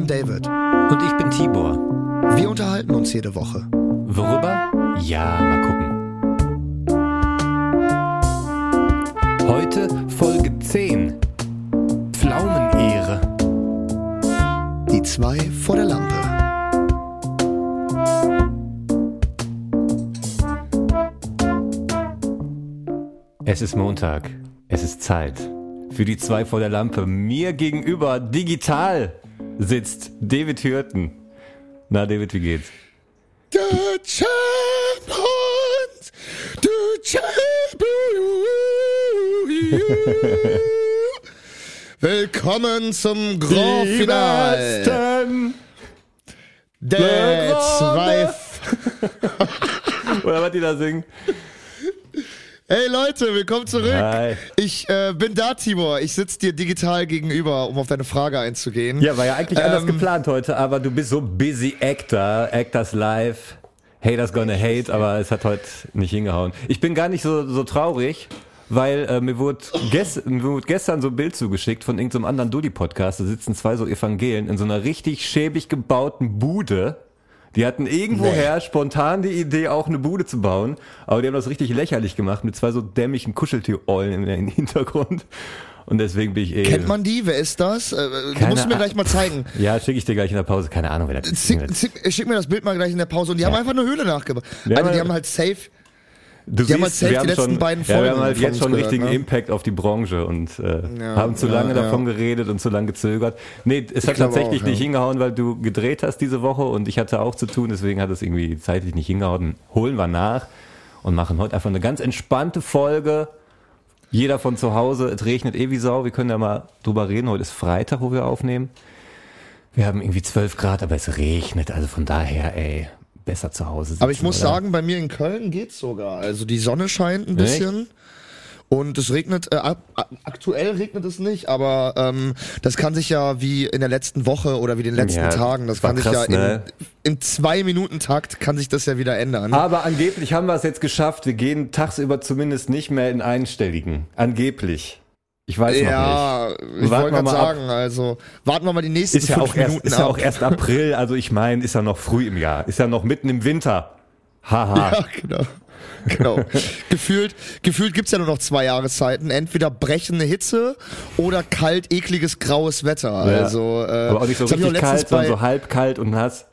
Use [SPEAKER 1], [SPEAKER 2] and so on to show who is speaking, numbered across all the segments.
[SPEAKER 1] bin David.
[SPEAKER 2] Und ich bin Tibor.
[SPEAKER 1] Wir unterhalten uns jede Woche.
[SPEAKER 2] Worüber? Ja, mal gucken. Heute Folge 10. Pflaumenehre.
[SPEAKER 1] Die zwei vor der Lampe.
[SPEAKER 2] Es ist Montag. Es ist Zeit. Für die zwei vor der Lampe. Mir gegenüber digital sitzt David Hürten. Na, David, wie geht's?
[SPEAKER 1] Der Champions, der Champions. Willkommen zum Grand Finale.
[SPEAKER 2] Besten
[SPEAKER 1] Der zwei.
[SPEAKER 2] Oder was die da singen?
[SPEAKER 1] Hey Leute, willkommen zurück.
[SPEAKER 2] Hi.
[SPEAKER 1] Ich äh, bin da, Tibor. Ich sitze dir digital gegenüber, um auf deine Frage einzugehen.
[SPEAKER 2] Ja, war ja eigentlich anders
[SPEAKER 1] Ähm,
[SPEAKER 2] geplant heute, aber du bist so busy Actor, Actors Live, Haters gonna hate, aber es hat heute nicht hingehauen. Ich bin gar nicht so, so traurig, weil äh, mir, wurde gest, mir wurde gestern so ein Bild zugeschickt von irgendeinem anderen Dudi-Podcast, da sitzen zwei so Evangelen in so einer richtig schäbig gebauten Bude. Die hatten irgendwoher spontan die Idee, auch eine Bude zu bauen, aber die haben das richtig lächerlich gemacht mit zwei so dämmigen Kuscheltier-Eulen im Hintergrund. Und deswegen bin ich eh...
[SPEAKER 1] Kennt man die? Wer ist das? Äh, du
[SPEAKER 2] Keine
[SPEAKER 1] musst mir gleich mal zeigen.
[SPEAKER 2] Ja, schicke ich dir gleich in der Pause. Keine Ahnung, wer das ist.
[SPEAKER 1] Zick, schick mir das Bild mal gleich in der Pause. Und die haben einfach eine Höhle nachgebaut.
[SPEAKER 2] Ja,
[SPEAKER 1] also die haben halt safe.
[SPEAKER 2] Du
[SPEAKER 1] Die haben safe die letzten beiden
[SPEAKER 2] ja, wir haben halt jetzt schon einen richtigen
[SPEAKER 1] ne?
[SPEAKER 2] Impact auf die Branche und äh,
[SPEAKER 1] Ja,
[SPEAKER 2] haben zu lange
[SPEAKER 1] ja.
[SPEAKER 2] davon geredet und zu lange gezögert. Nee, es hat
[SPEAKER 1] glaube
[SPEAKER 2] tatsächlich
[SPEAKER 1] auch,
[SPEAKER 2] nicht hingehauen, weil du gedreht hast diese Woche und ich hatte auch zu tun, deswegen hat es irgendwie zeitlich nicht hingehauen. Holen wir nach und machen heute einfach eine ganz entspannte Folge. Jeder von zu Hause, es regnet eh wie Sau, wir können ja mal drüber reden. Heute ist Freitag, wo wir aufnehmen. Wir haben irgendwie 12 Grad, aber es regnet, also von daher, ey, besser zu Hause sitzen,
[SPEAKER 1] Aber ich muss
[SPEAKER 2] oder?
[SPEAKER 1] sagen, bei mir in Köln geht's sogar. Also die Sonne scheint ein bisschen. Und es regnet, äh, aktuell regnet es nicht, aber ähm, das kann sich ja wie in der letzten Woche oder wie den letzten
[SPEAKER 2] Ja,
[SPEAKER 1] Tagen, das kann
[SPEAKER 2] krass,
[SPEAKER 1] sich ja
[SPEAKER 2] ne?
[SPEAKER 1] in, im Zwei-Minuten-Takt kann sich das ja wieder ändern.
[SPEAKER 2] Aber angeblich haben wir es jetzt geschafft. Wir gehen tagsüber zumindest nicht mehr in einstelligen. Angeblich. Ich weiß noch nicht.
[SPEAKER 1] ja, ich wollte gerade
[SPEAKER 2] mal ab.
[SPEAKER 1] sagen, also warten wir mal die nächsten
[SPEAKER 2] Ist ja,
[SPEAKER 1] fünf
[SPEAKER 2] auch erst,
[SPEAKER 1] Minuten
[SPEAKER 2] ist ja auch erst April, also ich meine, ist ja noch früh im Jahr. Ist ja noch mitten im Winter. Haha.
[SPEAKER 1] Ja, genau. Genau. gefühlt gefühlt gibt's ja nur noch zwei Jahreszeiten. Entweder brechende Hitze oder kalt, ekliges, graues Wetter. Also, äh,
[SPEAKER 2] Aber auch nicht so richtig kalt, sondern so halb kalt und nass.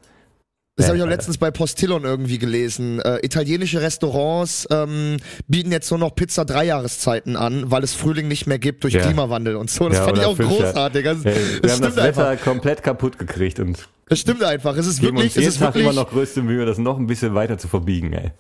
[SPEAKER 1] Das
[SPEAKER 2] Ja,
[SPEAKER 1] habe ich auch
[SPEAKER 2] Alter.
[SPEAKER 1] letztens bei Postillon irgendwie gelesen. Äh, italienische Restaurants ähm, bieten jetzt nur noch Pizza drei Jahreszeiten an, weil es Frühling nicht mehr gibt durch
[SPEAKER 2] Ja.
[SPEAKER 1] Klimawandel und so. Das
[SPEAKER 2] Ja,
[SPEAKER 1] fand ich auch großartig. Das,
[SPEAKER 2] Hey, wir
[SPEAKER 1] das
[SPEAKER 2] haben das Wetter
[SPEAKER 1] einfach.
[SPEAKER 2] komplett kaputt gekriegt und
[SPEAKER 1] Das stimmt einfach. Es ist wirklich, es ist
[SPEAKER 2] Tag
[SPEAKER 1] wirklich,
[SPEAKER 2] immer noch größte Mühe, das noch ein bisschen weiter zu verbiegen, ey.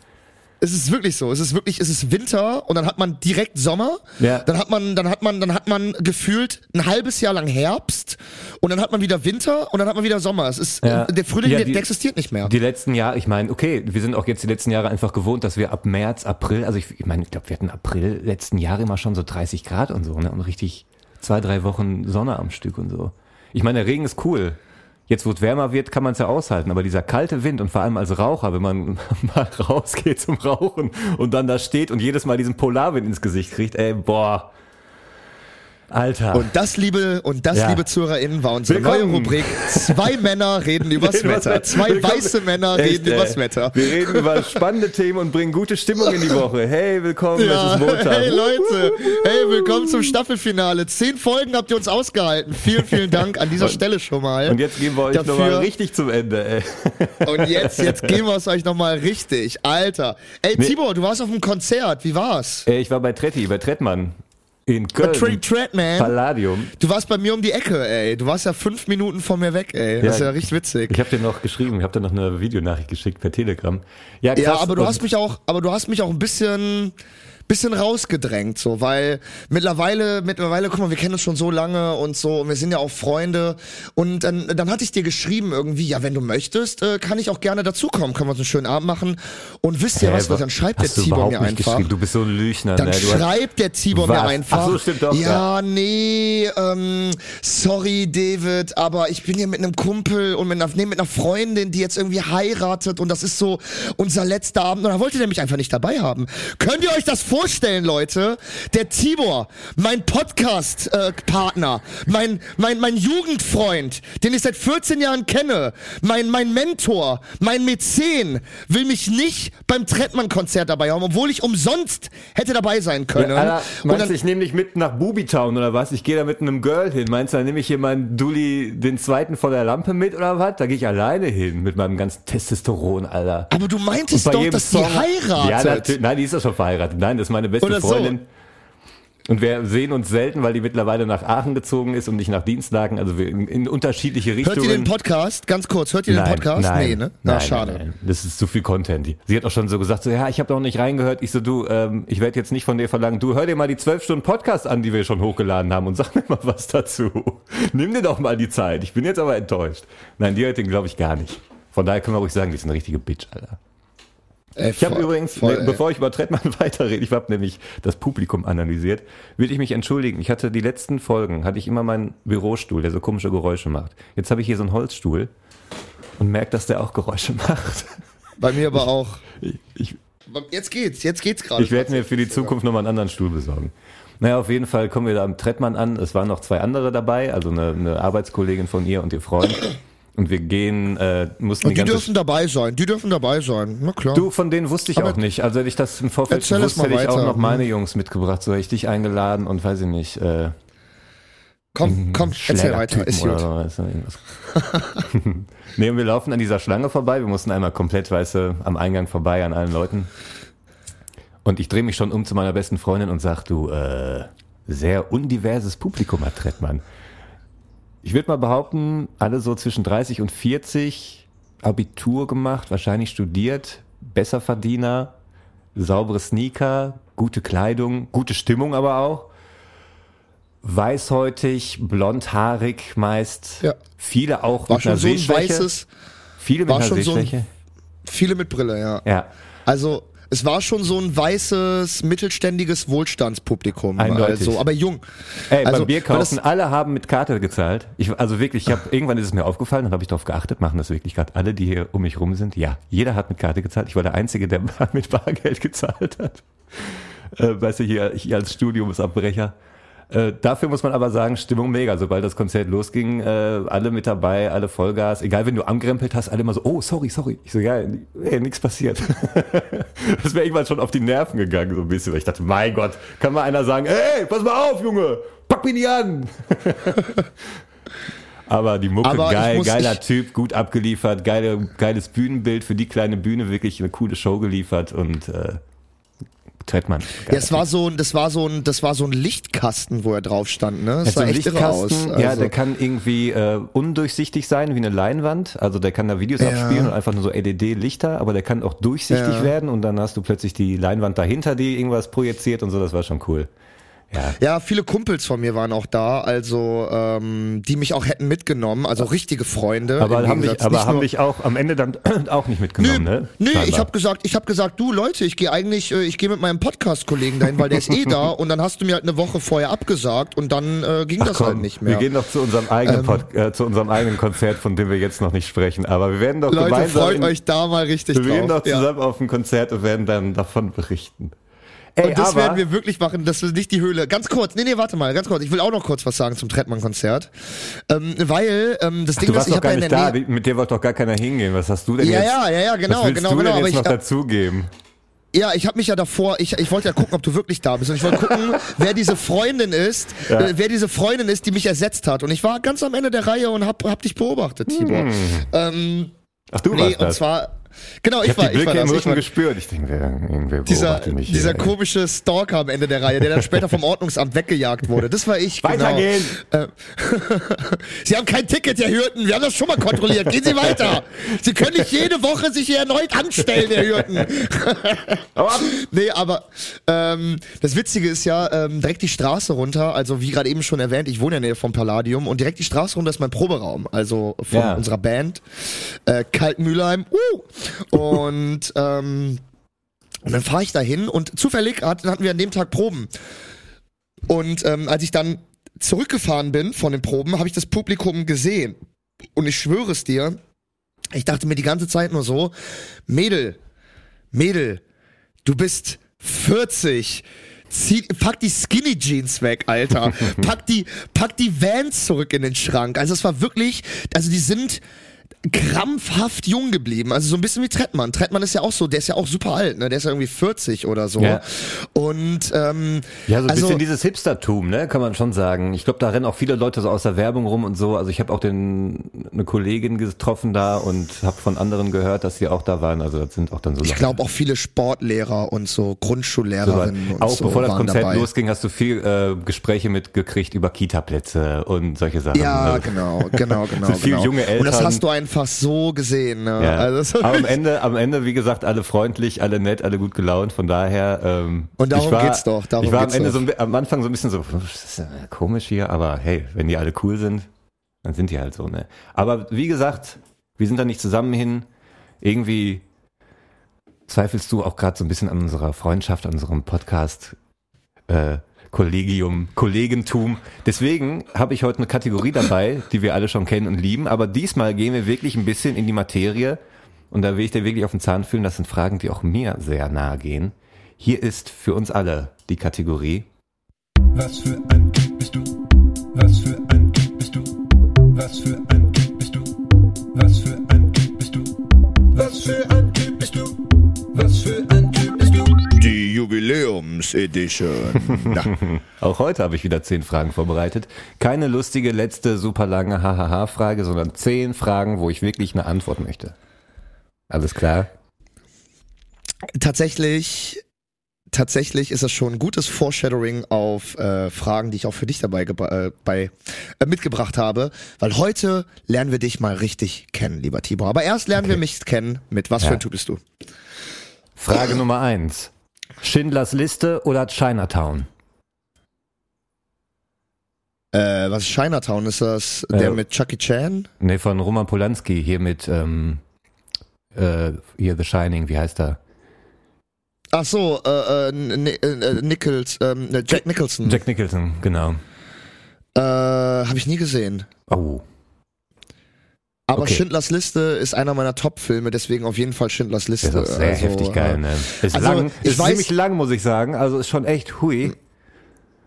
[SPEAKER 1] Es ist wirklich so. Es ist wirklich, es ist Winter und dann hat man direkt Sommer.
[SPEAKER 2] Ja.
[SPEAKER 1] Dann hat man, dann hat man, dann hat man gefühlt ein halbes Jahr lang Herbst und dann hat man wieder Winter und dann hat man wieder Sommer. Es ist
[SPEAKER 2] Ja.
[SPEAKER 1] der Frühling,
[SPEAKER 2] Ja,
[SPEAKER 1] der,
[SPEAKER 2] die-
[SPEAKER 1] der existiert nicht mehr.
[SPEAKER 2] Die letzten Jahre, ich meine, okay, wir sind auch jetzt die letzten Jahre einfach gewohnt, dass wir ab März, April, also ich, ich meine, ich glaube, wir hatten April letzten Jahre immer schon so 30 Grad und so, ne? Und richtig zwei, drei Wochen Sonne am Stück und so. Ich meine, der Regen ist cool. Jetzt, wo es wärmer wird, kann man es ja aushalten, aber dieser kalte Wind und vor allem als Raucher, wenn man mal rausgeht zum Rauchen und dann da steht und jedes Mal diesen Polarwind ins Gesicht kriegt, ey, boah. Alter.
[SPEAKER 1] Und das, liebe, und das,
[SPEAKER 2] Ja.
[SPEAKER 1] liebe ZuhörerInnen, war unsere
[SPEAKER 2] Willkommen.
[SPEAKER 1] neue Rubrik. Zwei Männer reden übers Wetter. Zwei
[SPEAKER 2] Willkommen.
[SPEAKER 1] weiße Männer
[SPEAKER 2] Echt,
[SPEAKER 1] reden
[SPEAKER 2] ey.
[SPEAKER 1] übers Wetter.
[SPEAKER 2] Wir reden über spannende Themen und bringen gute Stimmung in die Woche. Hey, willkommen, es ist Montag.
[SPEAKER 1] hey Leute, hey, willkommen zum Staffelfinale. Zehn Folgen habt ihr uns ausgehalten. Vielen, vielen Dank an dieser Stelle schon mal.
[SPEAKER 2] Und jetzt gehen wir euch
[SPEAKER 1] Dafür-
[SPEAKER 2] nochmal richtig zum Ende, ey.
[SPEAKER 1] Und jetzt, jetzt geben wir es euch nochmal richtig. Alter. Ey, Tibor, du warst auf einem Konzert. Wie war's?
[SPEAKER 2] Äh, Ich war bei Tretti, bei Trettmann. In Köln.
[SPEAKER 1] Trey Treadman.
[SPEAKER 2] Palladium.
[SPEAKER 1] Du warst bei mir um die Ecke, ey. Du warst ja fünf Minuten von mir weg, ey. Das ist
[SPEAKER 2] Ja.
[SPEAKER 1] ja richtig witzig.
[SPEAKER 2] Ich habe dir noch geschrieben, ich habe dir noch eine Videonachricht geschickt per Telegram. Ja, krass.
[SPEAKER 1] Ja, aber du hast mich auch, aber du hast mich auch ein bisschen, bisschen rausgedrängt, so, weil mittlerweile, mittlerweile, guck mal, wir kennen uns schon so lange und so, und wir sind ja auch Freunde. Und dann, dann hatte ich dir geschrieben irgendwie, ja, wenn du möchtest, äh, kann ich auch gerne dazukommen, können wir uns einen schönen Abend machen. Und wisst ihr
[SPEAKER 2] Hä,
[SPEAKER 1] was,
[SPEAKER 2] wa-
[SPEAKER 1] dann schreibt der Tibor mir einfach.
[SPEAKER 2] geschrieben? Du bist so ein Lüchner,
[SPEAKER 1] Dann
[SPEAKER 2] ne?
[SPEAKER 1] Schreibt der Tibor mir einfach.
[SPEAKER 2] Ach so, stimmt doch,
[SPEAKER 1] Ja, nee, ähm, sorry, David, aber ich bin hier mit einem Kumpel und mit einer, nee, mit einer Freundin, die jetzt irgendwie heiratet und das ist so unser letzter Abend und da wollte der mich einfach nicht dabei haben. Könnt ihr euch das vorstellen, Leute, der Tibor, mein Podcast-Partner, mein, mein, mein Jugendfreund, den ich seit 14 Jahren kenne, mein, mein Mentor, mein Mäzen, will mich nicht beim Trettmann-Konzert dabei haben, obwohl ich umsonst hätte dabei sein können.
[SPEAKER 2] Ja, Alter, meinst
[SPEAKER 1] dann-
[SPEAKER 2] du, ich nehme dich mit nach Boobytown oder was? Ich gehe da mit einem Girl hin. Meinst du, dann nehme ich hier meinen Dulli, den zweiten von der Lampe mit oder was? Da gehe ich alleine hin mit meinem ganzen Testosteron, Alter.
[SPEAKER 1] aber du meintest doch, dass die
[SPEAKER 2] Song-
[SPEAKER 1] heiratet.
[SPEAKER 2] Ja, natürlich. Nein, die ist doch schon verheiratet. Nein, das ist meine beste
[SPEAKER 1] Oder so.
[SPEAKER 2] Freundin. Und wir sehen uns selten, weil die mittlerweile nach Aachen gezogen ist und nicht nach Dienstlagen. Also wir in, in unterschiedliche
[SPEAKER 1] Hört
[SPEAKER 2] Richtungen.
[SPEAKER 1] ihr den Podcast? Ganz kurz, hört ihr den
[SPEAKER 2] Nein,
[SPEAKER 1] Podcast?
[SPEAKER 2] Nein,
[SPEAKER 1] nee, ne? Na,
[SPEAKER 2] nein,
[SPEAKER 1] schade.
[SPEAKER 2] Nein. Das ist zu viel Content. Sie hat auch schon so gesagt, so, ja, ich habe noch nicht reingehört. Ich so, du, ähm, ich werde jetzt nicht von dir verlangen, du hör dir mal die zwölf Stunden Podcast an, die wir schon hochgeladen haben und sag mir mal was dazu. Nimm dir doch mal die Zeit. Ich bin jetzt aber enttäuscht. Nein, die hört den glaube ich gar nicht. Von daher können wir ruhig sagen, die ist eine richtige Bitch, Alter.
[SPEAKER 1] Ey,
[SPEAKER 2] Ich habe übrigens,
[SPEAKER 1] voll,
[SPEAKER 2] bevor ich über Trettmann weiterrede, ich habe nämlich das Publikum analysiert, will ich mich entschuldigen. Ich hatte die letzten Folgen, hatte ich immer meinen Bürostuhl, der so komische Geräusche macht. Jetzt habe ich hier so einen Holzstuhl und merke, dass der auch Geräusche macht.
[SPEAKER 1] Bei mir aber auch.
[SPEAKER 2] Ich, ich,
[SPEAKER 1] Jetzt geht's, jetzt geht's gerade.
[SPEAKER 2] ich werde mir für die Zukunft nochmal einen anderen Stuhl besorgen. Naja, auf jeden Fall kommen wir da am Trettmann an. Es waren noch zwei andere dabei, also eine, eine Arbeitskollegin von ihr und ihr Freund. Und wir gehen, äh, mussten
[SPEAKER 1] Und die
[SPEAKER 2] ganze
[SPEAKER 1] dürfen dabei sein, die dürfen dabei sein. Na klar.
[SPEAKER 2] Du, von denen wusste ich
[SPEAKER 1] Aber
[SPEAKER 2] auch nicht. Also hätte ich das im Vorfeld gewusst, hätte ich auch
[SPEAKER 1] weiter.
[SPEAKER 2] noch meine Jungs mitgebracht. So hätte ich dich eingeladen und weiß ich nicht, äh,
[SPEAKER 1] komm, komm, erzähl weiter. Ist gut.
[SPEAKER 2] so, irgendwas. nee, und wir laufen an dieser Schlange vorbei. Wir mussten einmal komplett, weißt du, am Eingang vorbei an allen Leuten. Und ich drehe mich schon um zu meiner besten Freundin und sag, du, äh, sehr undiverses Publikum hat Trettmann. Ich würde mal behaupten, alle so zwischen 30 und 40, Abitur gemacht, wahrscheinlich studiert, Besserverdiener, saubere Sneaker, gute Kleidung, gute Stimmung aber auch. Weißhäutig, blondhaarig meist.
[SPEAKER 1] Ja.
[SPEAKER 2] Viele auch
[SPEAKER 1] War
[SPEAKER 2] mit einer
[SPEAKER 1] schon so
[SPEAKER 2] Sehschwäche.
[SPEAKER 1] weißes,
[SPEAKER 2] Viele mit einer
[SPEAKER 1] schon so ein-
[SPEAKER 2] Sehschwäche.
[SPEAKER 1] viele mit Brille, ja.
[SPEAKER 2] ja.
[SPEAKER 1] Also, es war schon so ein weißes, mittelständiges Wohlstandspublikum.
[SPEAKER 2] Eindeutig.
[SPEAKER 1] Also, aber jung.
[SPEAKER 2] Ey,
[SPEAKER 1] also,
[SPEAKER 2] beim Bier
[SPEAKER 1] weil das-
[SPEAKER 2] kaufen, alle haben mit Karte gezahlt. Ich, also wirklich, ich hab, irgendwann ist es mir aufgefallen und habe ich darauf geachtet, machen das wirklich gerade alle, die hier um mich rum sind. Ja, jeder hat mit Karte gezahlt. Ich war der Einzige, der mit Bargeld gezahlt hat. Äh, weißt du, hier, ich als Studiumsabbrecher. Äh, dafür muss man aber sagen, Stimmung mega. Sobald das Konzert losging, äh, alle mit dabei, alle Vollgas. Egal, wenn du angerempelt hast, alle immer so, oh, sorry, sorry. Ich so, ja, ey, nichts passiert. das wäre irgendwann schon auf die Nerven gegangen, so ein bisschen. Weil ich dachte, mein Gott, kann mal einer sagen, ey, pass mal auf, Junge, pack mich nicht an. Aber die Mucke
[SPEAKER 1] Aber
[SPEAKER 2] geil,
[SPEAKER 1] muss-
[SPEAKER 2] geiler
[SPEAKER 1] ich-
[SPEAKER 2] Typ, gut abgeliefert, geile, geiles Bühnenbild für die kleine Bühne, wirklich eine coole Show geliefert und äh, Trettmann.
[SPEAKER 1] Ja, es war so ein, das war so ein, das war so ein Lichtkasten, wo er drauf stand, ne? Das
[SPEAKER 2] so
[SPEAKER 1] sah
[SPEAKER 2] einen
[SPEAKER 1] echt irre aus.
[SPEAKER 2] Lichtkasten, ja,
[SPEAKER 1] Also,
[SPEAKER 2] der kann irgendwie äh, undurchsichtig sein, wie eine Leinwand. Also der kann da Videos
[SPEAKER 1] Ja.
[SPEAKER 2] abspielen und einfach nur so LED-Lichter, aber der kann auch durchsichtig
[SPEAKER 1] Ja.
[SPEAKER 2] werden und dann hast du plötzlich die Leinwand dahinter, die irgendwas projiziert und so, das war schon cool. Ja.
[SPEAKER 1] ja, viele Kumpels von mir waren auch da, also ähm, die mich auch hätten mitgenommen, also richtige Freunde.
[SPEAKER 2] Aber, haben dich,
[SPEAKER 1] Gegensatz
[SPEAKER 2] aber haben dich auch am Ende dann auch nicht mitgenommen, ne?
[SPEAKER 1] Nee,
[SPEAKER 2] Scheinbar.
[SPEAKER 1] ich habe gesagt, ich habe gesagt, du Leute, ich gehe eigentlich, äh, ich gehe mit meinem Podcast-Kollegen dahin, weil der ist eh da und dann hast du mir halt eine Woche vorher abgesagt und dann äh, ging das
[SPEAKER 2] Komm,
[SPEAKER 1] halt nicht mehr. Ähm.
[SPEAKER 2] Wir gehen doch zu unserem eigenen Pod, äh, zu unserem eigenen Konzert, von dem wir jetzt noch nicht sprechen. Aber wir werden doch
[SPEAKER 1] Leute,
[SPEAKER 2] gemeinsam
[SPEAKER 1] freut
[SPEAKER 2] in,
[SPEAKER 1] euch da mal richtig
[SPEAKER 2] wir gehen
[SPEAKER 1] drauf.
[SPEAKER 2] doch zusammen auf ein Konzert und werden dann davon berichten. Ey,
[SPEAKER 1] Und das
[SPEAKER 2] aber,
[SPEAKER 1] werden wir wirklich machen, das ist nicht die Höhle. Ganz kurz, nee, nee, warte mal, ganz kurz. Ich will auch noch kurz was sagen zum Trettmann-Konzert. Ähm, weil ähm, das Ding
[SPEAKER 2] du
[SPEAKER 1] ist,
[SPEAKER 2] warst
[SPEAKER 1] ich
[SPEAKER 2] doch
[SPEAKER 1] habe
[SPEAKER 2] gar nicht da, mit dir wollte doch gar keiner hingehen. Was hast du denn
[SPEAKER 1] Ja,
[SPEAKER 2] jetzt?
[SPEAKER 1] ja, ja, ja, genau,
[SPEAKER 2] was
[SPEAKER 1] genau,
[SPEAKER 2] du
[SPEAKER 1] genau.
[SPEAKER 2] denn jetzt
[SPEAKER 1] ich,
[SPEAKER 2] noch dazugeben?
[SPEAKER 1] ja, ich habe mich ja davor, ich, ich wollte ja gucken, ob du wirklich da bist. Und ich wollte gucken, wer diese Freundin ist,
[SPEAKER 2] Ja.
[SPEAKER 1] äh, wer diese Freundin ist, die mich ersetzt hat. Und ich war ganz am Ende der Reihe und hab, hab dich beobachtet, Tibor.
[SPEAKER 2] Hm.
[SPEAKER 1] Ähm,
[SPEAKER 2] Ach, du
[SPEAKER 1] nee,
[SPEAKER 2] warst
[SPEAKER 1] und
[SPEAKER 2] das.
[SPEAKER 1] zwar, genau, ich,
[SPEAKER 2] ich
[SPEAKER 1] war,
[SPEAKER 2] die
[SPEAKER 1] ich war
[SPEAKER 2] Blicke im
[SPEAKER 1] das. Ich
[SPEAKER 2] Rücken
[SPEAKER 1] war,
[SPEAKER 2] gespürt. Ich denke, wer, irgendwer
[SPEAKER 1] dieser,
[SPEAKER 2] mich
[SPEAKER 1] dieser
[SPEAKER 2] hier.
[SPEAKER 1] komische Stalker am Ende der Reihe, der dann später vom Ordnungsamt weggejagt wurde. Das war ich.
[SPEAKER 2] Weitergehen!
[SPEAKER 1] Genau. Sie haben kein Ticket, Herr Hürten. Wir haben das schon mal kontrolliert. Gehen Sie weiter. Sie können nicht jede Woche sich hier erneut anstellen, Herr Hürten. Nee, aber ähm, das Witzige ist ja, ähm, direkt die Straße runter, also wie gerade eben schon erwähnt, ich wohne in der Nähe vom Palladium und direkt die Straße runter ist mein Proberaum, also von
[SPEAKER 2] Ja.
[SPEAKER 1] unserer Band, äh, Kaltmühlheim. Uh! Und ähm, und dann fahre ich da hin und zufällig hat, hatten wir an dem Tag Proben. Und ähm, als ich dann zurückgefahren bin von den Proben, habe ich das Publikum gesehen. Und ich schwöre es dir, ich dachte mir die ganze Zeit nur so, Mädel, Mädel, du bist 40. Zieh, pack die Skinny Jeans weg, Alter. pack die, pack die Vans zurück in den Schrank. Also es war wirklich, also die sind krampfhaft jung geblieben. Also so ein bisschen wie Trettmann. Trettmann ist ja auch so, der ist ja auch super alt, ne? Der ist ja irgendwie 40 oder so.
[SPEAKER 2] Ja.
[SPEAKER 1] Und ähm,
[SPEAKER 2] Ja, so ein
[SPEAKER 1] also,
[SPEAKER 2] bisschen dieses Hipstertum, ne, kann man schon sagen. Ich glaube, da rennen auch viele Leute so aus der Werbung rum und so. Also ich habe auch den, eine Kollegin getroffen da und habe von anderen gehört, dass sie auch da waren. Also das sind auch dann so
[SPEAKER 1] ich glaube auch viele Sportlehrer und so Grundschullehrerinnen und
[SPEAKER 2] auch
[SPEAKER 1] so
[SPEAKER 2] bevor das Konzert
[SPEAKER 1] dabei.
[SPEAKER 2] losging, hast du viel äh, Gespräche mitgekriegt über Kita-Plätze und solche Sachen.
[SPEAKER 1] Ja,
[SPEAKER 2] Also,
[SPEAKER 1] genau, genau, genau.
[SPEAKER 2] So viel
[SPEAKER 1] genau.
[SPEAKER 2] junge
[SPEAKER 1] Und das
[SPEAKER 2] Eltern.
[SPEAKER 1] hast du einfach so gesehen. Ne?
[SPEAKER 2] Ja.
[SPEAKER 1] Also,
[SPEAKER 2] am Ende, am Ende, wie gesagt, alle freundlich, alle nett, alle gut gelaunt. Von daher. Ähm,
[SPEAKER 1] Und darum
[SPEAKER 2] ich war,
[SPEAKER 1] geht's doch, darum
[SPEAKER 2] ich war am Ende
[SPEAKER 1] doch.
[SPEAKER 2] so am Anfang so ein bisschen so, das ist ja komisch hier, aber hey, wenn die alle cool sind, dann sind die halt so, ne? Aber wie gesagt, wir sind da nicht zusammen hin. Irgendwie zweifelst du auch gerade so ein bisschen an unserer Freundschaft, an unserem Podcast. Äh, Kollegium, Kollegentum. Deswegen habe ich heute eine Kategorie dabei, die wir alle schon kennen und lieben, aber diesmal gehen wir wirklich ein bisschen in die Materie und da will ich dir wirklich auf den Zahn fühlen. Das sind Fragen, die auch mir sehr nahe gehen. Hier ist für uns alle die Kategorie
[SPEAKER 3] Was für ein Typ bist du? Was für ein Typ bist du? Was für ein Typ bist du? Was für ein Typ bist du? Was für ein
[SPEAKER 1] Jubiläumsedition. Na,
[SPEAKER 2] Auch heute habe ich wieder zehn Fragen vorbereitet. Keine lustige, letzte, super lange Hahaha-Frage, sondern zehn Fragen, wo ich wirklich eine Antwort möchte. Alles klar?
[SPEAKER 1] tatsächlich, tatsächlich ist das schon ein gutes Foreshadowing auf äh, Fragen, die ich auch für dich dabei gebra- äh, bei, äh, mitgebracht habe, weil heute lernen wir dich mal richtig kennen, lieber Tibor. Aber erst lernen wir mich kennen mit was
[SPEAKER 2] Ja.
[SPEAKER 1] für ein Typ bist du?
[SPEAKER 2] Frage Nummer eins. Schindlers Liste oder Chinatown?
[SPEAKER 1] Äh, was ist Chinatown? Ist das der
[SPEAKER 2] Äh,
[SPEAKER 1] mit Chucky Chan?
[SPEAKER 2] Nee, von Roman Polanski hier mit ähm, äh, hier The Shining, wie heißt er?
[SPEAKER 1] Ach so, äh, äh, Ni- äh, Nichols, ähm, äh, Jack Nicholson.
[SPEAKER 2] Jack Nicholson, genau.
[SPEAKER 1] Äh, habe ich nie gesehen.
[SPEAKER 2] Oh.
[SPEAKER 1] Aber
[SPEAKER 2] Okay.
[SPEAKER 1] Schindlers Liste ist einer meiner Top-Filme, deswegen auf jeden Fall Schindlers Liste.
[SPEAKER 2] Der ist sehr
[SPEAKER 1] Also,
[SPEAKER 2] heftig geil,
[SPEAKER 1] äh,
[SPEAKER 2] ne? Ist
[SPEAKER 1] also,
[SPEAKER 2] lang, ist
[SPEAKER 1] weiß-
[SPEAKER 2] ziemlich lang, muss ich sagen. Also ist schon echt hui.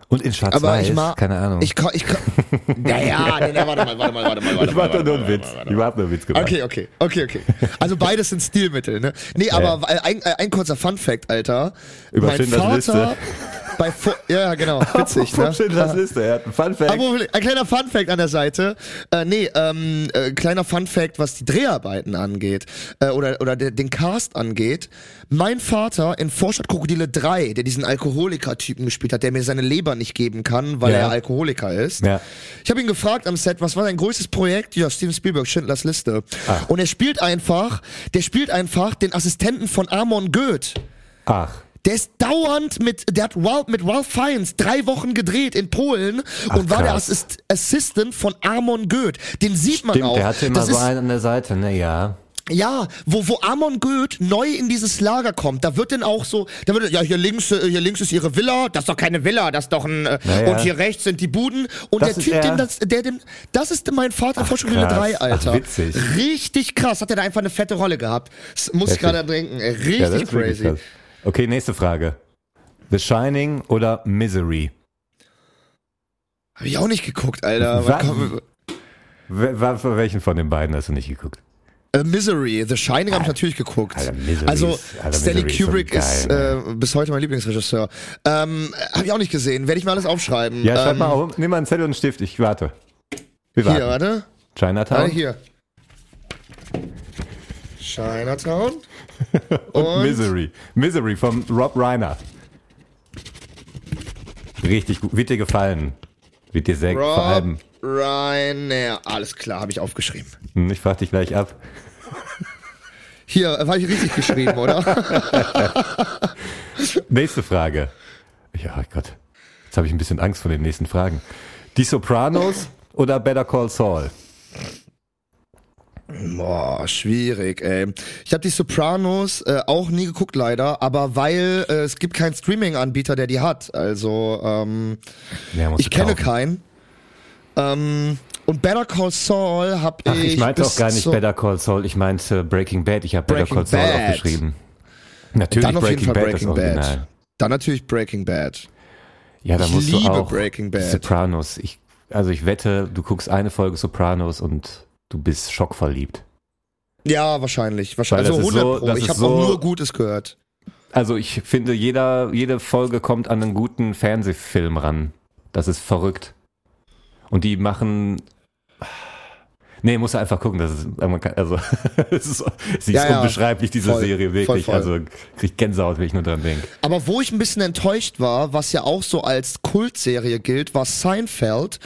[SPEAKER 2] Und in
[SPEAKER 1] Aber
[SPEAKER 2] Schwarz-Weiß,
[SPEAKER 1] ich mag,
[SPEAKER 2] keine Ahnung.
[SPEAKER 1] Ich kann, ich kann, naja, nee, nee, warte mal, warte mal, warte mal, warte
[SPEAKER 2] ich
[SPEAKER 1] mal.
[SPEAKER 2] mach doch nur einen Witz.
[SPEAKER 1] mal,
[SPEAKER 2] Ich
[SPEAKER 1] mal.
[SPEAKER 2] hab nur einen Witz gemacht.
[SPEAKER 1] Okay, okay, okay, okay. Also beides sind Stilmittel, ne? Nee, aber äh, ein, äh, ein kurzer Fun-Fact, Alter.
[SPEAKER 2] Über
[SPEAKER 1] mein
[SPEAKER 2] Schindlers
[SPEAKER 1] Vater
[SPEAKER 2] Liste.
[SPEAKER 1] Bei, Vo- ja, genau, witzig, ne?
[SPEAKER 2] Schindlers Liste, er hat einen Fun Fact.
[SPEAKER 1] Aber ein kleiner Funfact an der Seite. Äh, nee, ähm, äh, kleiner Funfact, was die Dreharbeiten angeht äh, oder, oder der, den Cast angeht. Mein Vater in Vorstadt Krokodile 3, der diesen Alkoholiker-Typen gespielt hat, der mir seine Leber nicht geben kann, weil
[SPEAKER 2] Ja.
[SPEAKER 1] er Alkoholiker ist.
[SPEAKER 2] Ja.
[SPEAKER 1] Ich habe ihn gefragt am Set, was war dein größtes Projekt? Ja, Steven Spielberg, Schindlers Liste.
[SPEAKER 2] Ach.
[SPEAKER 1] Und er spielt einfach, der spielt einfach den Assistenten von Amon Goeth.
[SPEAKER 2] Ach,
[SPEAKER 1] Der ist dauernd mit, der hat Ralph, mit Ralph Fiennes drei Wochen gedreht in Polen
[SPEAKER 2] Ach,
[SPEAKER 1] und war der
[SPEAKER 2] krass.
[SPEAKER 1] Assist, Assistant von Amon Goeth. Den sieht man
[SPEAKER 2] stimmt,
[SPEAKER 1] auch.
[SPEAKER 2] der hatte immer
[SPEAKER 1] das
[SPEAKER 2] so einen an der Seite, ne, ja.
[SPEAKER 1] ja, wo, wo Amon Goeth neu in dieses Lager kommt, da wird dann auch so, da wird, ja, hier links, äh, hier links ist ihre Villa, das ist doch keine Villa, das ist doch ein, äh,
[SPEAKER 2] Ja, ja.
[SPEAKER 1] und hier rechts sind die Buden. Und
[SPEAKER 2] Das
[SPEAKER 1] der Typ,
[SPEAKER 2] er?
[SPEAKER 1] den das, der, dem, das ist mein Vater vor Schule
[SPEAKER 2] krass.
[SPEAKER 1] 3, Alter.
[SPEAKER 2] Ach, witzig.
[SPEAKER 1] Richtig krass, hat er da einfach eine fette Rolle gehabt. Das muss ich gerade denken,
[SPEAKER 2] ja
[SPEAKER 1] richtig
[SPEAKER 2] wirklich
[SPEAKER 1] crazy.
[SPEAKER 2] Okay, nächste Frage. The Shining oder Misery?
[SPEAKER 1] Hab ich auch nicht geguckt, Alter.
[SPEAKER 2] Für welchen von den beiden hast du nicht geguckt?
[SPEAKER 1] Äh, Misery, The Shining habe ich natürlich geguckt.
[SPEAKER 2] Alter, Misery
[SPEAKER 1] also
[SPEAKER 2] ist- Alter,
[SPEAKER 1] Stanley
[SPEAKER 2] Misery ist so
[SPEAKER 1] Kubrick ist,
[SPEAKER 2] geil,
[SPEAKER 1] äh, bis heute mein Lieblingsregisseur. Ähm, habe ich auch nicht gesehen. Werde ich mal alles aufschreiben.
[SPEAKER 2] Ja, schreib
[SPEAKER 1] ähm,
[SPEAKER 2] mal auf. Nimm mal einen Zettel und einen Stift. Ich warte. Wir warten.
[SPEAKER 1] Hier, warte.
[SPEAKER 2] Chinatown
[SPEAKER 1] Warte, hier. Chinatown.
[SPEAKER 2] und,
[SPEAKER 1] und-
[SPEAKER 2] Misery. Misery von Rob Reiner. Richtig gut. Wird dir gefallen. Wird dir sehr.
[SPEAKER 1] Rob Reiner. Alles klar, habe ich aufgeschrieben.
[SPEAKER 2] Hm, Ich frag dich gleich ab.
[SPEAKER 1] Hier, äh, habe ich richtig geschrieben, oder?
[SPEAKER 2] Nächste Frage. Ja, oh Gott. Jetzt habe ich ein bisschen Angst vor den nächsten Fragen. Die Sopranos oder Better Call Saul?
[SPEAKER 1] Boah, schwierig, ey. Ich habe die Sopranos äh, auch nie geguckt, leider, aber weil äh, es gibt keinen Streaming-Anbieter, der die hat. Also, ähm,
[SPEAKER 2] Ja,
[SPEAKER 1] ich kenne
[SPEAKER 2] kaufen.
[SPEAKER 1] keinen. Ähm, und Better Call Saul habe
[SPEAKER 2] Ach,
[SPEAKER 1] ich.
[SPEAKER 2] ich meinte auch gar nicht
[SPEAKER 1] zur-
[SPEAKER 2] Better Call Saul, ich meinte Breaking Bad. Ich habe Better Call Saul
[SPEAKER 1] Bad.
[SPEAKER 2] aufgeschrieben. Natürlich
[SPEAKER 1] Dann auf jeden
[SPEAKER 2] Breaking
[SPEAKER 1] Fall
[SPEAKER 2] Bad, das
[SPEAKER 1] Breaking Bad.
[SPEAKER 2] Original.
[SPEAKER 1] Dann natürlich Breaking Bad.
[SPEAKER 2] Ja, da
[SPEAKER 1] Ich
[SPEAKER 2] musst
[SPEAKER 1] liebe
[SPEAKER 2] du auch
[SPEAKER 1] Breaking Bad.
[SPEAKER 2] Sopranos. Ich, also ich wette, du guckst eine Folge Sopranos und du bist schockverliebt.
[SPEAKER 1] Ja, wahrscheinlich. wahrscheinlich. Also
[SPEAKER 2] ist
[SPEAKER 1] 100
[SPEAKER 2] so-
[SPEAKER 1] Pro. Ich habe
[SPEAKER 2] so-
[SPEAKER 1] auch nur Gutes gehört.
[SPEAKER 2] Also ich finde, jeder, jede Folge kommt an einen guten Fernsehfilm ran. Das ist verrückt. Und die machen. Nee, musst du einfach gucken. Das ist, man kann- also, es ist, sie ist
[SPEAKER 1] ja.
[SPEAKER 2] unbeschreiblich, diese
[SPEAKER 1] Voll,
[SPEAKER 2] Serie, wirklich.
[SPEAKER 1] voll, voll.
[SPEAKER 2] Also, krieg Gänsehaut, wenn ich nur dran denke.
[SPEAKER 1] Aber wo ich ein bisschen enttäuscht war, was ja auch so als Kultserie gilt, war Seinfeld.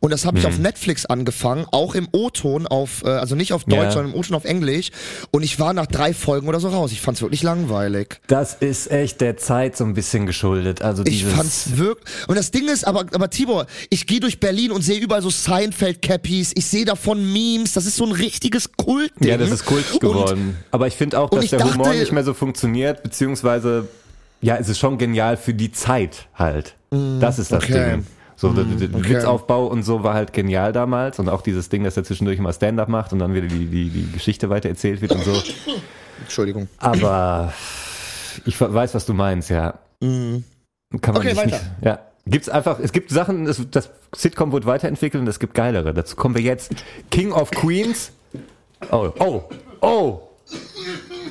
[SPEAKER 1] Und das habe ich auf Netflix angefangen, auch im O-Ton auf, äh, also nicht auf Deutsch,
[SPEAKER 2] Ja.
[SPEAKER 1] sondern im O-Ton auf Englisch. Und ich war nach drei Folgen oder so raus. Ich fand's wirklich langweilig.
[SPEAKER 2] Das ist echt der Zeit so ein bisschen geschuldet. Also
[SPEAKER 1] Ich fand's wirklich. Und das Ding ist, aber, aber Tibor, ich gehe durch Berlin und sehe überall so Seinfeld-Cappies. Ich sehe davon Memes. Das ist so ein richtiges Kultding.
[SPEAKER 2] Ja, das ist kultig geworden. Aber ich finde auch,
[SPEAKER 1] und
[SPEAKER 2] dass der Humor
[SPEAKER 1] dachte-
[SPEAKER 2] nicht mehr so funktioniert, beziehungsweise, ja, es ist schon genial für die Zeit halt. Das ist das
[SPEAKER 1] Mm, okay. Mm,
[SPEAKER 2] Ding. So, der, der der
[SPEAKER 1] okay.
[SPEAKER 2] Witzaufbau und so war halt genial damals und auch dieses Ding, dass er zwischendurch immer Stand-up macht und dann wieder die, die, die Geschichte weiter erzählt wird und so.
[SPEAKER 1] Entschuldigung.
[SPEAKER 2] Aber ich weiß, was du meinst, ja. Kann man
[SPEAKER 1] Okay, weiter.
[SPEAKER 2] nicht, ja. Gibt's einfach, es gibt Sachen, das, das Sitcom wird weiterentwickelt und es gibt geilere. Dazu kommen wir jetzt. King of Queens. Oh, oh, oh.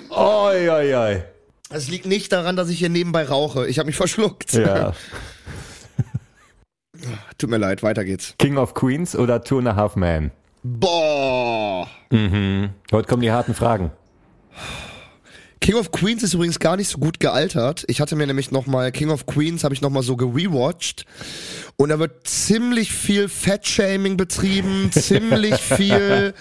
[SPEAKER 2] Oi, oi, oi.
[SPEAKER 1] Es liegt nicht daran, dass ich hier nebenbei rauche. Ich habe mich verschluckt.
[SPEAKER 2] Ja.
[SPEAKER 1] Tut mir leid, weiter geht's.
[SPEAKER 2] King of Queens oder Two and a Half Man?
[SPEAKER 1] Boah.
[SPEAKER 2] Heute kommen die harten Fragen.
[SPEAKER 1] King of Queens ist übrigens gar nicht so gut gealtert. Ich hatte mir nämlich nochmal, King of Queens habe ich nochmal so gerewatcht. Und da wird ziemlich viel Fettshaming betrieben, ziemlich viel,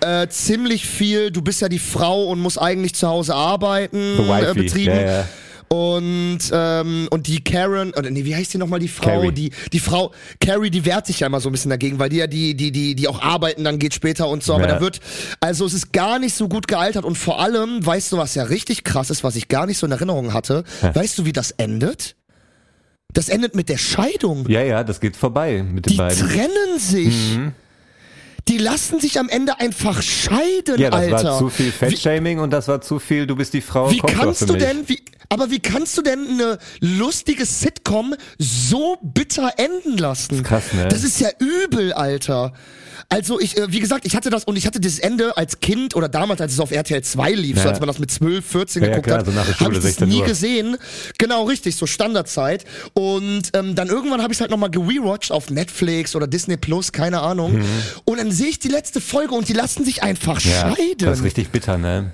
[SPEAKER 1] äh, ziemlich viel, du bist ja die Frau und musst eigentlich zu Hause arbeiten, äh, betrieben.
[SPEAKER 2] Ja, ja.
[SPEAKER 1] Und, ähm, und die Karen, oder nee, wie heißt die nochmal, die Frau?
[SPEAKER 2] Carrie.
[SPEAKER 1] Die, die Frau, Carrie, die wehrt sich ja immer so ein bisschen dagegen, weil die ja die, die, die, die auch arbeiten, dann geht später und so. Aber
[SPEAKER 2] Ja.
[SPEAKER 1] da wird, also es ist gar nicht so gut gealtert. Und vor allem, weißt du, was ja richtig krass ist, was ich gar nicht so in Erinnerung hatte? Weißt du, wie das endet? Das endet mit der Scheidung.
[SPEAKER 2] Ja, ja, das geht vorbei mit den
[SPEAKER 1] Die
[SPEAKER 2] beiden.
[SPEAKER 1] trennen sich. Die lassen sich am Ende einfach scheiden,
[SPEAKER 2] Ja, das
[SPEAKER 1] Alter.
[SPEAKER 2] war zu viel Fettshaming und das war zu viel, du bist die Frau,
[SPEAKER 1] Wie
[SPEAKER 2] doch
[SPEAKER 1] kannst du denn, wie, aber wie kannst du denn eine lustige Sitcom so bitter enden lassen?
[SPEAKER 2] krass, ne?
[SPEAKER 1] Das ist ja übel, Alter. Also ich, äh, wie gesagt, ich hatte das und ich hatte dieses Ende als Kind oder damals, als es auf RTL 2 lief, so
[SPEAKER 2] Ja.
[SPEAKER 1] als man das mit 12, 14
[SPEAKER 2] Ja, ja,
[SPEAKER 1] geguckt
[SPEAKER 2] klar,
[SPEAKER 1] hat,
[SPEAKER 2] so der
[SPEAKER 1] habe ich das
[SPEAKER 2] 16
[SPEAKER 1] nie
[SPEAKER 2] Uhr.
[SPEAKER 1] gesehen. Genau, richtig, so Standardzeit. Und ähm, dann irgendwann habe ich es halt nochmal gerewatcht auf Netflix oder Disney Plus, keine Ahnung. Und dann sehe ich die letzte Folge und die lassen sich einfach
[SPEAKER 2] Mhm. ja,
[SPEAKER 1] scheiden.
[SPEAKER 2] das ist richtig bitter, ne?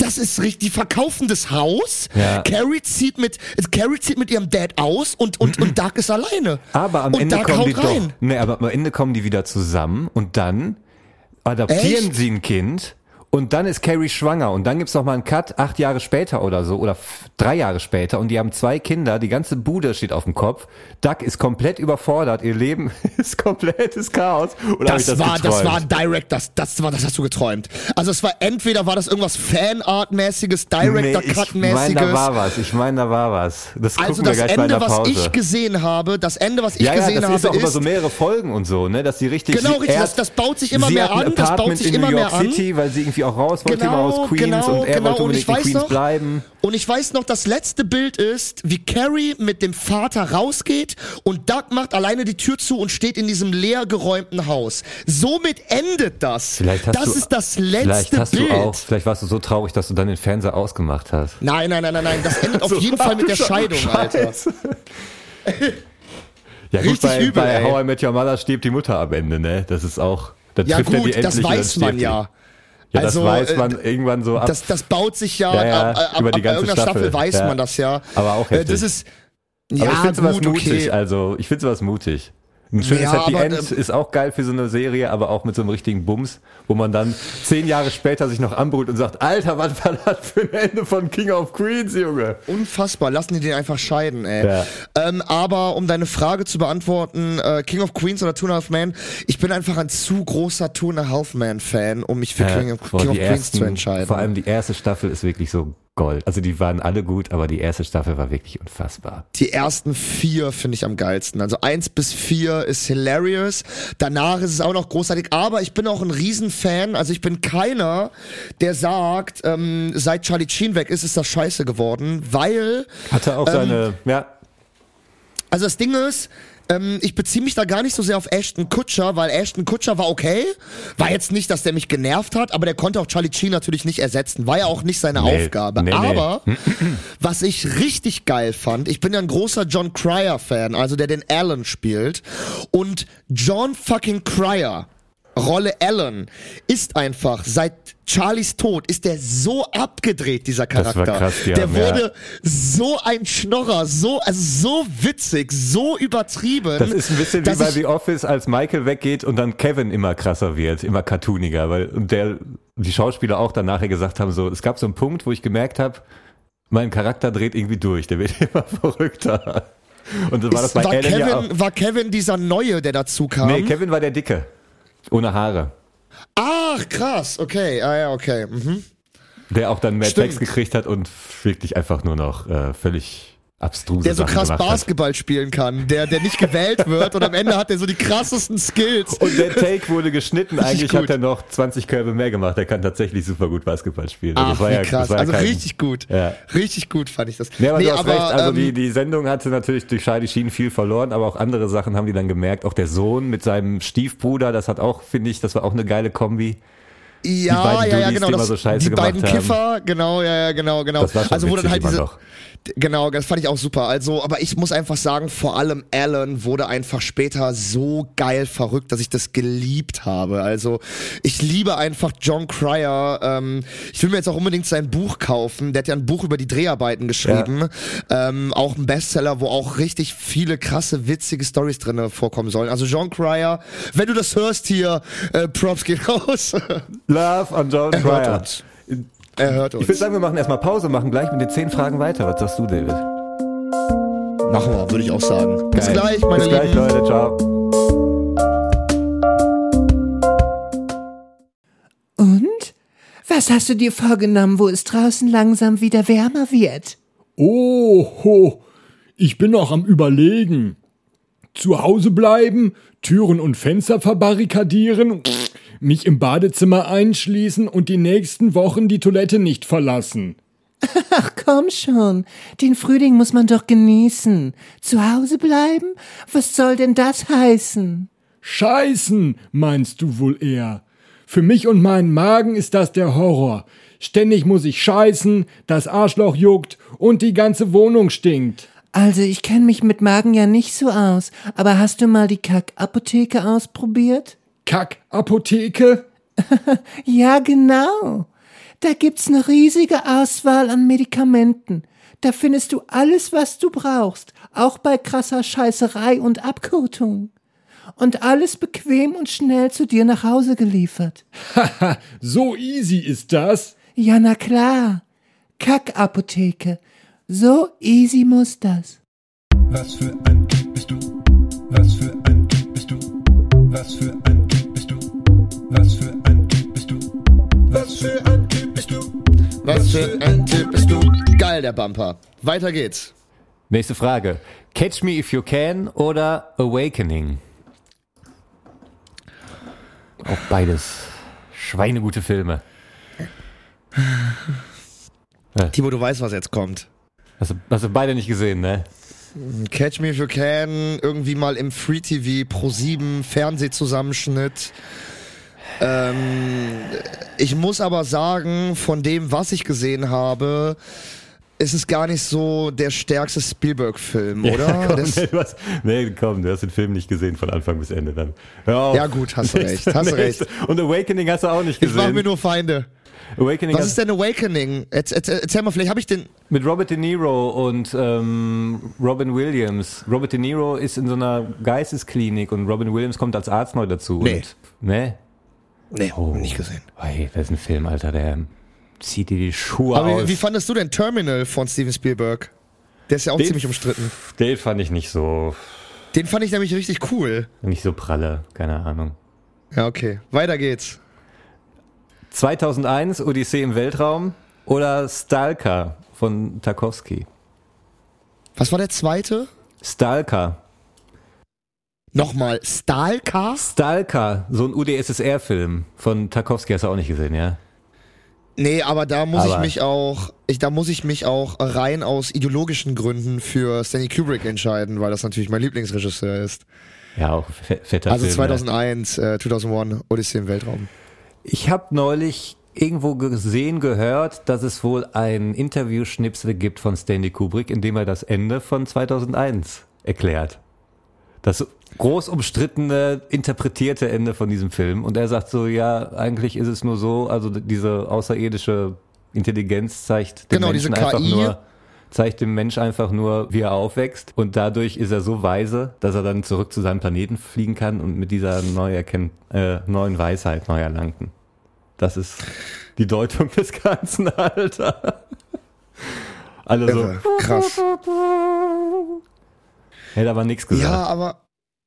[SPEAKER 1] Das ist richtig. Die verkaufen das Haus.
[SPEAKER 2] Ja.
[SPEAKER 1] Carrie zieht mit Carrie zieht mit ihrem Dad aus und und und Doug ist alleine.
[SPEAKER 2] Aber am
[SPEAKER 1] und
[SPEAKER 2] Ende
[SPEAKER 1] Doug
[SPEAKER 2] kommen die
[SPEAKER 1] rein.
[SPEAKER 2] doch. Nee, aber am Ende kommen die wieder zusammen und dann adoptieren
[SPEAKER 1] Echt?
[SPEAKER 2] sie ein Kind und dann ist Carrie schwanger und dann gibt's noch mal einen Cut acht Jahre später oder so oder drei Jahre später und die haben zwei Kinder, die ganze Bude steht auf dem Kopf. Doug ist komplett überfordert, ihr Leben ist komplettes Chaos. Oder
[SPEAKER 1] Das,
[SPEAKER 2] das
[SPEAKER 1] war, das
[SPEAKER 2] geträumt?
[SPEAKER 1] war direct, das, das war, das hast du geträumt. Also es war entweder war das irgendwas Fanart-mäßiges, Director-Cut-mäßiges.
[SPEAKER 2] Ich meine, da war was. Ich meine, da war was. Das
[SPEAKER 1] also das Ende, was ich gesehen habe, das Ende, was ich
[SPEAKER 2] ja, ja,
[SPEAKER 1] gesehen
[SPEAKER 2] das
[SPEAKER 1] habe,
[SPEAKER 2] ist auch über
[SPEAKER 1] ist
[SPEAKER 2] so mehrere Folgen und so, ne, dass die richtig.
[SPEAKER 1] Genau, richtig, das- das baut sich immer mehr
[SPEAKER 2] ein
[SPEAKER 1] an, das baut sich immer
[SPEAKER 2] New
[SPEAKER 1] mehr
[SPEAKER 2] York
[SPEAKER 1] an.
[SPEAKER 2] City, weil sie irgendwie auch raus wollte,
[SPEAKER 1] Genau,
[SPEAKER 2] immer aus Queens
[SPEAKER 1] genau,
[SPEAKER 2] und er
[SPEAKER 1] genau.
[SPEAKER 2] wollte unbedingt
[SPEAKER 1] ich
[SPEAKER 2] in
[SPEAKER 1] weiß
[SPEAKER 2] Queens
[SPEAKER 1] noch-
[SPEAKER 2] bleiben.
[SPEAKER 1] Und ich weiß noch, das letzte Bild ist, wie Carrie mit dem Vater rausgeht und Doug macht alleine die Tür zu und steht in diesem leer geräumten Haus. Somit endet das.
[SPEAKER 2] Vielleicht hast
[SPEAKER 1] das
[SPEAKER 2] du,
[SPEAKER 1] ist das letzte
[SPEAKER 2] vielleicht hast
[SPEAKER 1] Bild.
[SPEAKER 2] Du auch, vielleicht warst du so traurig, dass du dann den Fernseher ausgemacht hast.
[SPEAKER 1] Nein, nein, nein, nein, nein. Das endet auf jeden Fall mit der Scheidung, Alter.
[SPEAKER 2] Scheiße. Ja gut,
[SPEAKER 1] Richtig
[SPEAKER 2] bei,
[SPEAKER 1] übel,
[SPEAKER 2] bei
[SPEAKER 1] ey.
[SPEAKER 2] How I Met Your Mother stirbt die Mutter am Ende, ne? Das ist auch, da
[SPEAKER 1] Ja
[SPEAKER 2] trifft er die
[SPEAKER 1] gut, das weiß man ja.
[SPEAKER 2] Ja,
[SPEAKER 1] Also,
[SPEAKER 2] das weiß
[SPEAKER 1] äh,
[SPEAKER 2] man irgendwann so ab.
[SPEAKER 1] Das, das baut sich ja,
[SPEAKER 2] Ja, ja,
[SPEAKER 1] ab, ab,
[SPEAKER 2] über die
[SPEAKER 1] ab
[SPEAKER 2] ganze
[SPEAKER 1] irgendeiner Staffel,
[SPEAKER 2] Staffel,
[SPEAKER 1] weiß
[SPEAKER 2] ja.
[SPEAKER 1] man das ja.
[SPEAKER 2] Aber auch
[SPEAKER 1] Äh,
[SPEAKER 2] heftig.
[SPEAKER 1] Das ist, ja,
[SPEAKER 2] Aber ich finde sowas
[SPEAKER 1] gut,
[SPEAKER 2] mutig,
[SPEAKER 1] okay.
[SPEAKER 2] also ich finde sowas mutig. Ein schönes
[SPEAKER 1] Ja,
[SPEAKER 2] Happy End
[SPEAKER 1] ähm,
[SPEAKER 2] ist auch geil für so eine Serie, aber auch mit so einem richtigen Bums, wo man dann zehn Jahre später sich noch anbrüllt und sagt, Alter, was war das für ein Ende von King of Queens, Junge?
[SPEAKER 1] Unfassbar, lassen die den einfach scheiden, ey.
[SPEAKER 2] Ja.
[SPEAKER 1] Ähm, aber um deine Frage zu beantworten, äh, King of Queens oder Two and a Half Man, ich bin einfach ein zu großer Two and a Half Man Fan, um mich für King, of, King of Queens zu entscheiden.
[SPEAKER 2] Vor allem die erste Staffel ist wirklich so Gold. Also die waren alle gut, aber die erste Staffel war wirklich unfassbar.
[SPEAKER 1] Die ersten vier finde ich am geilsten. Also eins bis vier ist hilarious. Danach ist es auch noch großartig. Aber ich bin auch ein Riesenfan. Also ich bin keiner, der sagt, ähm, seit Charlie Sheen weg ist, ist das scheiße geworden. Weil,
[SPEAKER 2] Hatte auch seine, ja,
[SPEAKER 1] also das Ding ist, ähm, ich beziehe mich da gar nicht so sehr auf Ashton Kutcher, weil Ashton Kutcher war okay. War jetzt nicht, dass der mich genervt hat, aber der konnte auch Charlie Sheen natürlich nicht ersetzen. War ja auch nicht seine
[SPEAKER 2] Nee,
[SPEAKER 1] Aufgabe.
[SPEAKER 2] nee, nee.
[SPEAKER 1] aber was ich richtig geil fand, ich bin ja ein großer John Cryer-Fan, also der den Alan spielt. Und John fucking Cryer, Rolle Alan, ist einfach seit Charlies Tod ist der so abgedreht, dieser Charakter.
[SPEAKER 2] krass, ja,
[SPEAKER 1] der
[SPEAKER 2] ja.
[SPEAKER 1] wurde so ein Schnorrer, so, also so witzig, so übertrieben.
[SPEAKER 2] Das ist ein bisschen wie bei The Office, als Michael weggeht und dann Kevin immer krasser wird, immer cartooniger, weil der die Schauspieler auch dann nachher gesagt haben, so es gab so einen Punkt, wo ich gemerkt habe, mein Charakter dreht irgendwie durch, der wird immer verrückter. Und so war das bei
[SPEAKER 1] war,
[SPEAKER 2] Alan ja auch.
[SPEAKER 1] Kevin, war Kevin dieser Neue, der dazu kam?
[SPEAKER 2] Nee, Kevin war der Dicke. Ohne Haare.
[SPEAKER 1] Ach, krass, okay, ah ja, okay. Mhm.
[SPEAKER 2] Der auch dann mehr
[SPEAKER 1] Stimmt.
[SPEAKER 2] Text gekriegt hat und wirklich einfach nur noch äh, völlig abstruse
[SPEAKER 1] Der so
[SPEAKER 2] Sachen
[SPEAKER 1] krass
[SPEAKER 2] gemacht hat.
[SPEAKER 1] Basketball spielen kann, der, der nicht gewählt wird und am Ende hat er so die krassesten Skills.
[SPEAKER 2] Und der Take wurde geschnitten. Eigentlich hat er noch 20 Körbe mehr gemacht. Er kann tatsächlich super gut Basketball spielen. Also
[SPEAKER 1] Ach,
[SPEAKER 2] das war
[SPEAKER 1] wie
[SPEAKER 2] ja,
[SPEAKER 1] krass.
[SPEAKER 2] Ja
[SPEAKER 1] Also
[SPEAKER 2] kein,
[SPEAKER 1] richtig gut.
[SPEAKER 2] Ja.
[SPEAKER 1] Richtig gut fand ich das.
[SPEAKER 2] Ja, aber
[SPEAKER 1] nee,
[SPEAKER 2] du hast
[SPEAKER 1] aber,
[SPEAKER 2] recht. Also
[SPEAKER 1] ähm,
[SPEAKER 2] die, die Sendung hatte natürlich durch Charlie Sheen viel verloren, aber auch andere Sachen haben die dann gemerkt. Auch der Sohn mit seinem Stiefbruder, das hat auch, finde ich, das war auch eine geile Kombi.
[SPEAKER 1] ja, ja, ja,
[SPEAKER 2] Dullis,
[SPEAKER 1] genau.
[SPEAKER 2] die
[SPEAKER 1] Das,
[SPEAKER 2] so Scheiße
[SPEAKER 1] die beiden
[SPEAKER 2] gemacht haben.
[SPEAKER 1] Kiffer, genau, ja, ja, genau, genau. Also wo dann halt diese,
[SPEAKER 2] noch.
[SPEAKER 1] Genau, das fand ich auch super. Also, aber ich muss einfach sagen, vor allem Alan wurde einfach später so geil verrückt, dass ich das geliebt habe. Also, ich liebe einfach John Cryer. Ähm, ich will mir jetzt auch unbedingt sein Buch kaufen. Der hat ja ein Buch über die Dreharbeiten geschrieben. Ähm, auch ein Bestseller, wo auch richtig viele krasse, witzige Stories drinne vorkommen sollen. Also, John Cryer, wenn du das hörst hier, äh, Props geht raus.
[SPEAKER 2] Love an John
[SPEAKER 1] er
[SPEAKER 2] Cryer.
[SPEAKER 1] Er hört uns.
[SPEAKER 2] Ich würde sagen, wir machen erstmal Pause, machen gleich mit den zehn Fragen weiter. Was sagst du, David?
[SPEAKER 1] Machen wir, würde ich auch sagen. Bis
[SPEAKER 2] Geil.
[SPEAKER 1] gleich, meine
[SPEAKER 2] Bis gleich,
[SPEAKER 1] Lieben.
[SPEAKER 2] Leute. Ciao.
[SPEAKER 4] Und? Was hast du dir vorgenommen, wo es draußen langsam wieder wärmer wird?
[SPEAKER 5] Oho, ich bin noch am Überlegen. Zu Hause bleiben, Türen und Fenster verbarrikadieren, mich im Badezimmer einschließen und die nächsten Wochen die Toilette nicht verlassen.
[SPEAKER 4] Ach komm schon, den Frühling muss man doch genießen. Zu Hause bleiben? Was soll denn das heißen?
[SPEAKER 5] Scheißen, meinst du wohl eher? Für mich und meinen Magen ist das der Horror. Ständig muss ich scheißen, das Arschloch juckt und die ganze Wohnung stinkt.
[SPEAKER 4] Also ich kenne mich mit Magen ja nicht so aus, aber hast du mal die Kackapotheke ausprobiert?
[SPEAKER 5] Kack-Apotheke?
[SPEAKER 4] Ja, genau. Da gibt's eine riesige Auswahl an Medikamenten. Da findest du alles, was du brauchst, auch bei krasser Scheißerei und Abkotung. Und alles bequem und schnell zu dir nach Hause geliefert.
[SPEAKER 5] Haha, so easy ist das.
[SPEAKER 4] Ja, na klar. Kackapotheke. So easy muss das.
[SPEAKER 3] Was für ein Typ bist du? Was für ein Typ bist du? Was für ein Was für ein Typ bist du?
[SPEAKER 1] Geil, der Bumper. Weiter geht's.
[SPEAKER 2] Nächste Frage. Catch Me If You Can oder Awakening? Auch beides. Schweinegute Filme.
[SPEAKER 1] Timo, du weißt, was jetzt kommt.
[SPEAKER 2] Hast du, hast du beide nicht gesehen, ne?
[SPEAKER 1] Catch Me If You Can, irgendwie mal im Free TV Pro 7 Fernsehzusammenschnitt. Ähm, ich muss aber sagen, von dem, was ich gesehen habe, ist es gar nicht so der stärkste Spielberg-Film, oder?
[SPEAKER 2] komm,
[SPEAKER 1] Das-
[SPEAKER 2] nee, du hast, nee, komm, du hast den Film nicht gesehen von Anfang bis Ende dann.
[SPEAKER 1] Ja, gut, hast du recht, hast du
[SPEAKER 2] Nächste. Und Awakening hast du auch nicht
[SPEAKER 1] ich mache
[SPEAKER 2] gesehen.
[SPEAKER 1] mir nur Feinde.
[SPEAKER 2] Awakening
[SPEAKER 1] Was ist denn Awakening? Erzähl, erzähl, erzähl mal, vielleicht habe ich den.
[SPEAKER 2] Mit Robert De Niro und ähm, Robin Williams. Robert De Niro ist in so einer Geistesklinik und Robin Williams kommt als Arzt neu dazu.
[SPEAKER 1] Nee.
[SPEAKER 2] Und, ne?
[SPEAKER 1] Nee,
[SPEAKER 2] Oh.
[SPEAKER 1] nicht gesehen.
[SPEAKER 2] Hey, das ist ein Film, Alter, der zieht dir die Schuhe
[SPEAKER 1] Aber
[SPEAKER 2] aus.
[SPEAKER 1] wie, wie fandest du denn Terminal von Steven Spielberg? Der ist ja auch
[SPEAKER 2] Den-
[SPEAKER 1] ziemlich umstritten.
[SPEAKER 2] Den fand ich nicht so,
[SPEAKER 1] Den fand ich nämlich richtig cool.
[SPEAKER 2] nicht so pralle, keine Ahnung.
[SPEAKER 1] Ja, okay. Weiter geht's.
[SPEAKER 2] 2001, Odyssee im Weltraum oder Stalker von Tarkovsky?
[SPEAKER 1] Was war der zweite?
[SPEAKER 2] Stalker.
[SPEAKER 1] Nochmal, Stalker?
[SPEAKER 2] Stalker, so ein UdSSR-Film von Tarkovsky hast du auch nicht gesehen, ja?
[SPEAKER 1] Nee, aber da muss ich
[SPEAKER 2] Aber-
[SPEAKER 1] mich auch, ich, da muss ich mich auch rein aus ideologischen Gründen für Stanley Kubrick entscheiden, weil das natürlich mein Lieblingsregisseur ist.
[SPEAKER 2] Ja, auch fe- fetter
[SPEAKER 1] Also
[SPEAKER 2] Film.
[SPEAKER 1] 2001, äh, 2001, Odyssey im Weltraum.
[SPEAKER 2] Ich habe neulich irgendwo gesehen, gehört, dass es wohl ein Interview-Schnipsel gibt von Stanley Kubrick, in dem er das Ende von 2001 erklärt. Das groß umstrittene, interpretierte Ende von diesem Film. Und er sagt so, ja, eigentlich ist es nur so, also diese außerirdische Intelligenz zeigt dem
[SPEAKER 1] Genau, diese
[SPEAKER 2] Menschen einfach
[SPEAKER 1] KI.
[SPEAKER 2] nur, zeigt dem Mensch einfach nur, wie er aufwächst. Und dadurch ist er so weise, dass er dann zurück zu seinem Planeten fliegen kann und mit dieser neu erkennt, äh, neuen Weisheit neu erlangten. Das ist die Deutung des Ganzen, Alter. Alle so,
[SPEAKER 1] krass.
[SPEAKER 2] hätte aber nichts gesagt.
[SPEAKER 1] Ja, aber,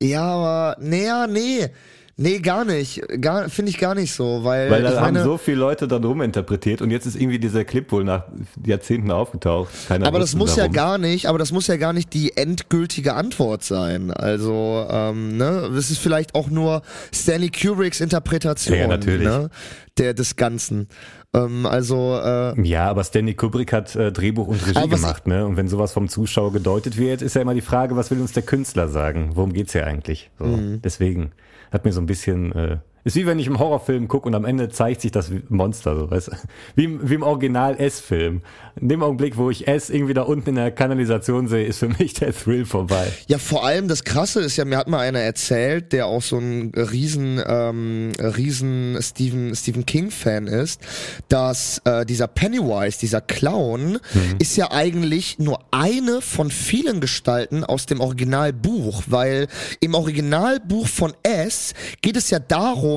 [SPEAKER 1] ja, aber, nee, ja, nee. Nee, gar nicht. Gar, finde ich gar nicht so, weil,
[SPEAKER 2] Weil da haben so viele Leute dann ruminterpretiert und jetzt ist irgendwie dieser Clip wohl nach Jahrzehnten aufgetaucht. Keiner
[SPEAKER 1] aber das muss ja
[SPEAKER 2] warum.
[SPEAKER 1] gar nicht, aber das muss ja gar nicht die endgültige Antwort sein. Also, ähm, ne, das ist vielleicht auch nur Stanley Kubricks Interpretation,
[SPEAKER 2] Ja, ja, natürlich.
[SPEAKER 1] ne, der des Ganzen. Ähm, also, äh,
[SPEAKER 2] Ja, aber Stanley Kubrick hat äh, Drehbuch und Regie gemacht, ne? Und wenn sowas vom Zuschauer gedeutet wird, ist ja immer die Frage, was will uns der Künstler sagen? Worum geht's hier eigentlich? So,
[SPEAKER 1] Mhm.
[SPEAKER 2] Deswegen hat mir so ein bisschen äh, ist wie wenn ich im Horrorfilm gucke und am Ende zeigt sich das Monster so, weißt du? Wie im, wie im Original S-Film. In dem Augenblick, wo ich S irgendwie da unten in der Kanalisation sehe, ist für mich der Thrill vorbei.
[SPEAKER 1] Ja, vor allem das Krasse ist ja, mir hat mal einer erzählt, der auch so ein riesen, ähm, riesen Stephen, Stephen King Fan ist, dass äh, dieser Pennywise, dieser Clown, ist ja eigentlich nur eine von vielen Gestalten aus dem Originalbuch, weil im Originalbuch von S geht es ja darum,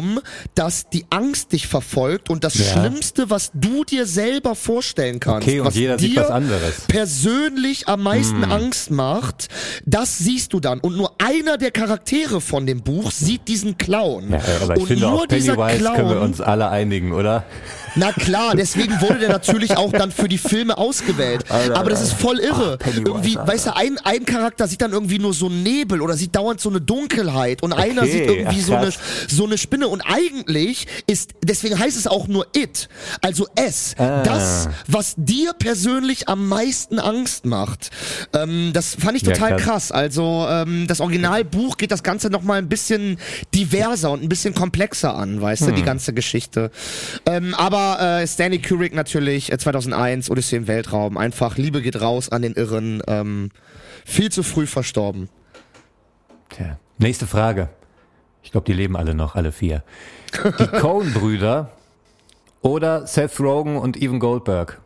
[SPEAKER 1] dass die Angst dich verfolgt und das
[SPEAKER 2] Ja.
[SPEAKER 1] Schlimmste, was du dir selber vorstellen kannst,
[SPEAKER 2] Okay,
[SPEAKER 1] was
[SPEAKER 2] jeder
[SPEAKER 1] dir
[SPEAKER 2] sieht was anderes.
[SPEAKER 1] persönlich am meisten
[SPEAKER 2] Hm.
[SPEAKER 1] Angst macht, das siehst du dann. Und nur einer der Charaktere von dem Buch sieht diesen Clown.
[SPEAKER 2] Ja, aber ich
[SPEAKER 1] und
[SPEAKER 2] finde,
[SPEAKER 1] nur
[SPEAKER 2] auf
[SPEAKER 1] dieser
[SPEAKER 2] Pennywise
[SPEAKER 1] Clown,
[SPEAKER 2] können wir uns alle einigen, oder?
[SPEAKER 1] Na klar, deswegen wurde der natürlich auch dann für die Filme ausgewählt. Aber das ist voll irre.
[SPEAKER 2] Pennywise,
[SPEAKER 1] irgendwie,
[SPEAKER 2] Alter.
[SPEAKER 1] weißt du, ein, ein Charakter sieht dann irgendwie nur so Nebel oder sieht dauernd so eine Dunkelheit und einer
[SPEAKER 2] Okay,
[SPEAKER 1] sieht irgendwie
[SPEAKER 2] ach,
[SPEAKER 1] so eine, so eine Spinne. Und eigentlich ist, deswegen heißt es auch nur It, also S,
[SPEAKER 2] Ah.
[SPEAKER 1] das, was dir persönlich am meisten Angst macht. Ähm, das fand ich
[SPEAKER 2] Ja,
[SPEAKER 1] total
[SPEAKER 2] krass.
[SPEAKER 1] krass. Also ähm, das Originalbuch geht das Ganze noch mal ein bisschen diverser und ein bisschen komplexer an, weißt du, die
[SPEAKER 2] Hm.
[SPEAKER 1] ganze Geschichte. Ähm, aber äh, Stanley Kubrick natürlich äh, 2001 Odyssee im Weltraum einfach Liebe geht raus an den Irren. Ähm, viel zu früh verstorben.
[SPEAKER 2] Tja. Nächste Frage. Ich glaube, die leben alle noch, alle vier. Die Coen-Brüder oder Seth Rogen und Evan Goldberg?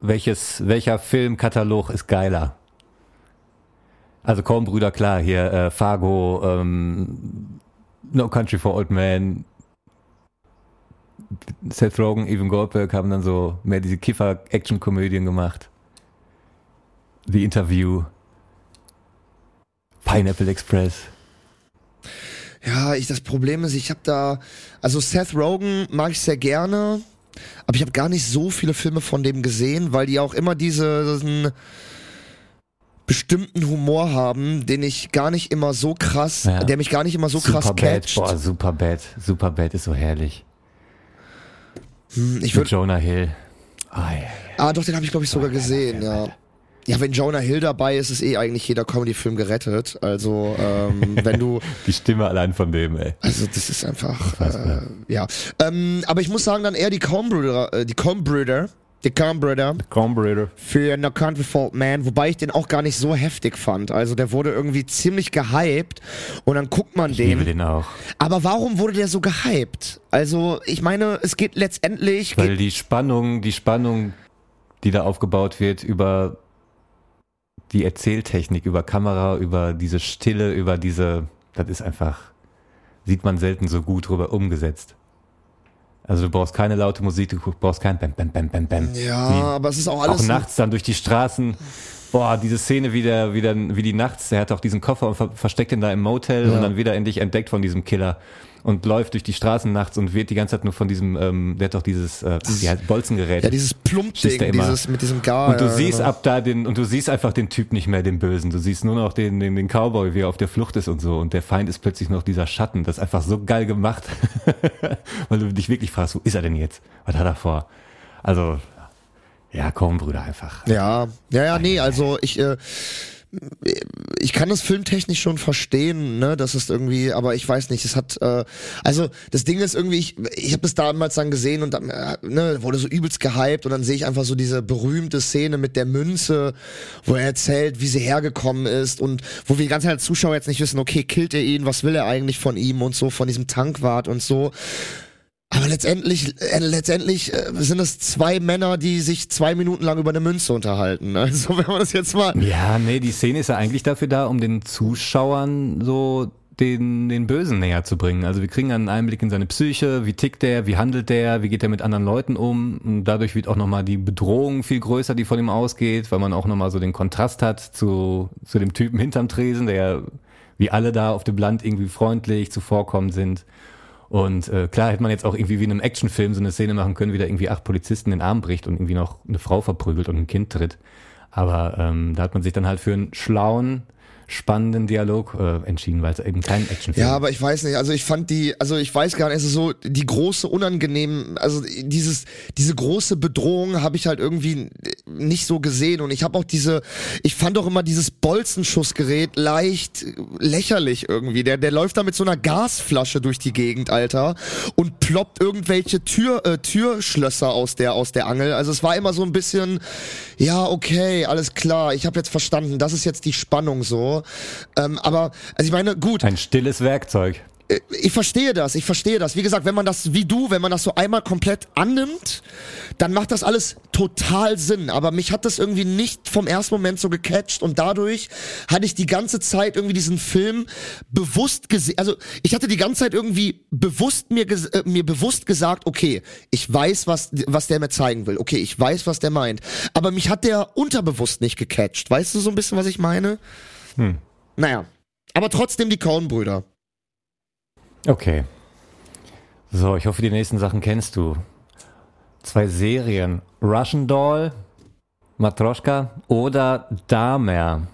[SPEAKER 2] Welches, welcher Filmkatalog ist geiler? Also Coen-Brüder, klar, hier äh, Fargo, ähm, No Country for Old Men, Seth Rogen, Evan Goldberg haben dann so mehr diese Kiffer-Action-Komödien gemacht. The Interview, Pineapple Express.
[SPEAKER 1] Ja, ich, das Problem ist, ich habe da, also Seth Rogen mag ich sehr gerne, aber ich habe gar nicht so viele Filme von dem gesehen, weil die auch immer diesen bestimmten Humor haben, den ich gar nicht immer so krass,
[SPEAKER 2] Ja.
[SPEAKER 1] der mich gar nicht immer so krass
[SPEAKER 2] Superbad,
[SPEAKER 1] catcht.
[SPEAKER 2] boah, Superbad. Superbad ist so herrlich.
[SPEAKER 1] Hm, Ich würde,
[SPEAKER 2] Jonah Hill. Ah, ja, ja.
[SPEAKER 1] ah, doch, den habe ich glaube ich sogar gesehen, ja. Ja, wenn Jonah Hill dabei ist, ist eh eigentlich jeder Comedy-Film gerettet. Also, ähm, wenn du,
[SPEAKER 2] Die Stimme allein von dem, ey.
[SPEAKER 1] Also das ist einfach, äh, ja. Ähm, aber ich muss sagen, dann eher die Coen-Brüder, äh, die Coen-Brüder, die Coen-Brüder
[SPEAKER 2] Combrader.
[SPEAKER 1] für No Country for Man, wobei ich den auch gar nicht so heftig fand. Also der wurde irgendwie ziemlich gehypt und dann guckt man
[SPEAKER 2] Ich liebe
[SPEAKER 1] den.
[SPEAKER 2] den auch.
[SPEAKER 1] Aber warum wurde der so gehypt? Also ich meine, es geht letztendlich,
[SPEAKER 2] Weil
[SPEAKER 1] geht,
[SPEAKER 2] die Spannung, die Spannung, die da aufgebaut wird über die Erzähltechnik, über Kamera, über diese Stille, über diese, das ist einfach, sieht man selten so gut drüber umgesetzt. Also du brauchst keine laute Musik, du brauchst kein Bam, Bam, Bam, Bam, Bam.
[SPEAKER 1] ja,
[SPEAKER 2] Die-
[SPEAKER 1] aber es ist auch
[SPEAKER 2] auch
[SPEAKER 1] alles,
[SPEAKER 2] nachts dann durch die Straßen Boah, diese Szene, wie, der, wie, der, wie die nachts, der hat auch diesen Koffer und ver versteckt ihn da im Motel
[SPEAKER 1] Ja.
[SPEAKER 2] und dann wieder endlich entdeckt von diesem Killer und läuft durch die Straßen nachts und wird die ganze Zeit nur von diesem, ähm, der hat doch dieses, äh, wie heißt, Bolzengerät.
[SPEAKER 1] Ja, dieses Plumpding,
[SPEAKER 2] immer.
[SPEAKER 1] dieses mit diesem Gar.
[SPEAKER 2] und du
[SPEAKER 1] ja,
[SPEAKER 2] siehst
[SPEAKER 1] genau.
[SPEAKER 2] ab da den, und du siehst einfach den Typ nicht mehr, den Bösen. Du siehst nur noch den, den, den Cowboy, wie er auf der Flucht ist und so. Und der Feind ist plötzlich noch dieser Schatten. Das ist einfach so geil gemacht. Weil du dich wirklich fragst, wo ist er denn jetzt? Was hat er vor? Also, ja, komm, Brüder, einfach.
[SPEAKER 1] Ja, ja, ja, nee, also ich, äh, ich kann das filmtechnisch schon verstehen, ne, das ist irgendwie, aber ich weiß nicht, es hat, äh, also das Ding ist irgendwie, ich, ich habe das damals dann gesehen und dann, äh, ne, wurde so übelst gehypt und dann sehe ich einfach so diese berühmte Szene mit der Münze, wo er erzählt, wie sie hergekommen ist und wo wir die ganze Zeit als Zuschauer jetzt nicht wissen, okay, killt er ihn, was will er eigentlich von ihm und so, von diesem Tankwart und so. Aber letztendlich, äh, letztendlich äh, sind es zwei Männer, die sich zwei Minuten lang über eine Münze unterhalten. Also wenn man das jetzt mal.
[SPEAKER 2] Ja, nee, die Szene ist ja eigentlich dafür da, um den Zuschauern so den, den Bösen näher zu bringen. Also wir kriegen einen Einblick in seine Psyche, wie tickt der, wie handelt der, wie geht er mit anderen Leuten um. Und dadurch wird auch nochmal die Bedrohung viel größer, die von ihm ausgeht, weil man auch nochmal so den Kontrast hat zu, zu dem Typen hinterm Tresen, der ja wie alle da auf dem Land irgendwie freundlich zuvorkommen sind. Und äh, klar hätte man jetzt auch irgendwie wie in einem Actionfilm so eine Szene machen können, wie da irgendwie acht Polizisten den Arm bricht und irgendwie noch eine Frau verprügelt und ein Kind tritt. Aber ähm, da hat man sich dann halt für einen schlauen, spannenden Dialog äh, entschieden, weil es eben kein Actionfilm
[SPEAKER 1] Ja, aber ich weiß nicht, also ich fand die, also ich weiß gar nicht, es ist so die große unangenehm, also dieses diese große Bedrohung habe ich halt irgendwie nicht so gesehen und ich habe auch diese ich fand auch immer dieses Bolzenschussgerät leicht lächerlich irgendwie. Der der läuft da mit so einer Gasflasche durch die Gegend, Alter, und ploppt irgendwelche Tür äh, Türschlösser aus der aus der Angel. Also es war immer so ein bisschen ja, okay, alles klar, ich habe jetzt verstanden, das ist jetzt die Spannung so. Ähm, aber also ich meine, gut,
[SPEAKER 2] Ein stilles Werkzeug.
[SPEAKER 1] ich verstehe das, ich verstehe das. Wie gesagt, wenn man das wie du, wenn man das so einmal komplett annimmt, dann macht das alles total Sinn. Aber mich hat das irgendwie nicht vom ersten Moment so gecatcht und dadurch hatte ich die ganze Zeit irgendwie diesen Film bewusst gesehen. Also ich hatte die ganze Zeit irgendwie bewusst mir äh, mir bewusst gesagt, okay, ich weiß, was was der mir zeigen will. Okay, ich weiß, was der meint. Aber mich hat der unterbewusst nicht gecatcht. Weißt du so ein bisschen, was ich meine?
[SPEAKER 2] Hm.
[SPEAKER 1] Naja. Aber trotzdem die Coen-Brüder.
[SPEAKER 2] Okay. So, ich hoffe, die nächsten Sachen kennst du. Zwei Serien. Russian Doll, Matroschka oder Damer.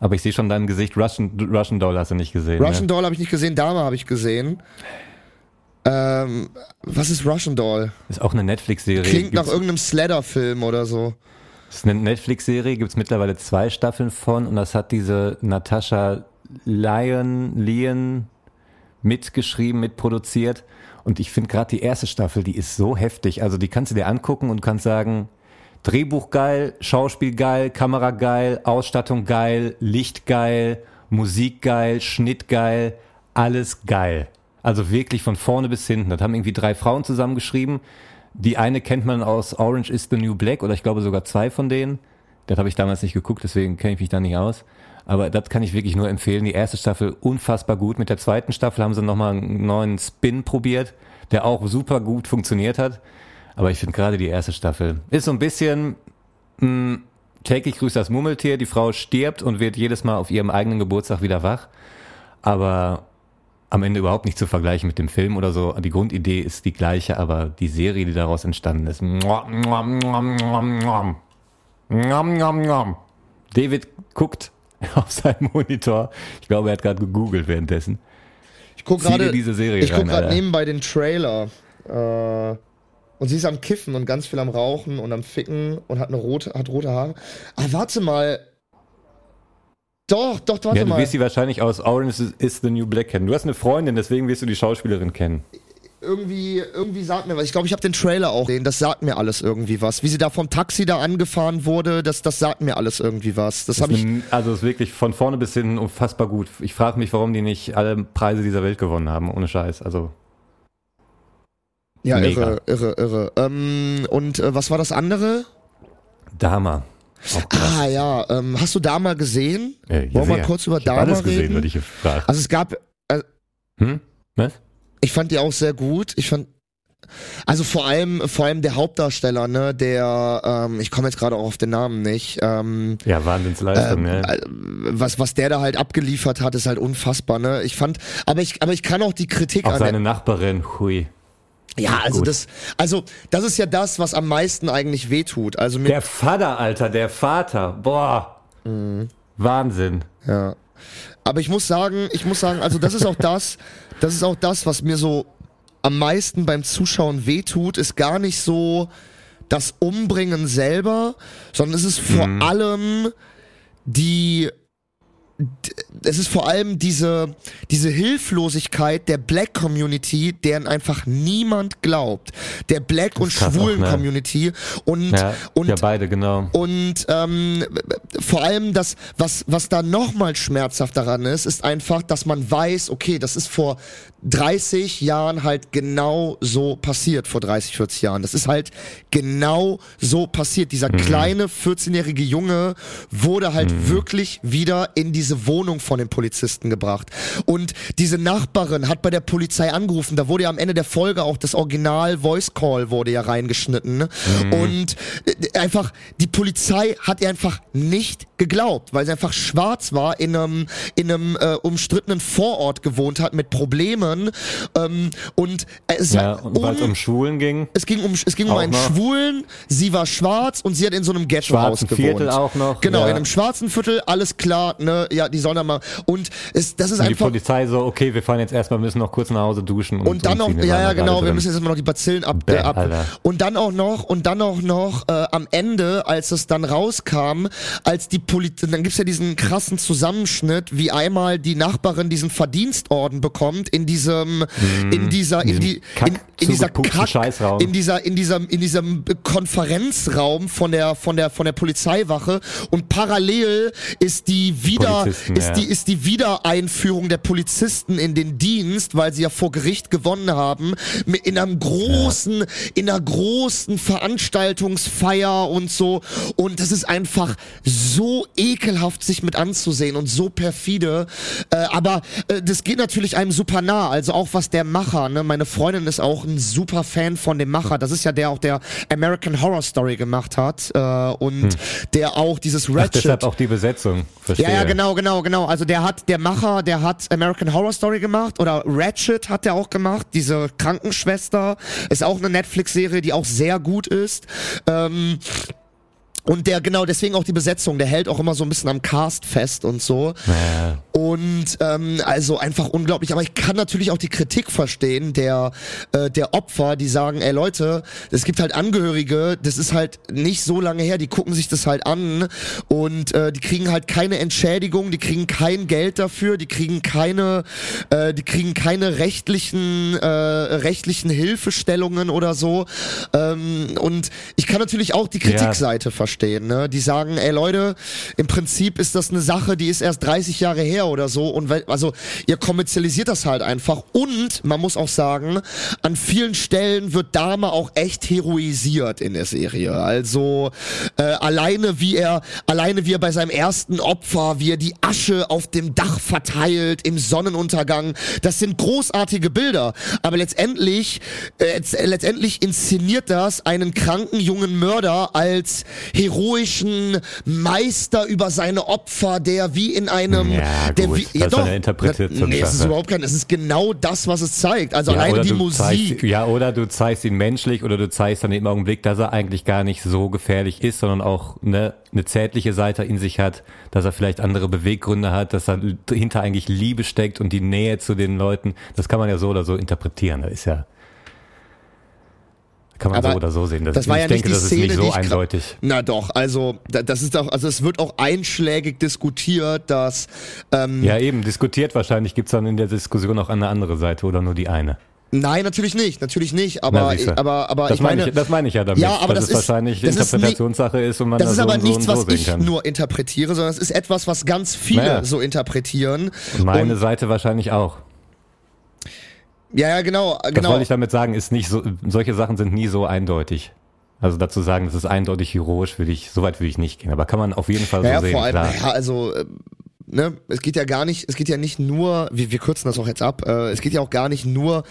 [SPEAKER 2] Aber ich sehe schon dein Gesicht. Russian, Russian Doll hast du nicht gesehen.
[SPEAKER 1] Russian
[SPEAKER 2] ne?
[SPEAKER 1] Doll habe ich nicht gesehen, Dame habe ich gesehen. Ähm, was ist Russian Doll?
[SPEAKER 2] Ist auch eine Netflix-Serie.
[SPEAKER 1] Klingt nach
[SPEAKER 2] Gibt's-
[SPEAKER 1] irgendeinem Sledder-Film oder so.
[SPEAKER 2] Ist eine Netflix-Serie, gibt es mittlerweile zwei Staffeln von und das hat diese Natascha Lyon, Lyon mitgeschrieben, mitproduziert. Und ich finde gerade die erste Staffel, die ist so heftig. Also die kannst du dir angucken und kannst sagen, Drehbuch geil, Schauspiel geil, Kamera geil, Ausstattung geil, Licht geil, Musik geil, Schnitt geil, alles geil. Also wirklich von vorne bis hinten. Das haben irgendwie drei Frauen zusammengeschrieben. Die eine kennt man aus Orange is the New Black oder ich glaube sogar zwei von denen. Das habe ich damals nicht geguckt, deswegen kenne ich mich da nicht aus. Aber das kann ich wirklich nur empfehlen. Die erste Staffel unfassbar gut. Mit der zweiten Staffel haben sie nochmal einen neuen Spin probiert, der auch super gut funktioniert hat. Aber ich finde gerade die erste Staffel ist so ein bisschen mh, täglich grüßt das Murmeltier. Die Frau stirbt und wird jedes Mal auf ihrem eigenen Geburtstag wieder wach. Aber am Ende überhaupt nicht zu vergleichen mit dem Film oder so. Die Grundidee ist die gleiche, aber die Serie, die daraus entstanden ist. David guckt auf seinem Monitor. Ich glaube, er hat gerade gegoogelt währenddessen.
[SPEAKER 1] Ich guck
[SPEAKER 2] Zieh dir
[SPEAKER 1] gerade
[SPEAKER 2] diese Serie
[SPEAKER 1] ich guck nebenbei den Trailer. Äh, und sie ist am Kiffen und ganz viel am Rauchen und am Ficken und hat eine rote, hat rote Haare. Ah, warte mal. Doch, doch, warte
[SPEAKER 2] Ja, du
[SPEAKER 1] mal.
[SPEAKER 2] wirst sie wahrscheinlich aus Orange is- the New Black kennen. Du hast eine Freundin, deswegen wirst du die Schauspielerin kennen.
[SPEAKER 1] irgendwie, irgendwie sagt mir was. Ich glaube, ich habe den Trailer auch gesehen. Das sagt mir alles irgendwie was. Wie sie da vom Taxi da angefahren wurde, das, das sagt mir alles irgendwie was. Das habe ich.
[SPEAKER 2] eine- also ist wirklich von vorne bis hinten unfassbar gut. Ich frage mich, warum die nicht alle Preise dieser Welt gewonnen haben, ohne Scheiß. Also
[SPEAKER 1] Ja,
[SPEAKER 2] mega.
[SPEAKER 1] irre, irre, irre. Ähm, und äh, was war das andere?
[SPEAKER 2] Dama. Krass.
[SPEAKER 1] Ah ja, ähm, hast du Dama gesehen?
[SPEAKER 2] Äh, ja,
[SPEAKER 1] Wollen wir
[SPEAKER 2] sehr.
[SPEAKER 1] kurz über
[SPEAKER 2] ich
[SPEAKER 1] Dama
[SPEAKER 2] alles gesehen,
[SPEAKER 1] reden?
[SPEAKER 2] würde ich gefragt.
[SPEAKER 1] Also es gab,
[SPEAKER 2] Hm? Was?
[SPEAKER 1] ich fand die auch sehr gut. Ich fand, Also vor allem, vor allem der Hauptdarsteller, ne, der, ähm, ich komme jetzt gerade auch auf den Namen nicht, ähm,
[SPEAKER 2] Ja, Wahnsinnsleistung, ja.
[SPEAKER 1] äh, was, was der da halt abgeliefert hat, ist halt unfassbar, ne? Ich fand, aber ich, aber ich kann auch die Kritik
[SPEAKER 2] Auch
[SPEAKER 1] an
[SPEAKER 2] seine Nachbarin, hui.
[SPEAKER 1] Ja, also
[SPEAKER 2] gut.
[SPEAKER 1] das, also das ist ja das, was am meisten eigentlich wehtut. Also
[SPEAKER 2] Der Vater, Alter, der Vater. Boah.
[SPEAKER 1] Mhm.
[SPEAKER 2] Wahnsinn.
[SPEAKER 1] ja. Aber ich muss sagen, ich muss sagen, also das ist auch das, das ist auch das, was mir so am meisten beim Zuschauen wehtut, ist gar nicht so das Umbringen selber, sondern es ist vor
[SPEAKER 2] Mhm.
[SPEAKER 1] allem die es ist vor allem diese, diese Hilflosigkeit der Black Community, deren einfach niemand glaubt. Der Black und
[SPEAKER 2] krass auch,
[SPEAKER 1] schwulen
[SPEAKER 2] ne?
[SPEAKER 1] Community und,
[SPEAKER 2] Ja,
[SPEAKER 1] und
[SPEAKER 2] ja beide, genau.
[SPEAKER 1] und ähm, vor allem das, was, was da nochmal schmerzhaft daran ist, ist einfach, dass man weiß, okay, das ist vor 30 Jahren halt genau so passiert, vor 30, 40 Jahren. Das ist halt genau so passiert. Dieser kleine 14-jährige Junge wurde halt wirklich wieder in diese Wohnung von den Polizisten gebracht. Und diese Nachbarin hat bei der Polizei angerufen. Da wurde ja am Ende der Folge auch das Original Voice Call wurde ja reingeschnitten. ne? Und äh, einfach, die Polizei hat ihr einfach nicht geglaubt, weil sie einfach schwarz war, in einem, in einem äh, umstrittenen Vorort gewohnt hat mit Problemen. Ähm, und es
[SPEAKER 2] Ja, und
[SPEAKER 1] un-
[SPEAKER 2] um Schwulen ging.
[SPEAKER 1] es ging um, es ging um einen
[SPEAKER 2] noch.
[SPEAKER 1] Schwulen, sie war schwarz und sie hat in so einem Ghetto-Haus
[SPEAKER 2] Schwarzen
[SPEAKER 1] gewohnt.
[SPEAKER 2] Viertel auch noch,
[SPEAKER 1] Genau,
[SPEAKER 2] ja.
[SPEAKER 1] in einem schwarzen Viertel, alles klar, ne, ja, die sollen da mal, und es, das ist
[SPEAKER 2] Und die
[SPEAKER 1] einfach,
[SPEAKER 2] Polizei so, okay, wir fahren jetzt erstmal, müssen noch kurz nach Hause duschen. Und,
[SPEAKER 1] und dann noch, ja, ja, genau, wir müssen jetzt mal noch die Bazillen ab,
[SPEAKER 2] Bäh,
[SPEAKER 1] äh, ab.
[SPEAKER 2] Alter.
[SPEAKER 1] Und dann auch noch, und dann auch noch, äh, am Ende, als es dann rauskam, als die Polizei, dann gibt's ja diesen krassen Zusammenschnitt, wie einmal die Nachbarin diesen Verdienstorden bekommt in diesem, in dieser, in, die, in, in dieser Kack,
[SPEAKER 2] Scheißraum.
[SPEAKER 1] in dieser, in diesem, in diesem Konferenzraum von der, von der, von der Polizeiwache und parallel ist die wieder, ist
[SPEAKER 2] ja.
[SPEAKER 1] die, ist die Wiedereinführung der Polizisten in den Dienst, weil sie ja vor Gericht gewonnen haben, in einem großen, in einer großen Veranstaltungsfeier und so. Und das ist einfach so ekelhaft, sich mit anzusehen und so perfide. Äh, aber äh, das geht natürlich einem super nah. Also auch was der Macher, ne? Meine Freundin ist auch ein super Fan von dem Macher. Das ist ja der auch der American Horror Story gemacht hat äh, und der auch dieses
[SPEAKER 2] Ach,
[SPEAKER 1] Ratchet.
[SPEAKER 2] deshalb auch die Besetzung. Verstehe.
[SPEAKER 1] Ja, ja, genau, genau, genau. Also der hat, der Macher, der hat American Horror Story gemacht oder Ratchet hat er auch gemacht. Diese Krankenschwester ist auch eine Netflix-Serie, die auch sehr gut ist. Ähm, und der, genau, deswegen auch die Besetzung, der hält auch immer so ein bisschen am Cast fest und so.
[SPEAKER 2] Ja.
[SPEAKER 1] Und ähm, also einfach unglaublich. Aber ich kann natürlich auch die Kritik verstehen der äh, der Opfer, die sagen, ey Leute, es gibt halt Angehörige, das ist halt nicht so lange her, die gucken sich das halt an und äh, die kriegen halt keine Entschädigung, die kriegen kein Geld dafür, die kriegen keine, äh, die kriegen keine rechtlichen äh, rechtlichen Hilfestellungen oder so. Ähm, und ich kann natürlich auch die Kritikseite verstehen, ne? Die sagen, ey Leute, im Prinzip ist das eine Sache, die ist erst 30 Jahre her oder so und also ihr kommerzialisiert das halt einfach und man muss auch sagen, an vielen Stellen wird Dame auch echt heroisiert in der Serie. Also äh, alleine wie er alleine wie er bei seinem ersten Opfer, wie er die Asche auf dem Dach verteilt im Sonnenuntergang, das sind großartige Bilder, aber letztendlich äh, letzt- letztendlich inszeniert das einen kranken jungen Mörder als heroischen Meister über seine Opfer, der wie in einem
[SPEAKER 2] Ja,
[SPEAKER 1] der
[SPEAKER 2] gut,
[SPEAKER 1] wie,
[SPEAKER 2] das ist eine Interpretation-
[SPEAKER 1] Nee, es ist überhaupt kein, es ist genau das, was es zeigt. Also
[SPEAKER 2] Ja,
[SPEAKER 1] alleine
[SPEAKER 2] oder
[SPEAKER 1] die
[SPEAKER 2] du
[SPEAKER 1] Musik.
[SPEAKER 2] Zeigst, ja, oder du zeigst ihn menschlich oder du zeigst dann im Augenblick, dass er eigentlich gar nicht so gefährlich ist, sondern auch ne, eine zärtliche Seite in sich hat, dass er vielleicht andere Beweggründe hat, dass er hinter eigentlich Liebe steckt und die Nähe zu den Leuten. Das kann man ja so oder so interpretieren. Das ist ja. Kann man
[SPEAKER 1] Aber
[SPEAKER 2] so oder so sehen. Das,
[SPEAKER 1] das war
[SPEAKER 2] ich
[SPEAKER 1] ja
[SPEAKER 2] denke,
[SPEAKER 1] nicht die
[SPEAKER 2] das
[SPEAKER 1] Szene,
[SPEAKER 2] ist nicht
[SPEAKER 1] die
[SPEAKER 2] so
[SPEAKER 1] ich gra-
[SPEAKER 2] eindeutig.
[SPEAKER 1] Na doch, also da- das ist doch, also es wird auch einschlägig diskutiert, dass ähm,
[SPEAKER 2] Ja, eben, diskutiert wahrscheinlich. Gibt's dann in der Diskussion auch eine andere Seite oder nur die eine?
[SPEAKER 1] nein, natürlich nicht, natürlich nicht,
[SPEAKER 2] Na,
[SPEAKER 1] aber
[SPEAKER 2] siehste.
[SPEAKER 1] aber aber
[SPEAKER 2] das
[SPEAKER 1] ich meine,
[SPEAKER 2] ich, das meine ich ja damit.
[SPEAKER 1] Ja, aber
[SPEAKER 2] dass
[SPEAKER 1] das
[SPEAKER 2] es
[SPEAKER 1] ist-
[SPEAKER 2] wahrscheinlich
[SPEAKER 1] das ist
[SPEAKER 2] Interpretationssache ist und man
[SPEAKER 1] das
[SPEAKER 2] da
[SPEAKER 1] ist
[SPEAKER 2] so
[SPEAKER 1] aber
[SPEAKER 2] so
[SPEAKER 1] nichts,
[SPEAKER 2] so
[SPEAKER 1] was ich
[SPEAKER 2] kann.
[SPEAKER 1] nur interpretiere, sondern es ist etwas, was ganz viele
[SPEAKER 2] Naja.
[SPEAKER 1] so interpretieren.
[SPEAKER 2] Und meine
[SPEAKER 1] Und-
[SPEAKER 2] Seite wahrscheinlich auch.
[SPEAKER 1] Ja, ja, genau,
[SPEAKER 2] Das
[SPEAKER 1] genau.
[SPEAKER 2] wollte ich damit sagen, ist nicht so, solche Sachen sind nie so eindeutig. Also dazu sagen, das ist eindeutig heroisch, will ich, so weit will ich nicht gehen. Aber kann man auf jeden Fall so
[SPEAKER 1] ja,
[SPEAKER 2] sehen,
[SPEAKER 1] vor allem,
[SPEAKER 2] klar.
[SPEAKER 1] ja, also, äh, ne, es geht ja gar nicht, es geht ja nicht nur, wir, wir kürzen das auch jetzt ab, äh, es geht ja auch gar nicht nur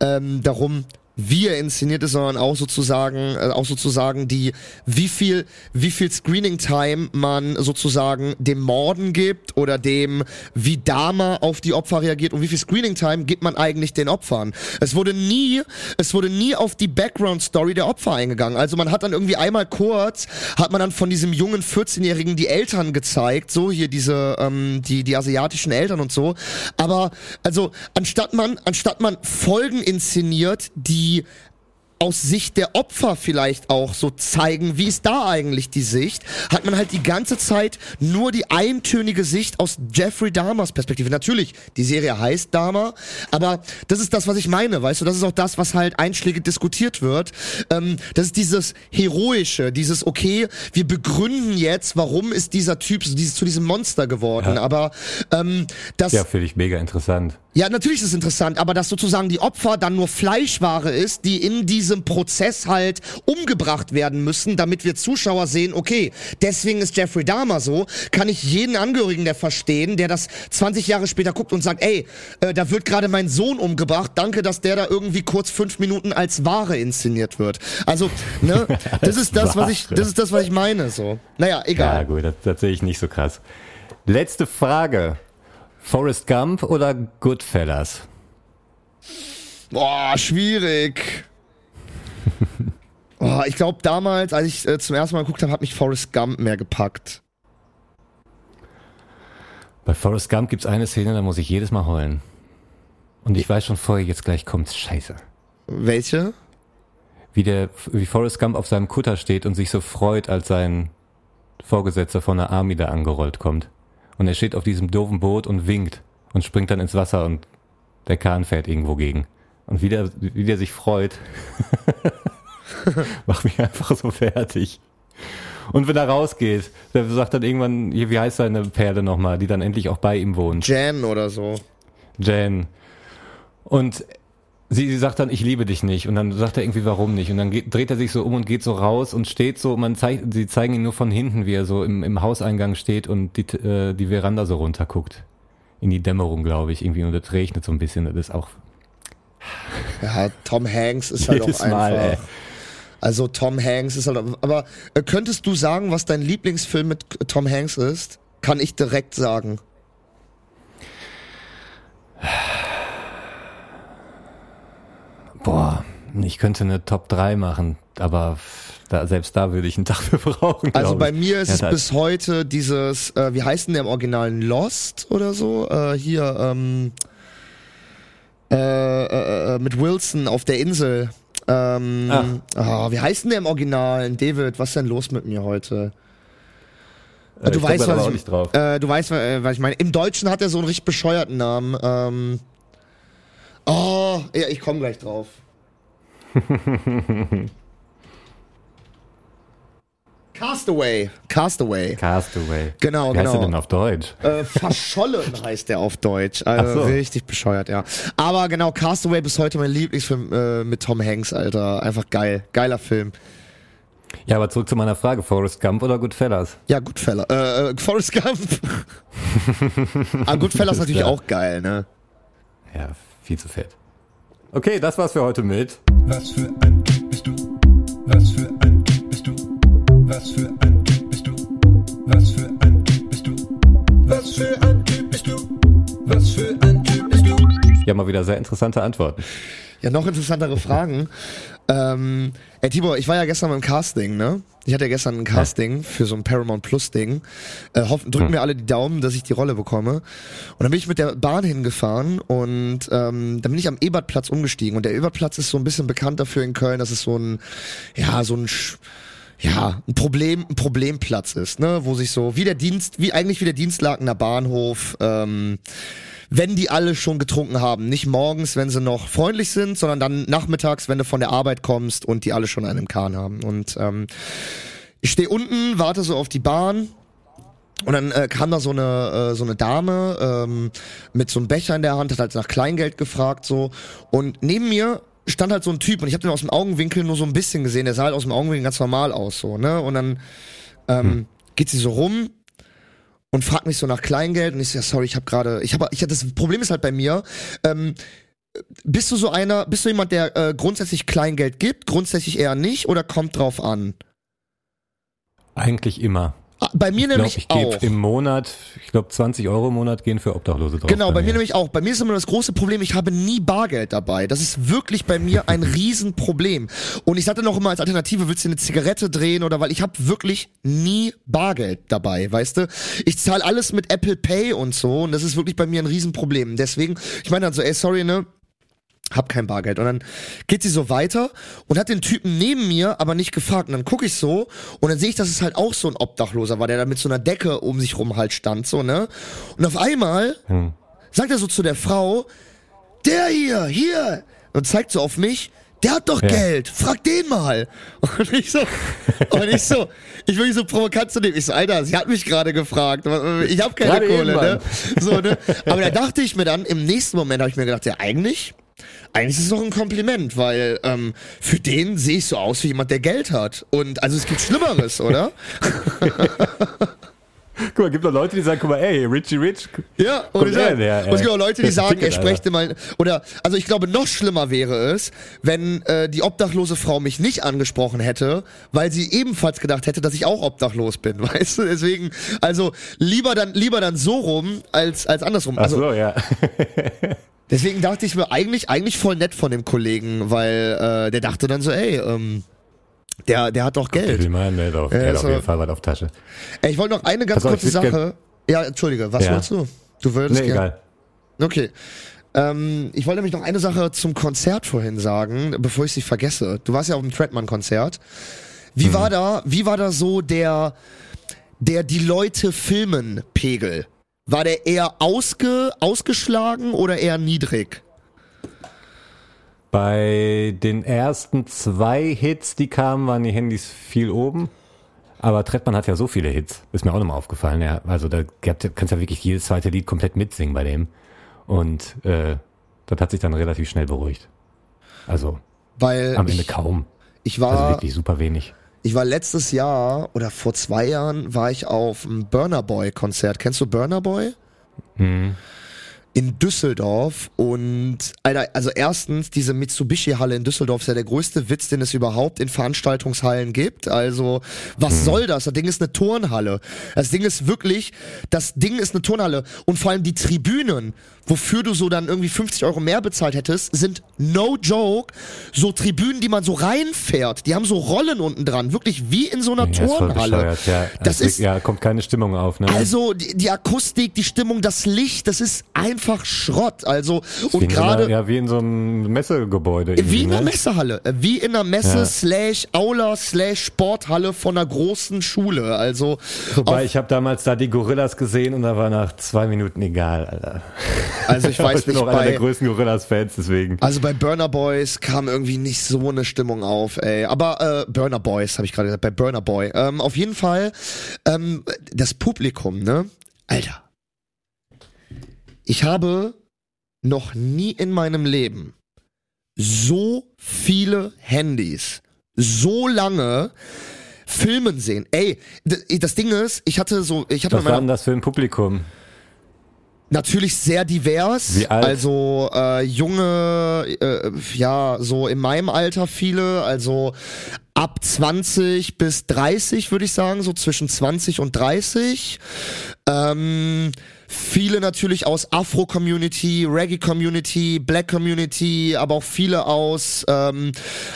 [SPEAKER 1] ähm, darum, wie er inszeniert ist, sondern auch sozusagen, äh, auch sozusagen die, wie viel, wie viel Screening Time man sozusagen dem Morden gibt oder dem, wie Dama auf die Opfer reagiert und wie viel Screening Time gibt man eigentlich den Opfern. Es wurde nie, es wurde nie auf die Background Story der Opfer eingegangen. Also man hat dann irgendwie einmal kurz, hat man dann von diesem jungen 14-Jährigen die Eltern gezeigt, so hier diese, ähm, die, die asiatischen Eltern und so. Aber, also, anstatt man, anstatt man Folgen inszeniert, die aus Sicht der Opfer vielleicht auch so zeigen, wie ist da eigentlich die Sicht, hat man halt die ganze Zeit nur die eintönige Sicht aus Jeffrey Dahmers Perspektive. Natürlich, die Serie heißt Dahmer, aber das ist das, was ich meine, weißt du, das ist auch das, was halt einschlägig diskutiert wird. Ähm, das ist dieses Heroische, dieses, okay, wir begründen jetzt, warum ist dieser Typ dieses, zu diesem Monster geworden,
[SPEAKER 2] Ja.
[SPEAKER 1] aber ähm, das...
[SPEAKER 2] Ja, finde ich mega interessant.
[SPEAKER 1] Ja, natürlich ist es interessant, aber dass sozusagen die Opfer dann nur Fleischware ist, die in diesem Prozess halt umgebracht werden müssen, damit wir Zuschauer sehen, okay, deswegen ist Jeffrey Dahmer so, kann ich jeden Angehörigen der verstehen, der das 20 Jahre später guckt und sagt, ey, äh, da wird gerade mein Sohn umgebracht, danke, dass der da irgendwie kurz fünf Minuten als Ware inszeniert wird. Also, ne, das ist das, was ich, das ist das, was ich meine, so. Naja,
[SPEAKER 2] Ja,
[SPEAKER 1] egal.
[SPEAKER 2] gut, das, das sehe ich nicht so krass. Letzte Frage. Forrest Gump oder Goodfellas?
[SPEAKER 1] Boah, schwierig. Boah, ich glaube damals, als ich äh, zum ersten Mal geguckt habe, hat mich Forrest Gump mehr gepackt.
[SPEAKER 2] Bei Forrest Gump gibt's eine Szene, da muss ich jedes Mal heulen. Und ich weiß schon vorher, jetzt gleich kommt's. Scheiße.
[SPEAKER 1] Welche?
[SPEAKER 2] Wie der, wie Forrest Gump auf seinem Kutter steht und sich so freut, als sein Vorgesetzter von der Army da angerollt kommt. Und er steht auf diesem doofen Boot und winkt und springt dann ins Wasser und der Kahn fährt irgendwo gegen. Und wie der, wie der sich freut, macht mich einfach so fertig. Und wenn er rausgeht, der sagt dann irgendwann, hier, wie heißt seine Perle nochmal, die dann endlich auch bei ihm wohnt.
[SPEAKER 1] Jan oder so.
[SPEAKER 2] Jan. Und sie, sie sagt dann, ich liebe dich nicht. Und dann sagt er irgendwie, warum nicht? Und dann geht, dreht er sich so um und geht so raus und steht so, man zeigt, sie zeigen ihn nur von hinten, wie er so im, im Hauseingang steht und die, äh, die Veranda so runterguckt. In die Dämmerung, glaube ich, irgendwie. Und es regnet so ein bisschen. Das ist auch
[SPEAKER 1] Ja, Tom Hanks ist halt auch
[SPEAKER 2] jedes
[SPEAKER 1] einfach.
[SPEAKER 2] Mal, ey.
[SPEAKER 1] Also Tom Hanks ist halt. Aber äh, könntest du sagen, was dein Lieblingsfilm mit Tom Hanks ist? Kann ich direkt sagen.
[SPEAKER 2] Boah, ich könnte eine Top 3 machen, aber da, selbst da würde ich einen Tag für brauchen.
[SPEAKER 1] Also bei mir ist
[SPEAKER 2] Ja,
[SPEAKER 1] es bis heute dieses, äh, wie heißt denn der im Originalen? Lost oder so? Äh, hier, ähm, äh, äh, äh, mit Wilson auf der Insel. Ähm, ah, wie heißt denn der im Originalen? David, was ist denn los mit mir heute?
[SPEAKER 2] Äh,
[SPEAKER 1] du
[SPEAKER 2] ich komm
[SPEAKER 1] weißt, was ich. Äh, du weißt, äh, was ich meine. Im Deutschen hat er so einen richtig bescheuerten Namen. Ähm, oh, ja, ich komme gleich drauf. Castaway. Castaway.
[SPEAKER 2] Castaway.
[SPEAKER 1] Genau,
[SPEAKER 2] Wie heißt
[SPEAKER 1] genau.
[SPEAKER 2] der denn auf Deutsch?
[SPEAKER 1] Äh, verschollen heißt der auf Deutsch. Also
[SPEAKER 2] Ach so.
[SPEAKER 1] richtig bescheuert, ja. Aber genau, Castaway bis heute mein Lieblingsfilm äh, mit Tom Hanks, Alter. Einfach geil. Geiler Film.
[SPEAKER 2] Ja, aber zurück zu meiner Frage. Forrest Gump oder Goodfellas?
[SPEAKER 1] Ja, Goodfellas. Äh, äh, Forrest Gump. ah, Goodfellas natürlich
[SPEAKER 2] klar.
[SPEAKER 1] auch geil, ne?
[SPEAKER 2] Ja, viel zu fett. Okay, das war's für heute mit.
[SPEAKER 3] Was für ein Typ bist du? Was für ein Typ bist du? Was für ein Typ bist du? Was für ein Typ bist du? Was für ein Typ bist du? Was für ein Typ bist du?
[SPEAKER 2] Ja, mal wieder sehr interessante Antworten.
[SPEAKER 1] Ja, noch interessantere Fragen. Ähm, ey, Tibor, ich war ja gestern beim Casting, ne? Ich hatte ja gestern ein Casting für so ein Paramount Plus Ding. Äh, drücken mir alle die Daumen, dass ich die Rolle bekomme. Und dann bin ich mit der Bahn hingefahren und ähm, dann bin ich am Ebertplatz umgestiegen. Und der Ebertplatz ist so ein bisschen bekannt dafür in Köln, dass es so ein, ja, so ein Sch- ja, ein Problem, ein Problemplatz ist, ne, wo sich so, wie der Dienst, wie eigentlich wie der Dienstlakener Bahnhof, ähm, wenn die alle schon getrunken haben. Nicht morgens, wenn sie noch freundlich sind, sondern dann nachmittags, wenn du von der Arbeit kommst und die alle schon einen Kahn haben. Und ähm, ich stehe unten, warte so auf die Bahn. Und dann äh, kam da so eine äh, so eine Dame ähm, mit so einem Becher in der Hand, hat halt nach Kleingeld gefragt so und neben mir stand halt so ein Typ und ich habe den aus dem Augenwinkel nur so ein bisschen gesehen, der sah halt aus dem Augenwinkel ganz normal aus so, ne? Und dann ähm, geht sie so rum und fragt mich so nach Kleingeld und ich so, ja, sorry, ich habe gerade, ich habe, ich das Problem ist halt bei mir, ähm, bist du so einer, bist du jemand, der äh, grundsätzlich Kleingeld gibt, grundsätzlich eher nicht oder kommt drauf an?
[SPEAKER 2] Eigentlich immer.
[SPEAKER 1] Bei mir
[SPEAKER 2] Ich
[SPEAKER 1] nämlich
[SPEAKER 2] ich gebe
[SPEAKER 1] auch.
[SPEAKER 2] im Monat, ich glaube 20 Euro im Monat gehen für Obdachlose drauf.
[SPEAKER 1] Genau, bei mir nämlich auch. Bei mir ist immer das große Problem, ich habe nie Bargeld dabei. Das ist wirklich bei mir ein Riesenproblem. Und ich sagte noch immer als Alternative, willst du eine Zigarette drehen oder weil ich habe wirklich nie Bargeld dabei, weißt du? Ich zahle alles mit Apple Pay und so und das ist wirklich bei mir ein Riesenproblem. Deswegen, ich meine dann so, ey, sorry, ne? Hab kein Bargeld. Und dann geht sie so weiter und hat den Typen neben mir aber nicht gefragt. Und dann gucke ich so und dann sehe ich, dass es halt auch so ein Obdachloser war, der da mit so einer Decke um sich rum halt stand, so, ne? Und auf einmal
[SPEAKER 2] Hm.
[SPEAKER 1] sagt er so zu der Frau, der hier, hier, und zeigt so auf mich, der hat doch
[SPEAKER 2] Ja.
[SPEAKER 1] Geld, frag den mal. Und ich so, und ich so, ich will so provokant zu dem. Ich so, Alter, sie hat mich gerade gefragt. Ich habe keine
[SPEAKER 2] Gerade
[SPEAKER 1] Kohle, ne? So, ne? Aber da dachte ich mir dann, im nächsten Moment habe ich mir gedacht, ja, eigentlich, eigentlich ist es doch ein Kompliment, weil ähm, für den sehe ich so aus wie jemand, der Geld hat. Und also es gibt Schlimmeres, oder?
[SPEAKER 2] Guck mal, gibt doch Leute, die sagen, guck mal, ey, Richie Rich.
[SPEAKER 1] Ja, und,
[SPEAKER 2] her, der,
[SPEAKER 1] und es gibt auch Leute, die sagen, er
[SPEAKER 2] Ticket,
[SPEAKER 1] spreche mal, oder, also ich glaube, noch schlimmer wäre es, wenn äh, die obdachlose Frau mich nicht angesprochen hätte, weil sie ebenfalls gedacht hätte, dass ich auch obdachlos bin, weißt du? Deswegen, also lieber dann, lieber dann so rum, als, als andersrum.
[SPEAKER 2] Ach
[SPEAKER 1] Also
[SPEAKER 2] so, ja.
[SPEAKER 1] Deswegen dachte ich mir eigentlich, eigentlich voll nett von dem Kollegen, weil äh, der dachte dann so, ey, ähm, der, der hat doch Geld.
[SPEAKER 2] Ich meine, der hat auf, auf jeden Fall was auf Tasche.
[SPEAKER 1] Ey, ich wollte noch eine ganz
[SPEAKER 2] Pass auf,
[SPEAKER 1] kurze
[SPEAKER 2] würd
[SPEAKER 1] Sache. Ja, entschuldige, was
[SPEAKER 2] Ja.
[SPEAKER 1] wolltest du? Du würdest
[SPEAKER 2] Nee,
[SPEAKER 1] gern-
[SPEAKER 2] egal.
[SPEAKER 1] Okay. Ähm, ich wollte nämlich noch eine Sache zum Konzert vorhin sagen, bevor ich sie vergesse. Du warst ja auf dem Treadman-Konzert. Wie war da, wie war da so der, der die Leute filmen Pegel? War der eher ausge, ausgeschlagen oder eher niedrig?
[SPEAKER 2] Bei den ersten zwei Hits, die kamen, waren die Handys viel oben. Aber Trettmann hat ja so viele Hits. Ist mir auch nochmal aufgefallen. Ja, also da kannst ja wirklich jedes zweite Lied komplett mitsingen bei dem. Und äh, das hat sich dann relativ schnell beruhigt. Also
[SPEAKER 1] Weil
[SPEAKER 2] am Ende
[SPEAKER 1] ich,
[SPEAKER 2] kaum.
[SPEAKER 1] ich
[SPEAKER 2] Also
[SPEAKER 1] war,
[SPEAKER 2] wirklich super wenig.
[SPEAKER 1] Ich war letztes Jahr oder vor zwei Jahren war ich auf einem Burner Boy Konzert. Kennst du Burner Boy?
[SPEAKER 2] Mhm.
[SPEAKER 1] In Düsseldorf und Alter, also erstens, diese Mitsubishi-Halle in Düsseldorf ist ja der größte Witz, den es überhaupt in Veranstaltungshallen gibt. Also, was soll das? Das Ding ist eine Turnhalle. Das Ding ist wirklich, das Ding ist eine Turnhalle. Und vor allem die Tribünen, wofür du so dann irgendwie 50 Euro mehr bezahlt hättest, sind no joke, so Tribünen, die man so reinfährt. Die haben so Rollen unten dran. Wirklich wie in so einer
[SPEAKER 2] Ja,
[SPEAKER 1] Turnhalle.
[SPEAKER 2] bescheuert, ja.
[SPEAKER 1] Das
[SPEAKER 2] Also,
[SPEAKER 1] ist,
[SPEAKER 2] ja, kommt keine Stimmung auf, ne?
[SPEAKER 1] also die, die Akustik, die Stimmung, das Licht, das ist einfach Schrott. Also und gerade
[SPEAKER 2] ja, wie in so einem Messegebäude.
[SPEAKER 1] wie in einer
[SPEAKER 2] ne?
[SPEAKER 1] Messehalle, wie in einer Messe
[SPEAKER 2] Ja.
[SPEAKER 1] slash Aula slash Sporthalle von einer großen Schule. Also
[SPEAKER 2] Wobei, ich habe damals da die Gorillas gesehen und da war nach zwei Minuten egal, Alter.
[SPEAKER 1] also ich weiß
[SPEAKER 2] ich bin
[SPEAKER 1] nicht
[SPEAKER 2] auch einer der
[SPEAKER 1] bei
[SPEAKER 2] größten Gorillas-Fans, deswegen.
[SPEAKER 1] also bei Burner Boys kam irgendwie nicht so eine Stimmung auf, ey. Aber äh, Burner Boys habe ich gerade gesagt, bei Burner Boy. Ähm, auf jeden Fall ähm, das Publikum, ne? Alter. Ich habe noch nie in meinem Leben so viele Handys so lange filmen sehen. Ey, das Ding ist, ich hatte so, ich hatte
[SPEAKER 2] Was war denn das für ein Publikum?
[SPEAKER 1] natürlich sehr divers.
[SPEAKER 2] Wie alt?
[SPEAKER 1] Also äh, junge, äh, ja, so in meinem Alter viele, also ab 20 bis 30 würde ich sagen, so zwischen 20 und 30. Ähm, viele natürlich aus Afro-Community, Reggae-Community, Black-Community, aber auch viele aus, ähm,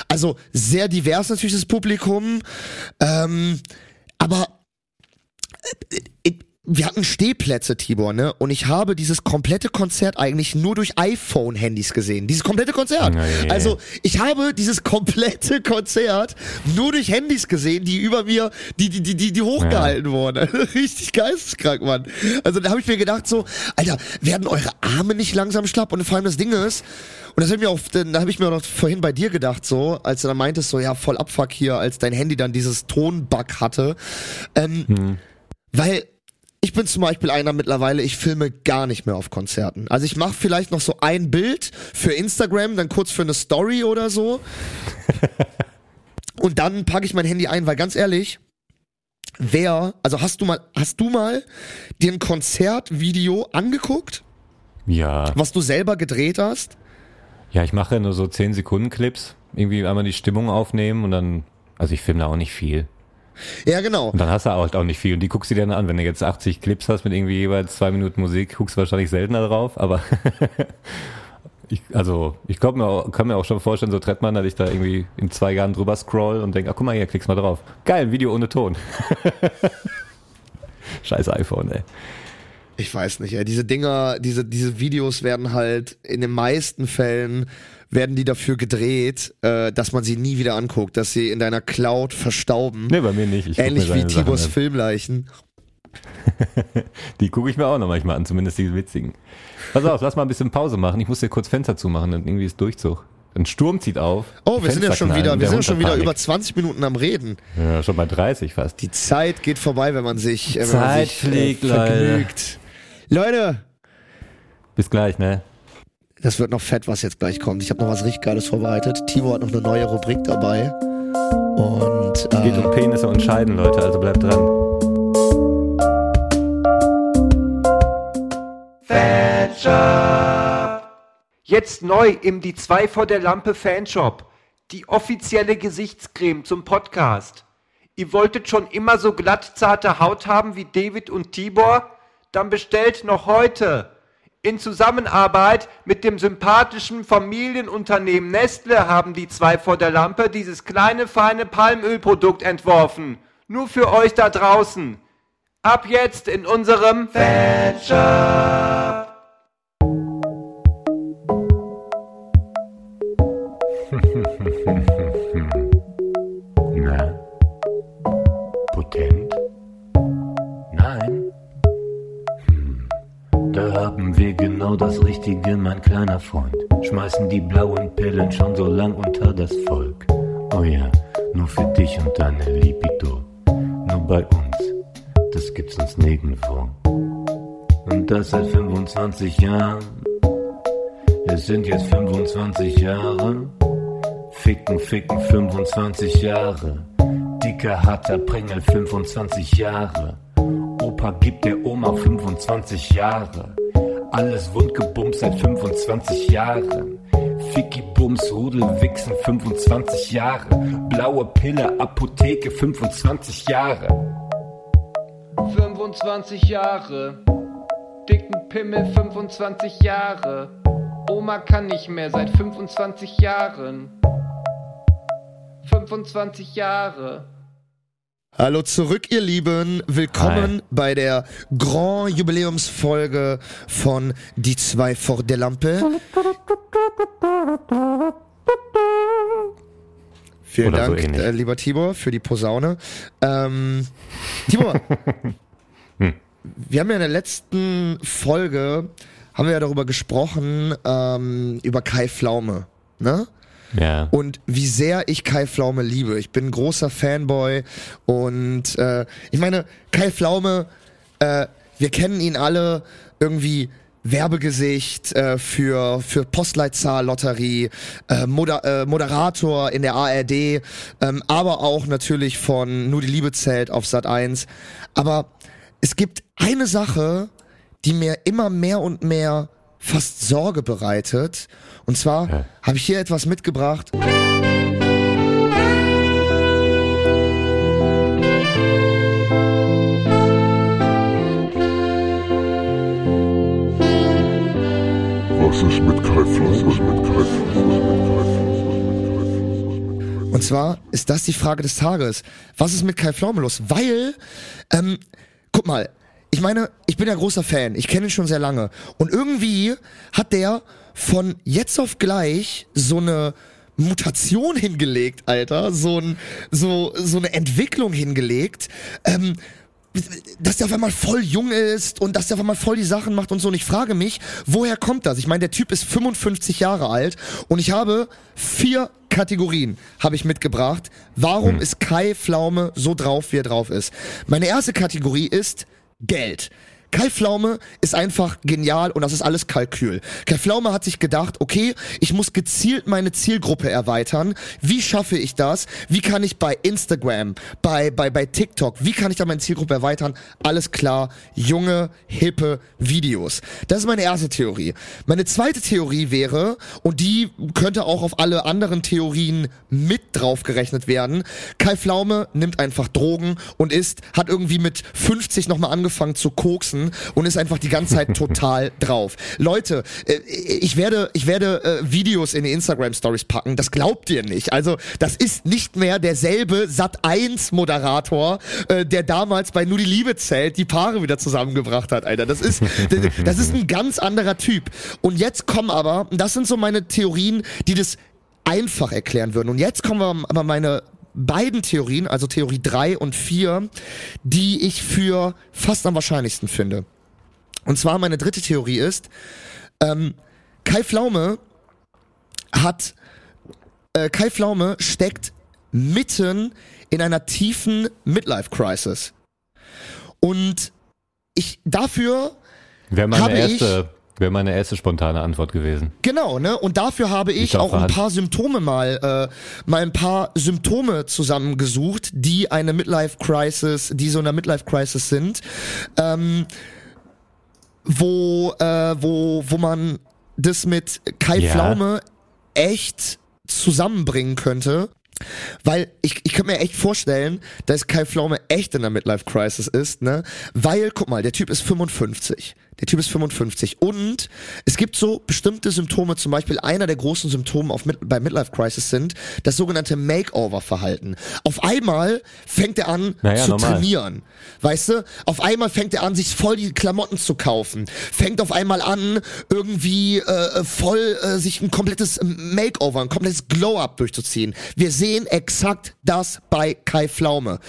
[SPEAKER 1] also sehr divers natürlich das Publikum. Ähm, aber äh, wir hatten Stehplätze, Tibor, ne? Und ich habe dieses komplette Konzert eigentlich nur durch iPhone-Handys gesehen. Dieses komplette Konzert.
[SPEAKER 2] Nee.
[SPEAKER 1] Also, ich habe dieses komplette Konzert nur durch Handys gesehen, die über mir, die, die, die, die, die hochgehalten wurden. Richtig geisteskrank, Mann. Also, da habe ich mir gedacht so, Alter, werden eure Arme nicht langsam schlapp? Und vor allem das Ding ist, und das hat mir auch, da habe ich mir auch noch vorhin bei dir gedacht, so, als du dann meintest, so, ja, voll Abfuck hier, als dein Handy dann dieses Tonbug hatte. Ähm, weil ich bin zum Beispiel einer mittlerweile, ich filme gar nicht mehr auf Konzerten. Also ich mache vielleicht noch so ein Bild für Instagram, dann kurz für eine Story oder so. Und dann packe ich mein Handy ein, weil ganz ehrlich, wer, also hast du mal, hast du mal dir ein Konzertvideo angeguckt,
[SPEAKER 2] Ja,
[SPEAKER 1] was du selber gedreht hast?
[SPEAKER 2] Ja, ich mache nur so 10 Sekunden Clips, irgendwie einmal die Stimmung aufnehmen und dann, also ich filme da auch nicht viel.
[SPEAKER 1] Ja, genau.
[SPEAKER 2] Und dann hast du halt auch nicht viel und die guckst du dir dann an. Wenn du jetzt 80 Clips hast mit irgendwie jeweils zwei Minuten Musik, guckst du wahrscheinlich seltener drauf, aber ich, also ich glaub mir auch, kann mir auch schon vorstellen, so Trettmann, dass ich da irgendwie in zwei Jahren drüber scroll und denk, ach guck mal hier, klickst mal drauf. Geil, Video ohne Ton. Scheiß iPhone, ey.
[SPEAKER 1] Ich weiß nicht, ey. Diese Dinger, diese, diese Videos werden halt in den meisten Fällen werden die dafür gedreht, äh, dass man sie nie wieder anguckt, dass sie in deiner Cloud verstauben.
[SPEAKER 2] Nee, bei mir nicht. Ich
[SPEAKER 1] Ähnlich wie Tibors. Filmleichen.
[SPEAKER 2] Die gucke ich mir auch noch manchmal an, zumindest die witzigen. Pass auf, lass mal ein bisschen Pause machen. Ich muss hier kurz Fenster zumachen, dann irgendwie ist Durchzug. Ein Sturm zieht auf.
[SPEAKER 1] Oh, wir sind ja schon
[SPEAKER 2] knallen,
[SPEAKER 1] wieder, wir sind schon wieder über 20 Minuten am Reden.
[SPEAKER 2] Ja, schon bei 30 fast.
[SPEAKER 1] Die Zeit geht vorbei, wenn man sich, äh, wenn man
[SPEAKER 2] Zeit
[SPEAKER 1] sich
[SPEAKER 2] fliegt, Leute.
[SPEAKER 1] vergnügt. Leute,
[SPEAKER 2] Bis gleich, ne?
[SPEAKER 1] Das wird noch fett, was jetzt gleich kommt. Ich habe noch was richtig Geiles vorbereitet. Timo hat noch eine neue Rubrik dabei. Und
[SPEAKER 2] Geht
[SPEAKER 1] äh,
[SPEAKER 2] um Penisse und Scheiden, Leute, also bleibt dran.
[SPEAKER 6] Jetzt neu im Die 2 vor der Lampe Fanshop. Die offizielle Gesichtscreme zum Podcast. Ihr wolltet schon immer so glatt zarte Haut haben wie David und Tibor? Dann bestellt noch heute. In Zusammenarbeit mit dem sympathischen Familienunternehmen Nestle haben die zwei vor der Lampe dieses kleine feine Palmölprodukt entworfen. Nur für euch da draußen. Ab jetzt in unserem Fanshop.
[SPEAKER 7] Genau das Richtige, mein kleiner Freund. Schmeißen die blauen Pillen schon so lang unter das Volk. Oh ja, nur für dich und deine Libido. Nur bei uns, das gibt's uns nirgendwo. Und das seit 25 Jahren. Es sind jetzt 25 Jahre. Ficken, ficken, 25 Jahre. Dicker, harter Prängel, 25 Jahre. Opa gibt der Oma 25 Jahre. Alles wundgebumst seit 25 Jahren. Ficky Bums, Rudel, Wichsen, 25 Jahre. Blaue Pille, Apotheke, 25 Jahre.
[SPEAKER 6] 25 Jahre. Dicken Pimmel 25 Jahre. Oma kann nicht mehr seit 25 Jahren. 25 Jahre.
[SPEAKER 1] Hallo zurück, ihr Lieben. Willkommen
[SPEAKER 2] Hi.
[SPEAKER 1] bei der Grand Jubiläumsfolge von Die zwei vor der Lampe. Vielen
[SPEAKER 2] Oder so
[SPEAKER 1] Dank,
[SPEAKER 2] ähnlich.
[SPEAKER 1] äh, lieber Tibor, für die Posaune. Ähm, Tibor,
[SPEAKER 2] Hm.
[SPEAKER 1] wir haben ja in der letzten Folge haben wir ja darüber gesprochen ähm, über Kai Pflaume, ne?
[SPEAKER 2] Ja.
[SPEAKER 1] und wie sehr ich Kai Pflaume liebe. Ich bin großer Fanboy und äh, ich meine, Kai Pflaume, äh, wir kennen ihn alle irgendwie Werbegesicht äh, für für Postleitzahllotterie, äh, Moder äh, Moderator in der ARD, ähm, aber auch natürlich von Nur die Liebe zählt auf Sat 1. Aber es gibt eine Sache, die mir immer mehr und mehr fast Sorge bereitet. Und zwar
[SPEAKER 2] Ja.
[SPEAKER 1] habe ich hier etwas mitgebracht.
[SPEAKER 8] Was ist mit Kai Floss? Was ist mit Kai Floss? Was ist mit Kai Floss? Was ist mit Kai Floss?
[SPEAKER 1] Und zwar ist das die Frage des Tages. Was ist mit Kai Pflaume los? Weil, ähm, guck mal, ich meine, ich bin ja großer Fan. Ich kenne ihn schon sehr lange. Und irgendwie hat der von jetzt auf gleich so eine Mutation hingelegt, Alter. So, ein, so, so eine Entwicklung hingelegt. Ähm, dass der auf einmal voll jung ist und dass der auf einmal voll die Sachen macht und so. Und ich frage mich, woher kommt das? Ich meine, der Typ ist 55 Jahre alt und ich habe vier Kategorien habe ich mitgebracht. Warum ist Kai Pflaume so drauf, wie er drauf ist? Meine erste Kategorie ist Geld. Kai Pflaume ist einfach genial und das ist alles Kalkül. Kai Pflaume hat sich gedacht, okay, ich muss gezielt meine Zielgruppe erweitern. Wie schaffe ich das? Wie kann ich bei Instagram, bei, bei, bei TikTok, wie kann ich da meine Zielgruppe erweitern? Alles klar, junge, hippe Videos. Das ist meine erste Theorie. Meine zweite Theorie wäre, und die könnte auch auf alle anderen Theorien mit draufgerechnet werden, Kai Pflaume nimmt einfach Drogen und ist, hat irgendwie mit 50 nochmal angefangen zu koksen und ist einfach die ganze Zeit total drauf. Leute, äh, ich werde, ich werde äh, Videos in die Instagram Stories packen, das glaubt ihr nicht. Also, das ist nicht mehr derselbe Sat 1 Moderator, äh, der damals bei Nur die Liebe zählt, die Paare wieder zusammengebracht hat, Alter. Das ist, das ist ein ganz anderer Typ. Und jetzt kommen aber, das sind so meine Theorien, die das einfach erklären würden. Und jetzt kommen wir aber meine beiden Theorien, also Theorie 3 und 4, die ich für fast am wahrscheinlichsten finde. Und zwar meine dritte Theorie ist, ähm, Kai Pflaume hat, äh, Kai Pflaume steckt mitten in einer tiefen Midlife-Crisis. Und ich dafür
[SPEAKER 2] Wäre meine erste, wäre meine erste spontane Antwort gewesen.
[SPEAKER 1] Genau, ne? Und dafür habe ich
[SPEAKER 2] Ich
[SPEAKER 1] auch ein paar Symptome mal, äh, mal ein paar Symptome zusammengesucht, die eine Midlife Crisis, die so eine Midlife Crisis sind, ähm, wo, äh, wo, wo man das mit Kai
[SPEAKER 2] Ja.
[SPEAKER 1] Pflaume echt zusammenbringen könnte. Weil ich, ich könnte mir echt vorstellen, dass Kai Pflaume echt in der Midlife Crisis ist, ne? Weil, guck mal, der Typ ist 55. Der Typ ist 55. Und es gibt so bestimmte Symptome, zum Beispiel einer der großen Symptome auf, bei Midlife Crisis sind das sogenannte Makeover-Verhalten. Auf einmal fängt er an
[SPEAKER 2] Naja,
[SPEAKER 1] zu
[SPEAKER 2] normal.
[SPEAKER 1] trainieren. Weißt du? Auf einmal fängt er an, sich voll die Klamotten zu kaufen. Fängt auf einmal an, irgendwie äh, voll äh, sich ein komplettes Makeover, ein komplettes Glow-Up durchzuziehen. Wir sehen exakt das bei Kai Pflaume.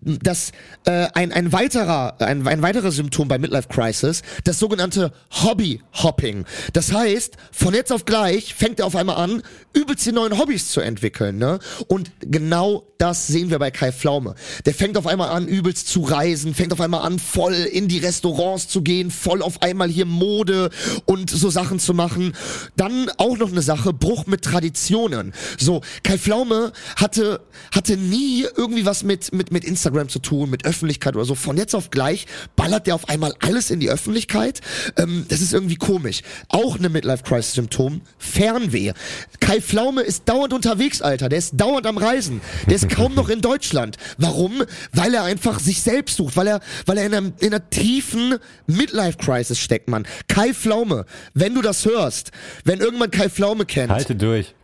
[SPEAKER 1] Das äh, ein, ein weiterer ein, ein weiteres Symptom bei Midlife Crisis, das sogenannte Hobby Hopping. Das heißt, von jetzt auf gleich fängt er auf einmal an, übelst die neuen Hobbys zu entwickeln, ne? Und genau das sehen wir bei Kai Pflaume. Der fängt auf einmal an, übelst zu reisen, fängt auf einmal an, voll in die Restaurants zu gehen, voll auf einmal hier Mode und so Sachen zu machen. Dann auch noch eine Sache, Bruch mit Traditionen. So, Kai Pflaume hatte, hatte nie irgendwie was mit, mit, mit Instagram zu tun, mit Öffentlichkeit oder so. Von jetzt auf gleich ballert der auf einmal alles in die Öffentlichkeit. Ähm, das ist irgendwie komisch. Auch eine Midlife-Crisis-Symptom. Fernweh. Kai Pflaume ist dauernd unterwegs, Alter. Der ist dauernd am Reisen. Der ist kaum noch in Deutschland. Warum? Weil er einfach sich selbst sucht, weil er, weil er in einer, in einer tiefen Midlife-Crisis steckt, Mann. Kai Pflaume, wenn du das hörst, wenn irgendwann Kai Pflaume kennt,
[SPEAKER 2] Halte durch.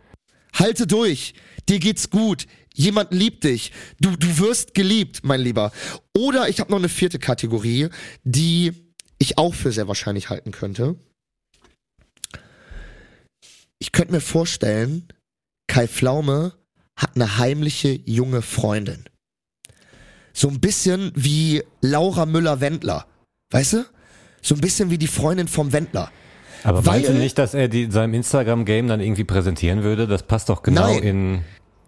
[SPEAKER 1] halte durch. Dir geht's gut. Jemand liebt dich. Du, du wirst geliebt, mein Lieber. Oder ich habe noch eine vierte Kategorie, die ich auch für sehr wahrscheinlich halten könnte. Ich könnte mir vorstellen, Kai Pflaume hat eine heimliche junge Freundin. So ein bisschen wie Laura Müller-Wendler. Weißt du? So ein bisschen wie die Freundin vom Wendler.
[SPEAKER 2] Aber meinst du nicht, dass er die, seinem Instagram-Game dann irgendwie präsentieren würde? Das passt doch genau
[SPEAKER 1] Nein.
[SPEAKER 2] in.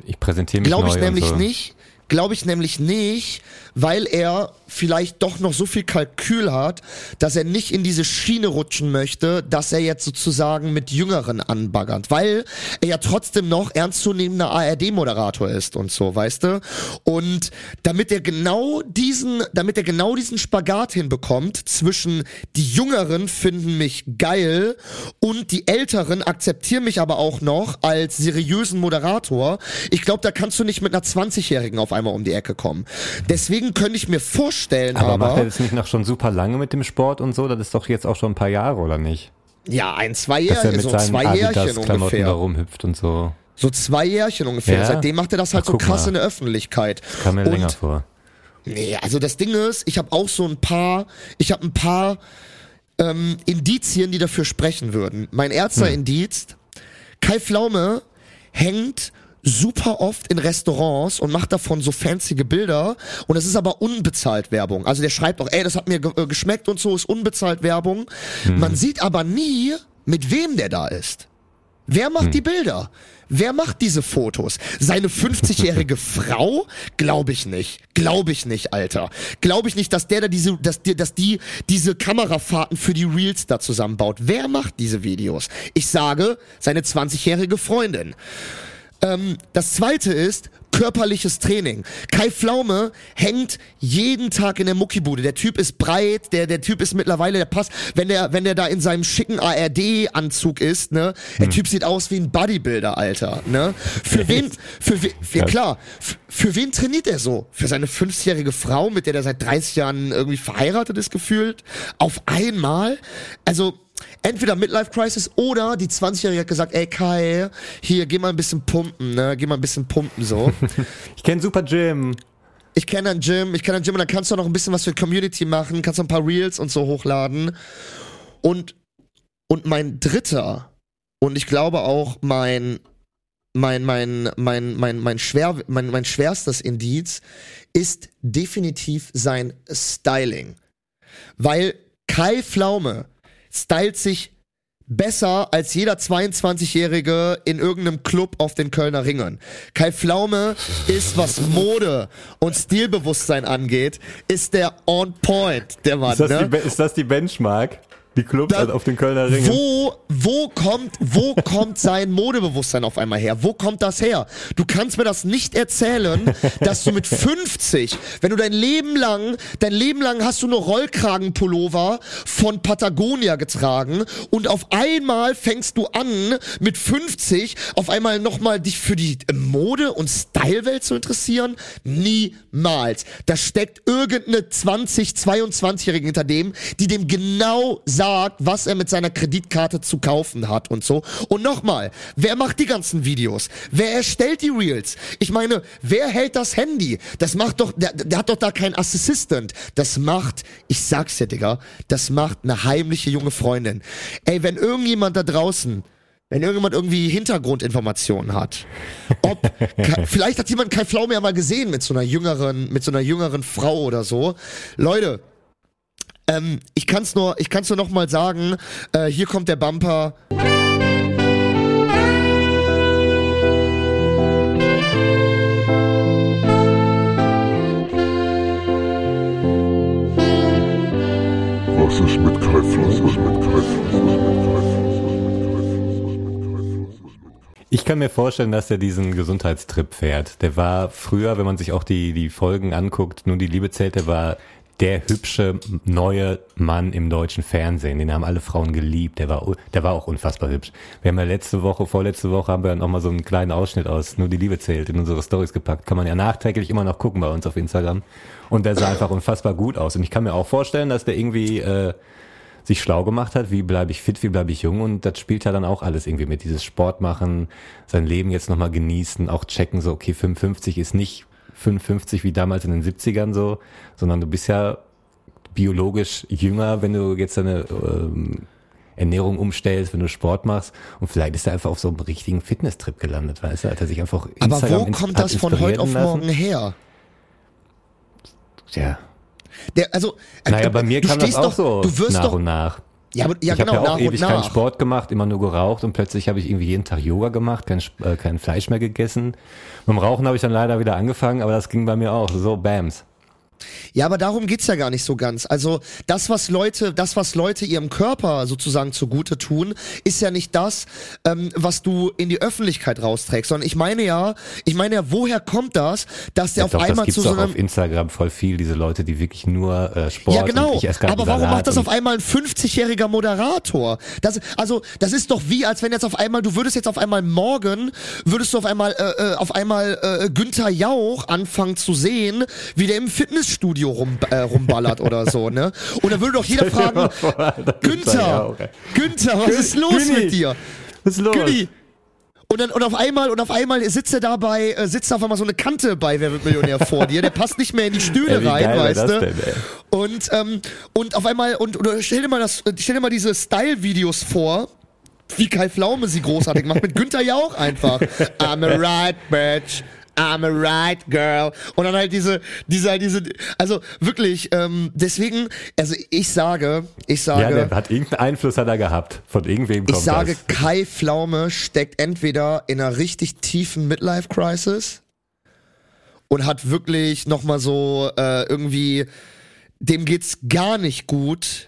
[SPEAKER 2] Ich präsentiere mich
[SPEAKER 1] Glaube ich nämlich
[SPEAKER 2] so.
[SPEAKER 1] nicht. Glaube ich nämlich nicht, weil er vielleicht doch noch so viel Kalkül hat, dass er nicht in diese Schiene rutschen möchte, dass er jetzt sozusagen mit Jüngeren anbaggert, weil er ja trotzdem noch ernstzunehmender ARD-Moderator ist und so, weißt du? Und damit er genau diesen, damit er genau diesen Spagat hinbekommt zwischen die Jüngeren finden mich geil und die Älteren akzeptieren mich aber auch noch als seriösen Moderator. Ich glaube, da kannst du nicht mit einer 20-Jährigen auf einmal um die Ecke kommen. Deswegen könnte ich mir vorstellen,
[SPEAKER 2] Aber,
[SPEAKER 1] aber,
[SPEAKER 2] macht er das nicht noch schon super lange mit dem Sport und so? Das ist doch jetzt auch schon ein paar Jahre, oder nicht?
[SPEAKER 1] ja, ein, zwei Jährchen,
[SPEAKER 2] mit
[SPEAKER 1] so
[SPEAKER 2] seinen
[SPEAKER 1] zwei Jährchen
[SPEAKER 2] Adidas-Klamotten da
[SPEAKER 1] ungefähr.
[SPEAKER 2] rumhüpft und so.
[SPEAKER 1] So zwei Jährchen ungefähr.
[SPEAKER 2] Ja?
[SPEAKER 1] Seitdem macht er das halt
[SPEAKER 2] Ach,
[SPEAKER 1] so krass
[SPEAKER 2] mal.
[SPEAKER 1] in der Öffentlichkeit.
[SPEAKER 2] Kam mir
[SPEAKER 1] Und
[SPEAKER 2] länger vor.
[SPEAKER 1] Nee, also das Ding ist, ich habe auch so ein paar, ich habe ein paar ähm, Indizien, die dafür sprechen würden. Mein erster Indiz, Kai Pflaume hängt super oft in Restaurants und macht davon so fancy Bilder und es ist aber unbezahlt Werbung. Also der schreibt auch, ey, das hat mir ge äh, geschmeckt und so, ist unbezahlt Werbung. Man sieht aber nie, mit wem der da ist. Wer macht die Bilder? Wer macht diese Fotos? Seine 50-jährige Frau? Glaube ich nicht. Glaube ich nicht, Alter. Glaube ich nicht, dass der da diese, dass die, dass die diese Kamerafahrten für die Reels da zusammenbaut. Wer macht diese Videos? Ich sage, seine 20-jährige Freundin. Ähm, das zweite ist körperliches Training. Kai Pflaume hängt jeden Tag in der Muckibude. Der Typ ist breit, der, der Typ ist mittlerweile, der passt, wenn der, wenn der da in seinem schicken ARD-Anzug ist, ne, der Typ sieht aus wie ein Bodybuilder, Alter, ne. Für wen, für wen, ja klar, für, für wen trainiert er so? Für seine 50-jährige Frau, mit der er seit 30 Jahren irgendwie verheiratet ist, gefühlt? Auf einmal? Also, entweder Midlife Crisis oder die 20-Jährige hat gesagt, ey Kai, hier, geh mal ein bisschen pumpen, ne, geh mal ein bisschen pumpen, so.
[SPEAKER 2] Ich kenne Super Jim.
[SPEAKER 1] ich kenne ein Gym, ich kenne ein Gym und dann kannst du auch noch ein bisschen was für Community machen, kannst noch ein paar Reels und so hochladen. Und, und mein dritter, und ich glaube auch mein, mein, mein, mein, mein, mein, schwer, mein, mein schwerstes Indiz ist definitiv sein Styling. Weil Kai Pflaume stylt sich besser als jeder 22-Jährige in irgendeinem Club auf den Kölner Ringern. Kai Pflaume ist, was Mode und Stilbewusstsein angeht, ist der on point, der Mann.
[SPEAKER 2] Ist das,
[SPEAKER 1] ne?
[SPEAKER 2] die, ist das die Benchmark? Die Clubs
[SPEAKER 1] Da-
[SPEAKER 2] auf den Kölner Ringen?
[SPEAKER 1] Wo, wo kommt, wo kommt sein Modebewusstsein auf einmal her? Wo kommt das her? Du kannst mir das nicht erzählen, dass du mit 50, wenn du dein Leben lang, dein Leben lang hast du nur Rollkragenpullover von Patagonia getragen und auf einmal fängst du an, mit 50 auf einmal nochmal dich für die Mode- und Stylewelt zu interessieren? Niemals. Da steckt irgendeine 20, 22-Jährige hinter dem, die dem genau sagt, was er mit seiner Kreditkarte zu kaufen hat und so. Und nochmal, wer macht die ganzen Videos? Wer erstellt die Reels? Ich meine, wer hält das Handy? Das macht doch, der, der hat doch da keinen Assistant. Das macht, ich sag's dir, Digga, das macht eine heimliche junge Freundin. Ey, wenn irgendjemand da draußen wenn irgendjemand irgendwie Hintergrundinformationen hat. Ob, vielleicht hat jemand Kai Pflaume ja mal gesehen mit so einer jüngeren, mit so einer jüngeren Frau oder so. Leute, ähm, ich kann's nur, ich kann's nur noch mal sagen, äh, hier kommt der Bumper.
[SPEAKER 8] Was ist mit Kai Floss? Was ist mit Kai Floss? Was ist mit Kai Floss? Was ist mit Kai Floss? Was ist mit Kai Floss?
[SPEAKER 2] Ich kann mir vorstellen, dass er diesen Gesundheitstrip fährt. Der war früher, wenn man sich auch die, die Folgen anguckt, nun die Liebe zählt, der war der hübsche neue Mann im deutschen Fernsehen. Den haben alle Frauen geliebt. Der war, der war auch unfassbar hübsch. Wir haben ja letzte Woche, vorletzte Woche haben wir noch mal so einen kleinen Ausschnitt aus Nur die Liebe zählt in unsere Stories gepackt. Kann man ja nachträglich immer noch gucken bei uns auf Instagram. Und der sah einfach unfassbar gut aus. Und ich kann mir auch vorstellen, dass der irgendwie äh, sich schlau gemacht hat, wie bleibe ich fit, wie bleibe ich jung und das spielt ja dann auch alles irgendwie mit. Dieses Sport machen, sein Leben jetzt nochmal genießen, auch checken, so okay, 55 ist nicht 55 wie damals in den 70ern so, sondern du bist ja biologisch jünger, wenn du jetzt deine ähm, Ernährung umstellst, wenn du Sport machst und vielleicht ist er einfach auf so einem richtigen Fitnesstrip gelandet, weißt du, hat er sich einfach
[SPEAKER 1] Aber
[SPEAKER 2] Instagram
[SPEAKER 1] wo
[SPEAKER 2] ins-
[SPEAKER 1] kommt das von heute auf
[SPEAKER 2] inspirieren
[SPEAKER 1] morgen her?
[SPEAKER 2] Lassen. Ja.
[SPEAKER 1] Der, also, äh,
[SPEAKER 2] Naja, bei mir kam das auch
[SPEAKER 1] doch,
[SPEAKER 2] so
[SPEAKER 1] du wirst
[SPEAKER 2] nach
[SPEAKER 1] doch,
[SPEAKER 2] und nach.
[SPEAKER 1] Ja, aber, ja
[SPEAKER 2] ich
[SPEAKER 1] genau,
[SPEAKER 2] habe ja auch ewig keinen. Sport gemacht, immer nur geraucht und plötzlich habe ich irgendwie jeden Tag Yoga gemacht, kein, äh, kein Fleisch mehr gegessen. Dem Rauchen habe ich dann leider wieder angefangen, aber das ging bei mir auch. So, Bams.
[SPEAKER 1] Ja, aber darum geht's ja gar nicht so ganz. Also das, was Leute, das, was Leute ihrem Körper sozusagen zugute tun, ist ja nicht das, ähm, was du in die Öffentlichkeit rausträgst, sondern ich meine ja, ich meine ja, woher kommt das, dass der
[SPEAKER 2] Ja,
[SPEAKER 1] auf
[SPEAKER 2] doch, das
[SPEAKER 1] einmal
[SPEAKER 2] gibt's
[SPEAKER 1] zu so einem
[SPEAKER 2] auf Instagram voll viel, diese Leute, die wirklich nur äh, Sport
[SPEAKER 1] ja, genau. Aber warum macht das auf einmal ein 50-jähriger Moderator? Das, also, das ist doch wie, als wenn jetzt auf einmal, du würdest jetzt auf einmal morgen, würdest du auf einmal, äh, äh, auf einmal äh, Günther Jauch anfangen zu sehen, wie der im Fitnessstudio rum, äh, rumballert oder so, ne? Und dann würde doch jeder fragen, Günther, Günther, was ist los
[SPEAKER 2] Günni,
[SPEAKER 1] mit dir?
[SPEAKER 2] Was ist los?
[SPEAKER 1] Günni. Und dann und auf einmal und auf einmal sitzt er dabei, äh, sitzt auf einmal so eine Kante bei Wer wird Millionär vor dir. Der passt nicht mehr in die Stühle
[SPEAKER 2] wie
[SPEAKER 1] rein, weißt du?
[SPEAKER 2] denn?
[SPEAKER 1] Und ähm, und auf einmal und oder stell dir mal das, stell dir mal diese Style-Videos vor. Wie Kai Pflaume sie großartig macht, mit Günther Jauch einfach. I'm a right bitch. I'm a right girl. Und dann halt diese, diese, halt diese, also wirklich, ähm, deswegen, also ich sage, ich
[SPEAKER 2] Ja,
[SPEAKER 1] sage,
[SPEAKER 2] der hat irgendeinen Einfluss hat er gehabt. Von irgendwem kommt
[SPEAKER 1] ich sage,
[SPEAKER 2] das.
[SPEAKER 1] Kai Pflaume steckt entweder in einer richtig tiefen Midlife-Crisis und hat wirklich nochmal so äh, irgendwie, dem geht's gar nicht gut.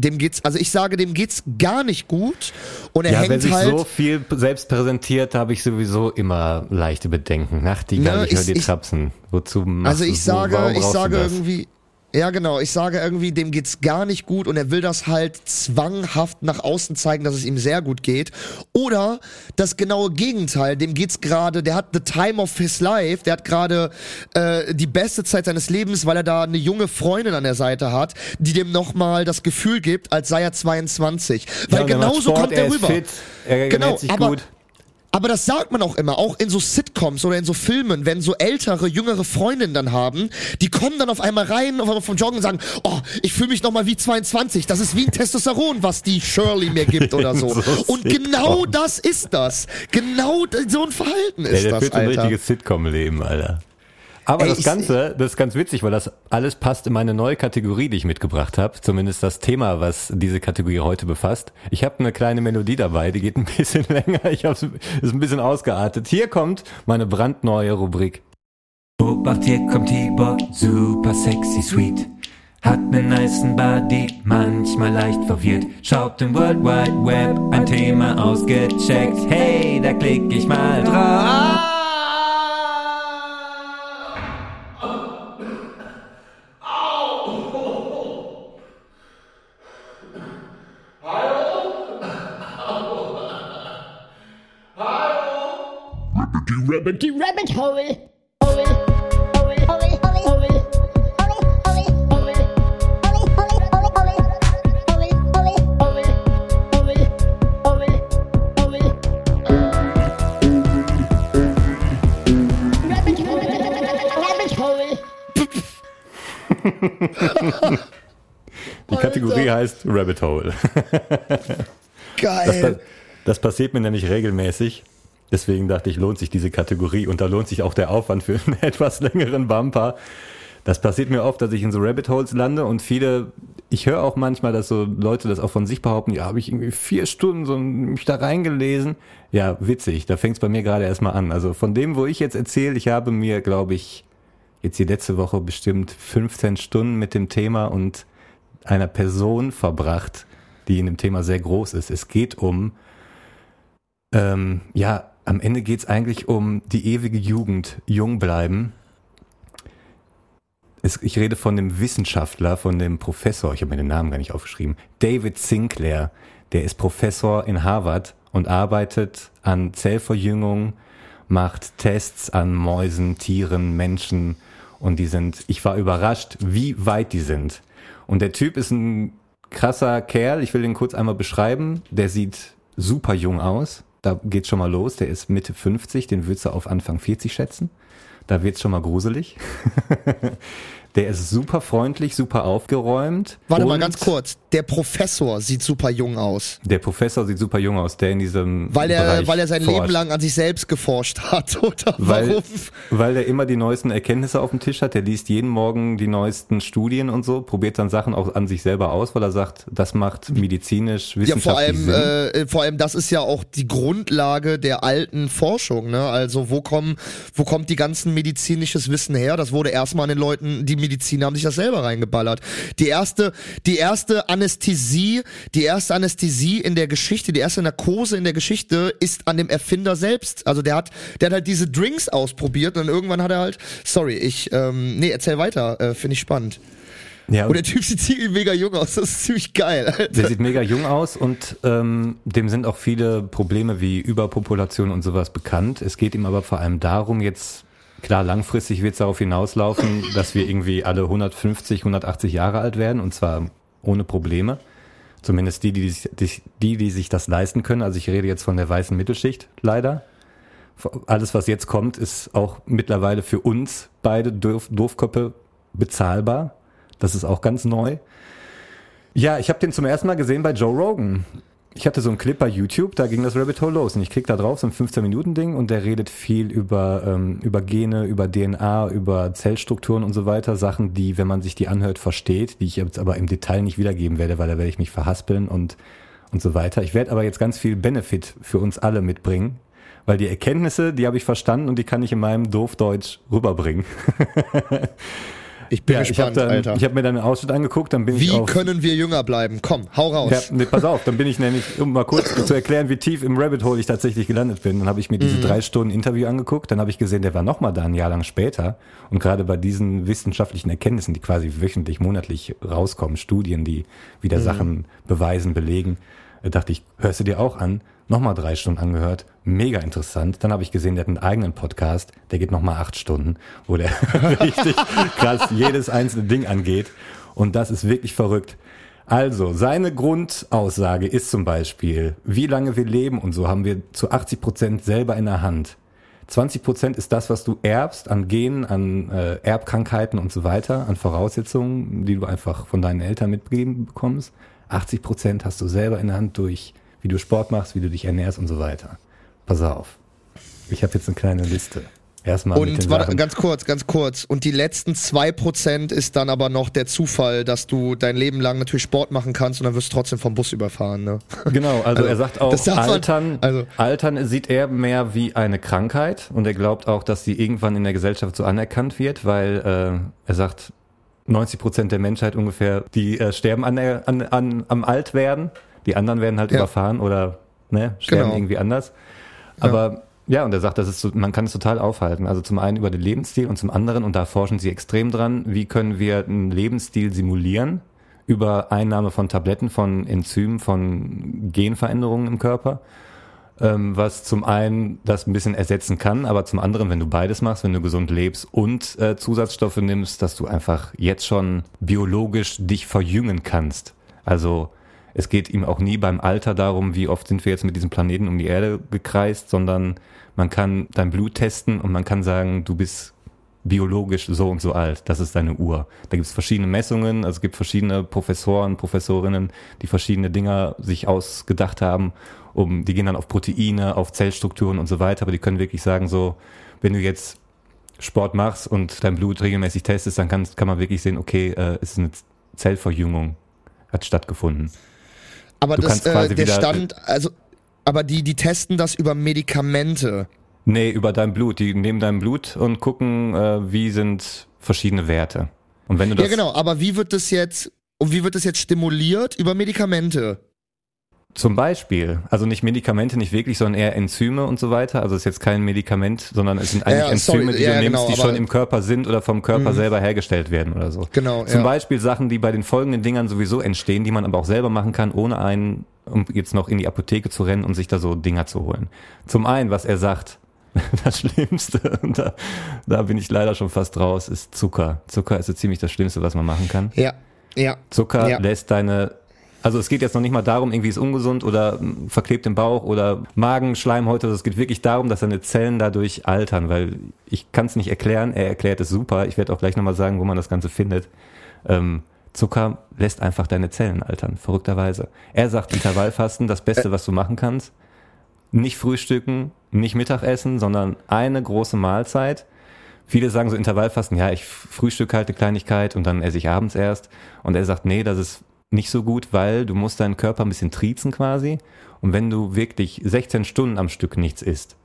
[SPEAKER 1] Dem geht's, also ich sage, dem geht's gar nicht gut und er
[SPEAKER 2] Ja, wenn
[SPEAKER 1] hängt
[SPEAKER 2] sich
[SPEAKER 1] halt.
[SPEAKER 2] so viel selbst präsentiert, habe ich sowieso immer leichte Bedenken. Nachtigall,
[SPEAKER 1] Ne,
[SPEAKER 2] ich höre
[SPEAKER 1] ich-
[SPEAKER 2] die
[SPEAKER 1] ich-
[SPEAKER 2] Trapsen. Wozu machst
[SPEAKER 1] Also ich
[SPEAKER 2] so?
[SPEAKER 1] sage,
[SPEAKER 2] Warum
[SPEAKER 1] ich sage irgendwie, ja genau, ich sage irgendwie, dem geht's gar nicht gut und er will das halt zwanghaft nach außen zeigen, dass es ihm sehr gut geht. Oder das genaue Gegenteil, dem geht's gerade, der hat the time of his life, der hat gerade äh, die beste Zeit seines Lebens, weil er da eine junge Freundin an der Seite hat, die dem nochmal das Gefühl gibt, als sei er 22. Weil
[SPEAKER 2] Ja,
[SPEAKER 1] genauso
[SPEAKER 2] Sport,
[SPEAKER 1] kommt er,
[SPEAKER 2] er
[SPEAKER 1] rüber.
[SPEAKER 2] Fit, er
[SPEAKER 1] Genau, aber-
[SPEAKER 2] gut.
[SPEAKER 1] Aber das sagt man auch immer, auch in so Sitcoms oder in so Filmen, wenn so ältere, jüngere Freundinnen dann haben, die kommen dann auf einmal rein auf einmal vom Joggen und sagen, oh, ich fühle mich nochmal wie 22, das ist wie ein Testosteron, was die Shirley mir gibt oder so.
[SPEAKER 2] So
[SPEAKER 1] und genau das ist das. Genau so ein Verhalten
[SPEAKER 2] Ja,
[SPEAKER 1] ist
[SPEAKER 2] der
[SPEAKER 1] das,
[SPEAKER 2] führt so ein
[SPEAKER 1] Alter.
[SPEAKER 2] richtiges Sitcom-Leben, Alter. Aber
[SPEAKER 1] Ey,
[SPEAKER 2] das
[SPEAKER 1] ich-
[SPEAKER 2] Ganze, das ist ganz witzig, weil das alles passt in meine neue Kategorie, die ich mitgebracht habe. Zumindest das Thema, was diese Kategorie heute befasst. Ich habe eine kleine Melodie dabei, die geht ein bisschen länger. Ich habe ist ein bisschen ausgeartet. Hier kommt meine brandneue Rubrik.
[SPEAKER 7] Obacht, hier kommt Tibor, super sexy sweet. Hat nen nicen Body, manchmal leicht verwirrt. Schaut im World Wide Web ein Thema ausgecheckt. Hey, da klick ich mal drauf.
[SPEAKER 9] The rabbit hole. Hole. Hole. Hole. Hole.
[SPEAKER 2] Die Kategorie heißt Rabbit Hole. Das,
[SPEAKER 1] Geil.
[SPEAKER 2] das passiert mir nämlich regelmäßig. Deswegen dachte ich, lohnt sich diese Kategorie und da lohnt sich auch der Aufwand für einen etwas längeren Bumper. Das passiert mir oft, dass ich in so Rabbit Holes lande und viele, ich höre auch manchmal, dass so Leute das auch von sich behaupten, ja, habe ich irgendwie vier Stunden so mich da reingelesen. Ja, witzig, da fängt es bei mir gerade erstmal an. Also von dem, wo ich jetzt erzähle, ich habe mir, glaube ich, jetzt die letzte Woche bestimmt 15 Stunden mit dem Thema und einer Person verbracht, die in dem Thema sehr groß ist. Es geht um, ähm, ja, am Ende geht es eigentlich um die ewige Jugend, jung bleiben. Es, ich rede von dem Wissenschaftler, von dem Professor, ich habe mir den Namen gar nicht aufgeschrieben, David Sinclair. Der ist Professor in Harvard und arbeitet an Zellverjüngung, macht Tests an Mäusen, Tieren, Menschen und die sind, ich war überrascht, wie weit die sind. Und der Typ ist ein krasser Kerl, ich will den kurz einmal beschreiben. Der sieht super jung aus, da geht's schon mal los, der ist Mitte 50, den würdest du auf Anfang 40 schätzen. Da wird's schon mal gruselig. Der ist super freundlich, super aufgeräumt.
[SPEAKER 1] Warte mal ganz kurz. Der Professor sieht super jung aus.
[SPEAKER 2] Der Professor sieht super jung aus, der in diesem
[SPEAKER 1] Weil er,
[SPEAKER 2] Bereich
[SPEAKER 1] weil er sein
[SPEAKER 2] forscht.
[SPEAKER 1] Leben lang an sich selbst geforscht hat, oder?
[SPEAKER 2] Weil,
[SPEAKER 1] Warum?
[SPEAKER 2] weil er immer die neuesten Erkenntnisse auf dem Tisch hat. Der liest jeden Morgen die neuesten Studien und so, probiert dann Sachen auch an sich selber aus, weil er sagt, das macht medizinisch,
[SPEAKER 1] Ja, vor
[SPEAKER 2] wissenschaftlich
[SPEAKER 1] allem,
[SPEAKER 2] Sinn.
[SPEAKER 1] äh, vor allem, das ist ja auch die Grundlage der alten Forschung, ne? Also, wo kommen, wo kommt die ganzen medizinisches Wissen her? Das wurde erstmal an den Leuten, die Mediziner haben sich das selber reingeballert. Die erste, die erste Anästhesie, die erste Anästhesie in der Geschichte, die erste Narkose in der Geschichte ist an dem Erfinder selbst. Also, der hat, der hat halt diese Drinks ausprobiert und dann irgendwann hat er halt, sorry, ich, ähm, nee, erzähl weiter, äh, finde ich spannend.
[SPEAKER 2] Ja,
[SPEAKER 1] Und der Typ sieht ziemlich mega jung aus, das ist ziemlich geil, Alter.
[SPEAKER 2] Der sieht mega jung aus und ähm, dem sind auch viele Probleme wie Überpopulation und sowas bekannt. Es geht ihm aber vor allem darum, jetzt, klar, langfristig wird es darauf hinauslaufen, dass wir irgendwie alle 150, 180 Jahre alt werden und zwar ohne Probleme. Zumindest die, die, sich- die, die, die sich das leisten können. Also ich rede jetzt von der weißen Mittelschicht, leider. Alles, was jetzt kommt, ist auch mittlerweile für uns beide Doof Doofköppe bezahlbar. Das ist auch ganz neu. Ja, ich habe den zum ersten Mal gesehen bei Joe Rogan. Ich hatte so einen Clip bei YouTube, da ging das Rabbit Hole los und ich klick da drauf, so ein 15-Minuten-Ding und der redet viel über, ähm, über Gene, über DNA, über Zellstrukturen und so weiter. Sachen, die, wenn man sich die anhört, versteht, die ich jetzt aber im Detail nicht wiedergeben werde, weil da werde ich mich verhaspeln und, und so weiter. Ich werde aber jetzt ganz viel Benefit für uns alle mitbringen, weil die Erkenntnisse, die habe ich verstanden und die kann ich in meinem Doofdeutsch rüberbringen.
[SPEAKER 1] Ich bin
[SPEAKER 2] Ja, ich habe
[SPEAKER 1] gespannt, Alter.
[SPEAKER 2] hab mir dann einen Ausschnitt angeguckt, dann bin ich
[SPEAKER 1] Wie
[SPEAKER 2] auf...
[SPEAKER 1] können wir jünger bleiben? Komm, hau raus.
[SPEAKER 2] Ja, nee, pass auf, dann bin ich nämlich, um mal kurz zu erklären, wie tief im Rabbit Hole ich tatsächlich gelandet bin, dann habe ich mir diese drei Stunden Interview angeguckt, dann habe ich gesehen, der war nochmal da ein Jahr lang später und gerade bei diesen wissenschaftlichen Erkenntnissen, die quasi wöchentlich, monatlich rauskommen, Studien, die wieder Sachen beweisen, belegen, äh, dachte ich, hörst du dir auch an? Nochmal drei Stunden angehört, mega interessant. Dann habe ich gesehen, der hat einen eigenen Podcast, der geht nochmal acht Stunden, wo der richtig krass jedes einzelne Ding angeht. Und das ist wirklich verrückt. Also, seine Grundaussage ist zum Beispiel, wie lange wir leben und so haben wir zu 80 Prozent selber in der Hand. 20 Prozent ist das, was du erbst an Genen, an äh, Erbkrankheiten und so weiter, an Voraussetzungen, die du einfach von deinen Eltern mitgegeben bekommst. 80 Prozent hast du selber in der Hand durch, wie du Sport machst, wie du dich ernährst und so weiter. Pass auf. Ich habe jetzt eine kleine Liste. Erstmal mit
[SPEAKER 1] Und warte, ganz kurz, ganz kurz. Und die letzten zwei Prozent ist dann aber noch der Zufall, dass du dein Leben lang natürlich Sport machen kannst und dann wirst du trotzdem vom Bus überfahren. Ne?
[SPEAKER 2] Genau, also,
[SPEAKER 1] Also,
[SPEAKER 2] er sagt auch,
[SPEAKER 1] das darf man-
[SPEAKER 2] Altern,
[SPEAKER 1] also-
[SPEAKER 2] Altern sieht er mehr wie eine Krankheit und er glaubt auch, dass sie irgendwann in der Gesellschaft so anerkannt wird, weil äh, er sagt, 90 Prozent der Menschheit ungefähr, die äh, sterben an, der, an, an, am Altwerden, die anderen werden halt
[SPEAKER 1] Ja.
[SPEAKER 2] überfahren oder ne, sterben
[SPEAKER 1] Genau.
[SPEAKER 2] irgendwie anders. Aber ja, und er sagt, das ist so, man kann es total aufhalten. Also zum einen über den Lebensstil und zum anderen, und da forschen sie extrem dran, wie können wir einen Lebensstil simulieren über Einnahme von Tabletten, von Enzymen, von Genveränderungen im Körper, ähm, was zum einen das ein bisschen ersetzen kann, aber zum anderen, wenn du beides machst, wenn du gesund lebst und äh, Zusatzstoffe nimmst, dass du einfach jetzt schon biologisch dich verjüngen kannst. Also es geht ihm auch nie beim Alter darum, wie oft sind wir jetzt mit diesem Planeten um die Erde gekreist, sondern man kann dein Blut testen und man kann sagen, du bist biologisch so und so alt. Das ist deine Uhr. Da gibt es verschiedene Messungen, also es gibt verschiedene Professoren, Professorinnen, die verschiedene Dinger sich ausgedacht haben, um, die gehen dann auf Proteine, auf Zellstrukturen und so weiter, aber die können wirklich sagen, so, wenn du jetzt Sport machst und dein Blut regelmäßig testest, dann kann, kann man wirklich sehen, okay, äh, ist eine Zellverjüngung, hat stattgefunden.
[SPEAKER 1] Aber
[SPEAKER 2] Du
[SPEAKER 1] das, äh, der
[SPEAKER 2] wieder-
[SPEAKER 1] Stand, also, aber die, die testen das über Medikamente.
[SPEAKER 2] Nee, über dein Blut. Die nehmen dein Blut und gucken, äh, wie sind verschiedene Werte. Und wenn du das
[SPEAKER 1] Ja, genau, aber wie wird das jetzt, und wie wird das jetzt stimuliert? Über Medikamente.
[SPEAKER 2] Zum Beispiel, also nicht Medikamente, nicht wirklich, sondern eher Enzyme und so weiter. Also es ist jetzt kein Medikament, sondern es sind eigentlich
[SPEAKER 1] Ja,
[SPEAKER 2] Enzyme,
[SPEAKER 1] sorry,
[SPEAKER 2] die
[SPEAKER 1] ja,
[SPEAKER 2] du nimmst,
[SPEAKER 1] genau,
[SPEAKER 2] die schon im Körper sind oder vom Körper
[SPEAKER 1] Mhm.
[SPEAKER 2] selber hergestellt werden oder so.
[SPEAKER 1] Genau,
[SPEAKER 2] Zum
[SPEAKER 1] ja.
[SPEAKER 2] Beispiel Sachen, die bei den folgenden Dingern sowieso entstehen, die man aber auch selber machen kann, ohne einen, um jetzt noch in die Apotheke zu rennen und sich da so Dinger zu holen. Zum einen, was er sagt, das Schlimmste, und da, da bin ich leider schon fast raus, ist Zucker. Zucker ist so ziemlich das Schlimmste, was man machen kann.
[SPEAKER 1] Ja, ja.
[SPEAKER 2] Zucker
[SPEAKER 1] Ja.
[SPEAKER 2] lässt deine, also es geht jetzt noch nicht mal darum, irgendwie ist ungesund oder verklebt im Bauch oder Magen, Schleimhäute. Also es geht wirklich darum, dass deine Zellen dadurch altern, weil ich kann es nicht erklären. Er erklärt es super. Ich werde auch gleich nochmal sagen, wo man das Ganze findet. Ähm, Zucker lässt einfach deine Zellen altern, verrückterweise. Er sagt Intervallfasten, das Beste, was du machen kannst. Nicht frühstücken, nicht Mittagessen, sondern eine große Mahlzeit. Viele sagen so Intervallfasten, ja, ich frühstücke halt eine Kleinigkeit und dann esse ich abends erst. Und er sagt, nee, das ist nicht so gut, weil du musst deinen Körper ein bisschen triezen quasi. Und wenn du wirklich 16 Stunden am Stück nichts isst,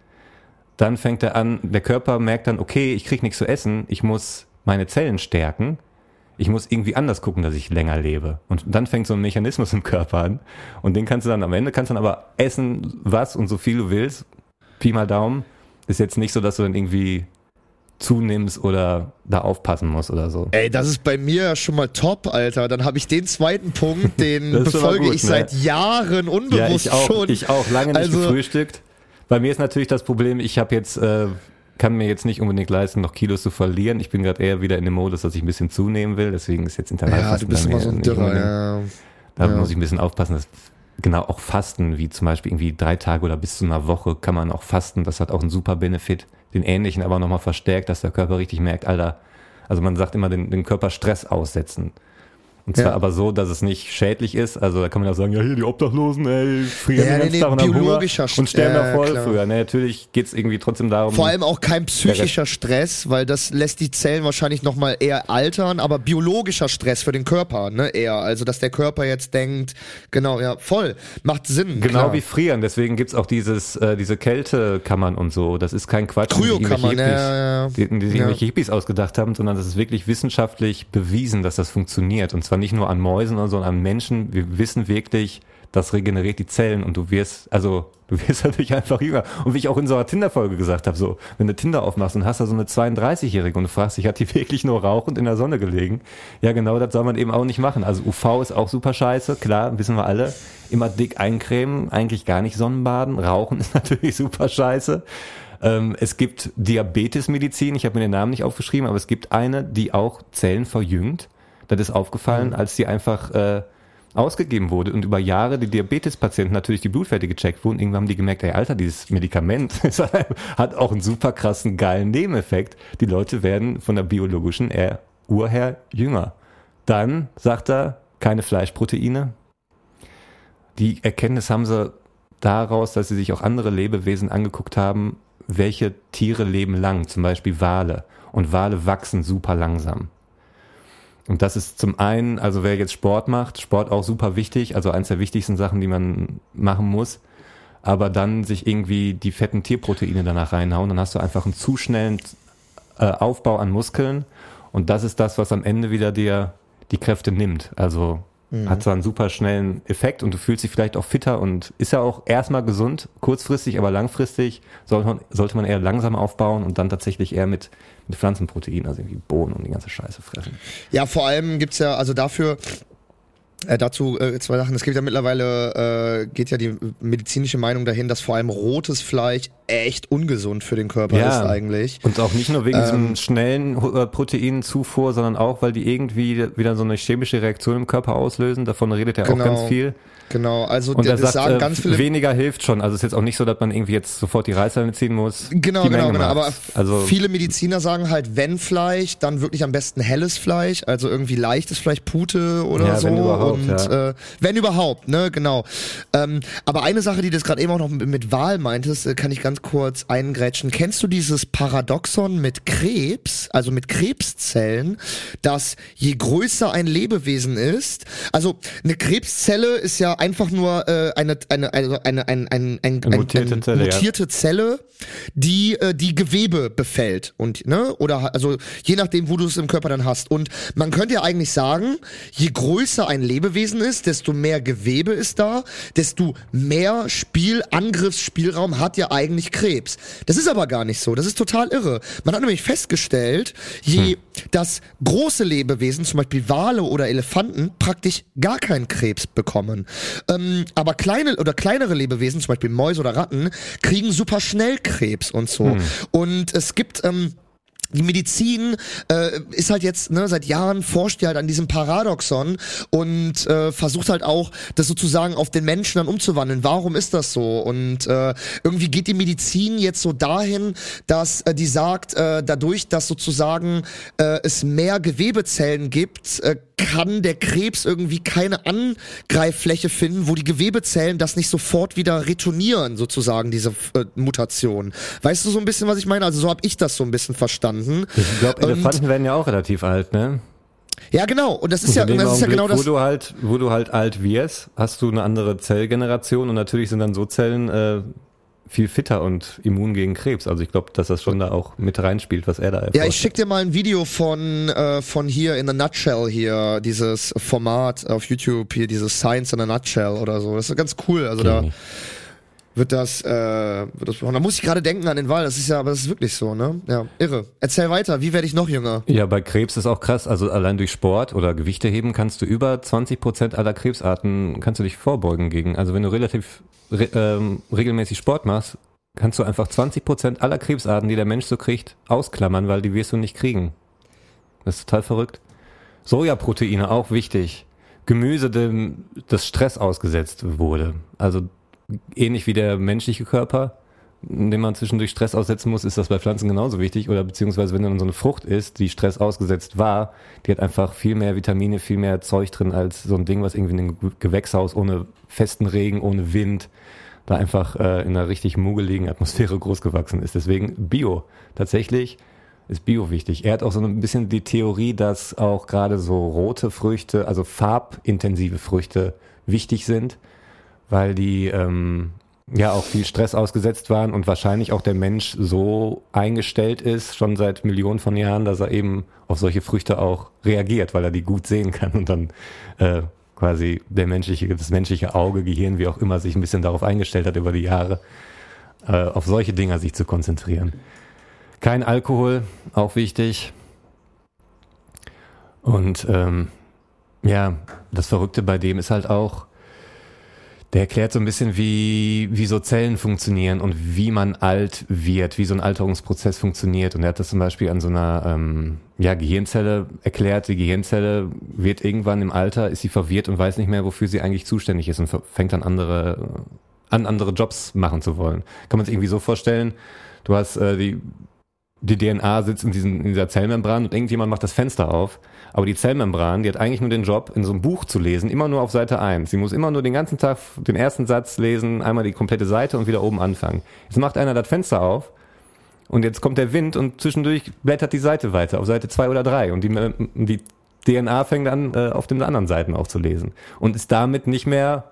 [SPEAKER 2] dann fängt er an, der Körper merkt dann, okay, ich krieg nichts zu essen, ich muss meine Zellen stärken, ich muss irgendwie anders gucken, dass ich länger lebe. Und dann fängt so ein Mechanismus im Körper an. Und den kannst du dann am Ende, kannst dann aber essen, was und so viel du willst. Pi mal Daumen. Ist jetzt nicht so, dass du dann irgendwie zunimmst oder da aufpassen musst oder so.
[SPEAKER 1] Ey, das ist bei mir ja schon mal top, Alter. Dann habe ich den zweiten Punkt, den befolge
[SPEAKER 2] gut,
[SPEAKER 1] ich
[SPEAKER 2] ne?
[SPEAKER 1] seit Jahren unbewusst
[SPEAKER 2] ja, ich auch,
[SPEAKER 1] schon.
[SPEAKER 2] ich auch lange nicht
[SPEAKER 1] Also-
[SPEAKER 2] gefrühstückt. Bei mir ist natürlich das Problem, ich habe jetzt, äh, kann mir jetzt nicht unbedingt leisten, noch Kilos zu verlieren. Ich bin gerade eher wieder in dem Modus, dass ich ein bisschen zunehmen will. Deswegen ist jetzt
[SPEAKER 1] ja,
[SPEAKER 2] Intervallfasten
[SPEAKER 1] du bist immer so ein Dürrer, ja.
[SPEAKER 2] Da
[SPEAKER 1] Ja.
[SPEAKER 2] muss ich ein bisschen aufpassen, dass genau auch Fasten, wie zum Beispiel irgendwie drei Tage oder bis zu einer Woche kann man auch fasten. Das hat auch einen super Benefit. Den ähnlichen aber nochmal verstärkt, dass der Körper richtig merkt, Alter, also man sagt immer den, den Körper Stress aussetzen. Und zwar
[SPEAKER 1] Ja.
[SPEAKER 2] aber so, dass es nicht schädlich ist. Also da kann man ja sagen, ja hier die Obdachlosen, ey, frieren
[SPEAKER 1] Ja,
[SPEAKER 2] den ganzen
[SPEAKER 1] nee,
[SPEAKER 2] Tag und haben Hunger und sterben
[SPEAKER 1] St-
[SPEAKER 2] da voll
[SPEAKER 1] ja, klar.
[SPEAKER 2] früher. Nee, natürlich geht's irgendwie trotzdem darum.
[SPEAKER 1] Vor allem auch kein psychischer Stress, weil das lässt die Zellen wahrscheinlich nochmal eher altern, aber biologischer Stress für den Körper, ne, eher. Also, dass der Körper jetzt denkt, genau, ja, voll, macht Sinn.
[SPEAKER 2] Genau
[SPEAKER 1] klar.
[SPEAKER 2] wie frieren, deswegen gibt's auch dieses, äh, diese Kältekammern und so. Das ist kein Quatsch, die irgendwelche
[SPEAKER 1] Kryokammern,
[SPEAKER 2] Hippies,
[SPEAKER 1] ja, ja, ja.
[SPEAKER 2] die, die sich
[SPEAKER 1] Ja.
[SPEAKER 2] irgendwelche Hippies ausgedacht haben, sondern das ist wirklich wissenschaftlich bewiesen, dass das funktioniert. Und zwar nicht nur an Mäusen, sondern an Menschen. Wir wissen wirklich, das regeneriert die Zellen und du wirst, also du wirst natürlich einfach jünger. Und wie ich auch in so einer Tinder-Folge gesagt habe, so, wenn du Tinder aufmachst und hast da so eine 32-Jährige und du fragst dich, hat die wirklich nur rauchend in der Sonne gelegen? Ja, genau, das soll man eben auch nicht machen. Also UV ist auch super scheiße, klar, wissen wir alle. Immer dick eincremen, eigentlich gar nicht Sonnenbaden. Rauchen ist natürlich super scheiße. Ähm, es gibt Diabetesmedizin, ich habe mir den Namen nicht aufgeschrieben, aber es gibt eine, die auch Zellen verjüngt. Das ist aufgefallen, als die einfach äh, ausgegeben wurde und über Jahre die Diabetespatienten natürlich die Blutwerte gecheckt wurden. Irgendwann haben die gemerkt, ey Alter, dieses Medikament hat auch einen super krassen, geilen Nebeneffekt. Die Leute werden von der biologischen er Uhr her jünger. Dann sagt er, keine Fleischproteine. Die Erkenntnis haben sie daraus, dass sie sich auch andere Lebewesen angeguckt haben, welche Tiere leben lang, zum Beispiel Wale. Und Wale wachsen super langsam. Und das ist zum einen, also wer jetzt Sport macht, Sport auch super wichtig, also eins der wichtigsten Sachen, die man machen muss. Aber dann sich irgendwie die fetten Tierproteine danach reinhauen, dann hast du einfach einen zu schnellen äh, Aufbau an Muskeln. Und das ist das, was am Ende wieder dir die Kräfte nimmt. Also hat zwar einen super schnellen Effekt und du fühlst dich vielleicht auch fitter und ist ja auch erstmal gesund, kurzfristig, aber langfristig sollte man, sollte man eher langsam aufbauen und dann tatsächlich eher mit, mit Pflanzenprotein, also irgendwie Bohnen und die ganze Scheiße fressen.
[SPEAKER 1] Ja, vor allem gibt's ja, also dafür, äh, dazu äh, zwei Sachen. Es gibt ja mittlerweile, äh, geht ja die medizinische Meinung dahin, dass vor allem rotes Fleisch echt ungesund für den Körper ist eigentlich.
[SPEAKER 2] Und auch nicht nur wegen
[SPEAKER 1] Ähm.
[SPEAKER 2] diesem schnellen äh, Proteinzufuhr, sondern auch, weil die irgendwie wieder so eine chemische Reaktion im Körper auslösen. Davon redet er
[SPEAKER 1] Genau.
[SPEAKER 2] auch ganz viel.
[SPEAKER 1] Genau, also
[SPEAKER 2] Und
[SPEAKER 1] d-
[SPEAKER 2] er
[SPEAKER 1] das
[SPEAKER 2] sagt,
[SPEAKER 1] sagen
[SPEAKER 2] äh,
[SPEAKER 1] ganz viele.
[SPEAKER 2] weniger hilft schon. Also es ist jetzt auch nicht so, dass man irgendwie jetzt sofort die Reißleine ziehen muss.
[SPEAKER 1] Genau, genau,
[SPEAKER 2] Menge
[SPEAKER 1] genau. Aber
[SPEAKER 2] macht's. also
[SPEAKER 1] viele Mediziner sagen halt, wenn Fleisch, dann wirklich am besten helles Fleisch, also irgendwie leichtes Fleisch, Pute oder
[SPEAKER 2] Ja,
[SPEAKER 1] so.
[SPEAKER 2] wenn überhaupt,
[SPEAKER 1] und
[SPEAKER 2] ja.
[SPEAKER 1] äh, wenn überhaupt, ne, genau. Ähm, aber eine Sache, die du gerade eben auch noch mit, mit Wahl meintest, äh, kann ich ganz kurz eingrätschen. Kennst du dieses Paradoxon mit Krebs, also mit Krebszellen, dass je größer ein Lebewesen ist, also eine Krebszelle ist ja einfach nur äh, eine, eine, also eine, ein, ein, ein, ein,
[SPEAKER 2] mutierte Zelle, ja.
[SPEAKER 1] mutierte Zelle, die äh, die Gewebe befällt und ne oder also je nachdem, wo du es im Körper dann hast. Und man könnte ja eigentlich sagen, je größer ein Lebewesen ist, desto mehr Gewebe ist da, desto mehr Spiel Angriffsspielraum hat ja eigentlich Krebs. Das ist aber gar nicht so. Das ist total irre. Man hat nämlich festgestellt, je dass große Lebewesen, zum Beispiel Wale oder Elefanten, praktisch gar keinen Krebs bekommen. Ähm, aber kleine oder kleinere Lebewesen, zum Beispiel Mäuse oder Ratten, kriegen super schnell Krebs und so. Und es gibt ähm, die Medizin äh, ist halt jetzt ne, seit Jahren forscht die halt an diesem Paradoxon und äh, versucht halt auch das sozusagen auf den Menschen dann umzuwandeln. Warum ist das so? Und äh, irgendwie geht die Medizin jetzt so dahin, dass äh, die sagt, äh, dadurch, dass sozusagen äh, es mehr Gewebezellen gibt, äh, kann der Krebs irgendwie keine Angreiffläche finden, wo die Gewebezellen das nicht sofort wieder retournieren, sozusagen, diese äh, Mutation. Weißt du so ein bisschen, was ich meine? Also so habe ich das so ein bisschen verstanden.
[SPEAKER 2] ich glaube,
[SPEAKER 1] Und-
[SPEAKER 2] Elefanten werden ja auch relativ alt, ne?
[SPEAKER 1] Ja, genau. Und das ist
[SPEAKER 2] Und
[SPEAKER 1] ja, das ist ja genau das.
[SPEAKER 2] wo du halt, wo du halt alt wirst, hast du eine andere Zellgeneration und natürlich sind dann so Zellen äh, viel fitter und immun gegen Krebs. Also ich glaube, dass das schon da auch mit reinspielt, was er da erforscht.
[SPEAKER 1] Ja, ich schick dir mal ein Video von äh, von hier in a nutshell hier dieses Format auf YouTube hier dieses Science in a nutshell oder so. Das ist ganz cool. Also da
[SPEAKER 2] Kenn ich.
[SPEAKER 1] Wird das äh, wird das da muss ich gerade denken an den Wal. Das ist ja, aber das ist wirklich so, ne? Ja, irre. Erzähl weiter. Wie werde ich noch jünger?
[SPEAKER 2] Ja, bei Krebs ist auch krass. Also allein durch Sport oder Gewichte heben kannst du über 20 Prozent aller Krebsarten kannst du dich vorbeugen gegen. Also wenn du relativ re, ähm, regelmäßig Sport machst, kannst du einfach 20 Prozent aller Krebsarten, die der Mensch so kriegt, ausklammern, weil die wirst du nicht kriegen. Das ist total verrückt. Sojaproteine auch wichtig. Gemüse, dem das Stress ausgesetzt wurde. Also ähnlich wie der menschliche Körper. dem man zwischendurch Stress aussetzen muss, ist das bei Pflanzen genauso wichtig. Oder beziehungsweise wenn dann so eine Frucht ist, die Stress ausgesetzt war, die hat einfach viel mehr Vitamine, viel mehr Zeug drin als so ein Ding, was irgendwie in einem Ge- Gewächshaus ohne festen Regen, ohne Wind, da einfach äh, in einer richtig mugeligen Atmosphäre großgewachsen ist. Deswegen Bio. Tatsächlich ist Bio wichtig. Er hat auch so ein bisschen die Theorie, dass auch gerade so rote Früchte, also farbintensive Früchte wichtig sind, weil die ähm, ja auch viel Stress ausgesetzt waren und wahrscheinlich auch der Mensch so eingestellt ist, schon seit Millionen von Jahren, dass er eben auf solche Früchte auch reagiert, weil er die gut sehen kann und dann äh, quasi der menschliche, das menschliche Auge, Gehirn, wie auch immer, sich ein bisschen darauf eingestellt hat über die Jahre, äh, auf solche Dinger sich zu konzentrieren. Kein Alkohol, auch wichtig. Und ähm, ja, das Verrückte bei dem ist halt auch, der erklärt so ein bisschen, wie, wie so Zellen funktionieren und wie man alt wird, wie so ein Alterungsprozess funktioniert. Und er hat das zum Beispiel an so einer ähm, ja, Gehirnzelle erklärt. Die Gehirnzelle wird irgendwann im Alter, ist sie verwirrt und weiß nicht mehr, wofür sie eigentlich zuständig ist und fängt an andere, an andere Jobs machen zu wollen. Kann man sich irgendwie so vorstellen, du hast äh, die, die DNA sitzt in, diesen, in dieser Zellmembran und irgendjemand macht das Fenster auf. Aber die Zellmembran, die hat eigentlich nur den Job, in so einem Buch zu lesen, immer nur auf Seite 1. Sie muss immer nur den ganzen Tag den ersten Satz lesen, einmal die komplette Seite und wieder oben anfangen. Jetzt macht einer das Fenster auf und jetzt kommt der Wind und zwischendurch blättert die Seite weiter auf Seite 2 oder 3 und die, die DNA fängt an, äh, auf den anderen Seiten auch zu lesen und ist damit nicht mehr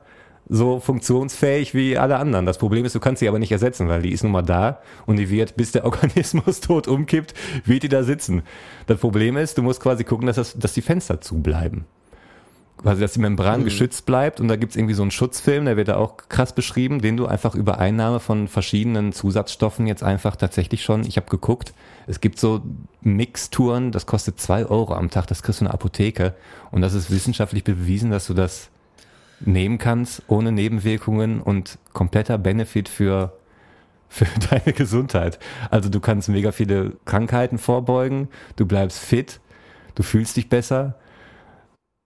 [SPEAKER 2] so funktionsfähig wie alle anderen. Das Problem ist, du kannst sie aber nicht ersetzen, weil die ist nun mal da und die wird, bis der Organismus tot umkippt, wird die da sitzen. Das Problem ist, du musst quasi gucken, dass, das, dass die Fenster zubleiben. Quasi, dass die Membran geschützt bleibt und da gibt's irgendwie so einen Schutzfilm, der wird da auch krass beschrieben, den du einfach über Einnahme von verschiedenen Zusatzstoffen jetzt einfach tatsächlich schon, ich habe geguckt, es gibt so Mixturen, das kostet zwei Euro am Tag, das kriegst du in der Apotheke und das ist wissenschaftlich bewiesen, dass du das nehmen kannst, ohne Nebenwirkungen und kompletter Benefit für, für deine Gesundheit. Also du kannst mega viele Krankheiten vorbeugen, du bleibst fit, du fühlst dich besser.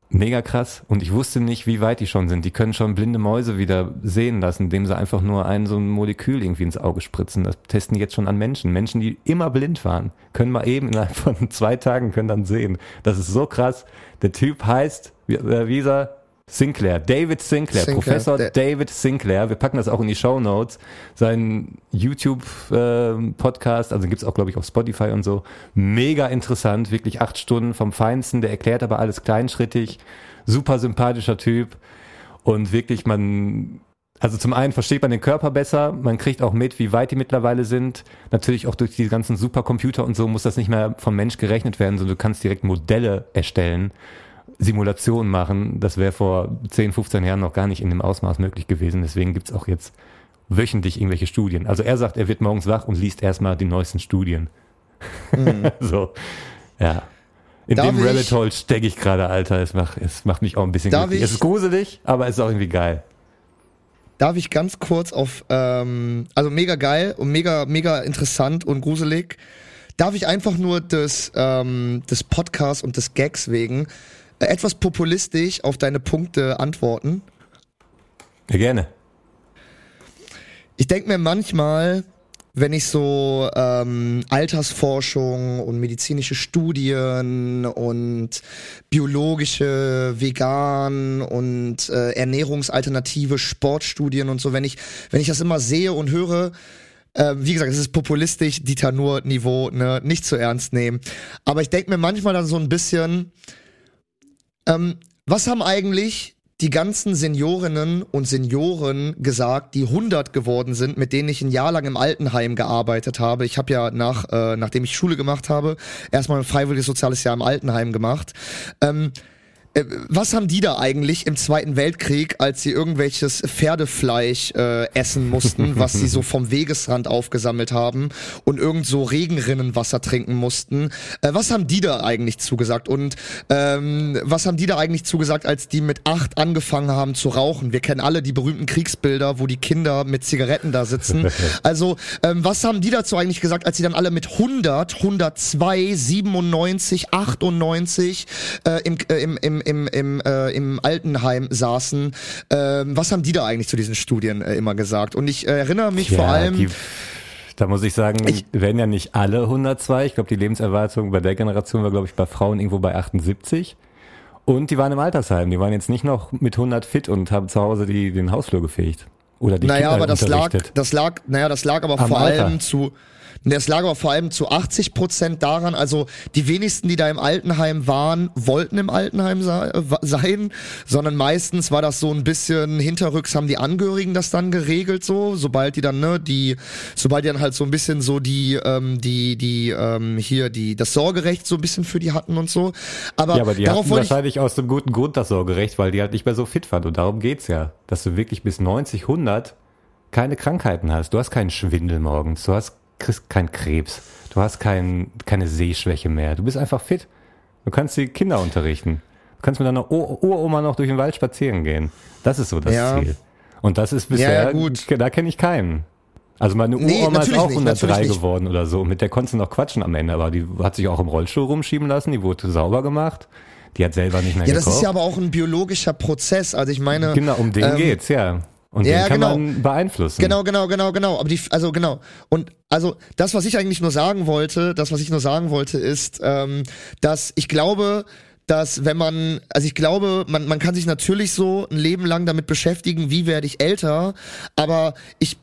[SPEAKER 2] Mega krass. Und ich wusste nicht, wie weit die schon sind. Die können schon blinde Mäuse wieder sehen lassen, indem sie einfach nur ein so ein Molekül irgendwie ins Auge spritzen. Das testen die jetzt schon an Menschen. Menschen, die immer blind waren, können mal eben innerhalb von zwei Tagen können dann sehen. Das ist so krass. Der Typ heißt, wie, äh, wie ist er? Sinclair, David Sinclair,
[SPEAKER 1] Sinclair,
[SPEAKER 2] Professor
[SPEAKER 1] der-
[SPEAKER 2] David Sinclair. Wir packen das auch in die Show Notes. Sein YouTube-Podcast, also gibt's auch, glaube ich, auf Spotify und so. Mega interessant, wirklich acht Stunden vom Feinsten. Der erklärt aber alles kleinschrittig. Super sympathischer Typ. Und wirklich, man, also zum einen versteht man den Körper besser, man kriegt auch mit, wie weit die mittlerweile sind. Natürlich auch durch die ganzen Supercomputer und so muss das nicht mehr vom Mensch gerechnet werden, sondern du kannst direkt Modelle erstellen. Simulationen machen. Das wäre vor 10, 15 Jahren noch gar nicht in dem Ausmaß möglich gewesen. Deswegen gibt's auch jetzt wöchentlich irgendwelche Studien. Also er sagt, er wird morgens wach und liest erstmal die neuesten Studien. so, ja. In
[SPEAKER 1] Darf
[SPEAKER 2] dem
[SPEAKER 1] ich-
[SPEAKER 2] Rabbit Hole stecke ich gerade, Alter. Es macht, es macht mich auch ein bisschen glücklich. Es
[SPEAKER 1] ich-
[SPEAKER 2] ist gruselig, aber es ist auch irgendwie geil.
[SPEAKER 1] Darf ich ganz kurz auf, ähm, also mega geil und mega, mega interessant und gruselig. Darf ich einfach nur des, ähm, des Podcasts und des Gags wegen etwas populistisch auf deine Punkte antworten?
[SPEAKER 2] Ja, gerne.
[SPEAKER 1] Ich denke mir manchmal, wenn ich so ähm, Altersforschung und medizinische Studien und biologische, vegan und äh, ernährungsalternative Sportstudien und so, wenn ich, wenn ich das immer sehe und höre, äh, wie gesagt, es ist populistisch, Dieter Nur Niveau, ne, nicht zu ernst nehmen. Aber ich denke mir manchmal dann so ein bisschen, ähm, was haben eigentlich die ganzen Seniorinnen und Senioren gesagt, die 100 geworden sind, mit denen ich ein Jahr lang im Altenheim gearbeitet habe. Ich habe ja nach, äh, nachdem ich Schule gemacht habe, erstmal ein freiwilliges soziales Jahr im Altenheim gemacht. Ähm, äh, was haben die da eigentlich im Zweiten Weltkrieg, als sie irgendwelches Pferdefleisch äh, essen mussten, was sie so vom Wegesrand aufgesammelt haben und irgend so Regenrinnenwasser trinken mussten? Äh, was haben die da eigentlich zugesagt? Und ähm, was haben die da eigentlich zugesagt, als die mit acht angefangen haben zu rauchen? Wir kennen alle die berühmten Kriegsbilder, wo die Kinder mit Zigaretten da sitzen. Also, ähm, was haben die dazu eigentlich gesagt, als sie dann alle mit 100, 102, 97, 98 äh, im, äh, im, im, im, im, äh, im Altenheim saßen? Ähm, was haben die da eigentlich zu diesen Studien äh, immer gesagt? Und ich äh, erinnere mich vor allem.
[SPEAKER 2] Da muss ich sagen, werden ja nicht alle 102. Ich glaube, die Lebenserwartung bei der Generation war, glaube ich, bei Frauen irgendwo bei 78. Und die waren im Altersheim. Die waren jetzt nicht noch mit 100 fit und haben zu Hause die, den Hausflur gefegt. Oder die
[SPEAKER 1] naja,
[SPEAKER 2] Kinder
[SPEAKER 1] aber das lag, das lag, naja, das lag aber
[SPEAKER 2] Am
[SPEAKER 1] vor
[SPEAKER 2] Alter.
[SPEAKER 1] allem zu, das lag aber vor allem zu 80 Prozent daran, also die wenigsten, die da im Altenheim waren, wollten im Altenheim äh, sein, sondern meistens war das so ein bisschen hinterrücks haben die Angehörigen das dann geregelt so, sobald die dann, ne, die, sobald die dann halt so ein bisschen so die, ähm, die, die, ähm, hier, die, das Sorgerecht so ein bisschen für die hatten und so. Aber,
[SPEAKER 2] Ja, aber die
[SPEAKER 1] darauf
[SPEAKER 2] hatten wahrscheinlich aus dem guten Grund das Sorgerecht, weil die halt nicht mehr so fit waren. Und darum geht's ja. Dass du wirklich bis 90, 100 keine Krankheiten hast. Du hast keinen Schwindel morgens. Du hast kriegst keinen Krebs. Du hast kein, keine Sehschwäche mehr. Du bist einfach fit. Du kannst die Kinder unterrichten. Du kannst mit deiner Ur- Uroma noch durch den Wald spazieren gehen. Das ist so das
[SPEAKER 1] Ja.
[SPEAKER 2] Ziel. Und das ist bisher,
[SPEAKER 1] ja, gut.
[SPEAKER 2] da kenne ich keinen. Also meine
[SPEAKER 1] Nee,
[SPEAKER 2] Uroma ist
[SPEAKER 1] natürlich
[SPEAKER 2] auch
[SPEAKER 1] nicht,
[SPEAKER 2] 103
[SPEAKER 1] natürlich nicht.
[SPEAKER 2] geworden oder so. Mit der konntest du noch quatschen am Ende, aber die hat sich auch im Rollstuhl rumschieben lassen, die wurde sauber gemacht. Die hat selber nicht mehr
[SPEAKER 1] ja, das
[SPEAKER 2] gekocht.
[SPEAKER 1] ist ja aber auch ein biologischer Prozess, also ich meine.
[SPEAKER 2] Genau, um den
[SPEAKER 1] ähm,
[SPEAKER 2] geht's, ja. Und
[SPEAKER 1] ja,
[SPEAKER 2] den kann
[SPEAKER 1] genau.
[SPEAKER 2] man beeinflussen.
[SPEAKER 1] Genau, genau, genau, genau. Aber die, also genau. Und also das, was ich eigentlich nur sagen wollte, das, was ich nur sagen wollte, ist, ähm, dass ich glaube, dass wenn man, also ich glaube, man, man kann sich natürlich so ein Leben lang damit beschäftigen, wie werde ich älter, aber ich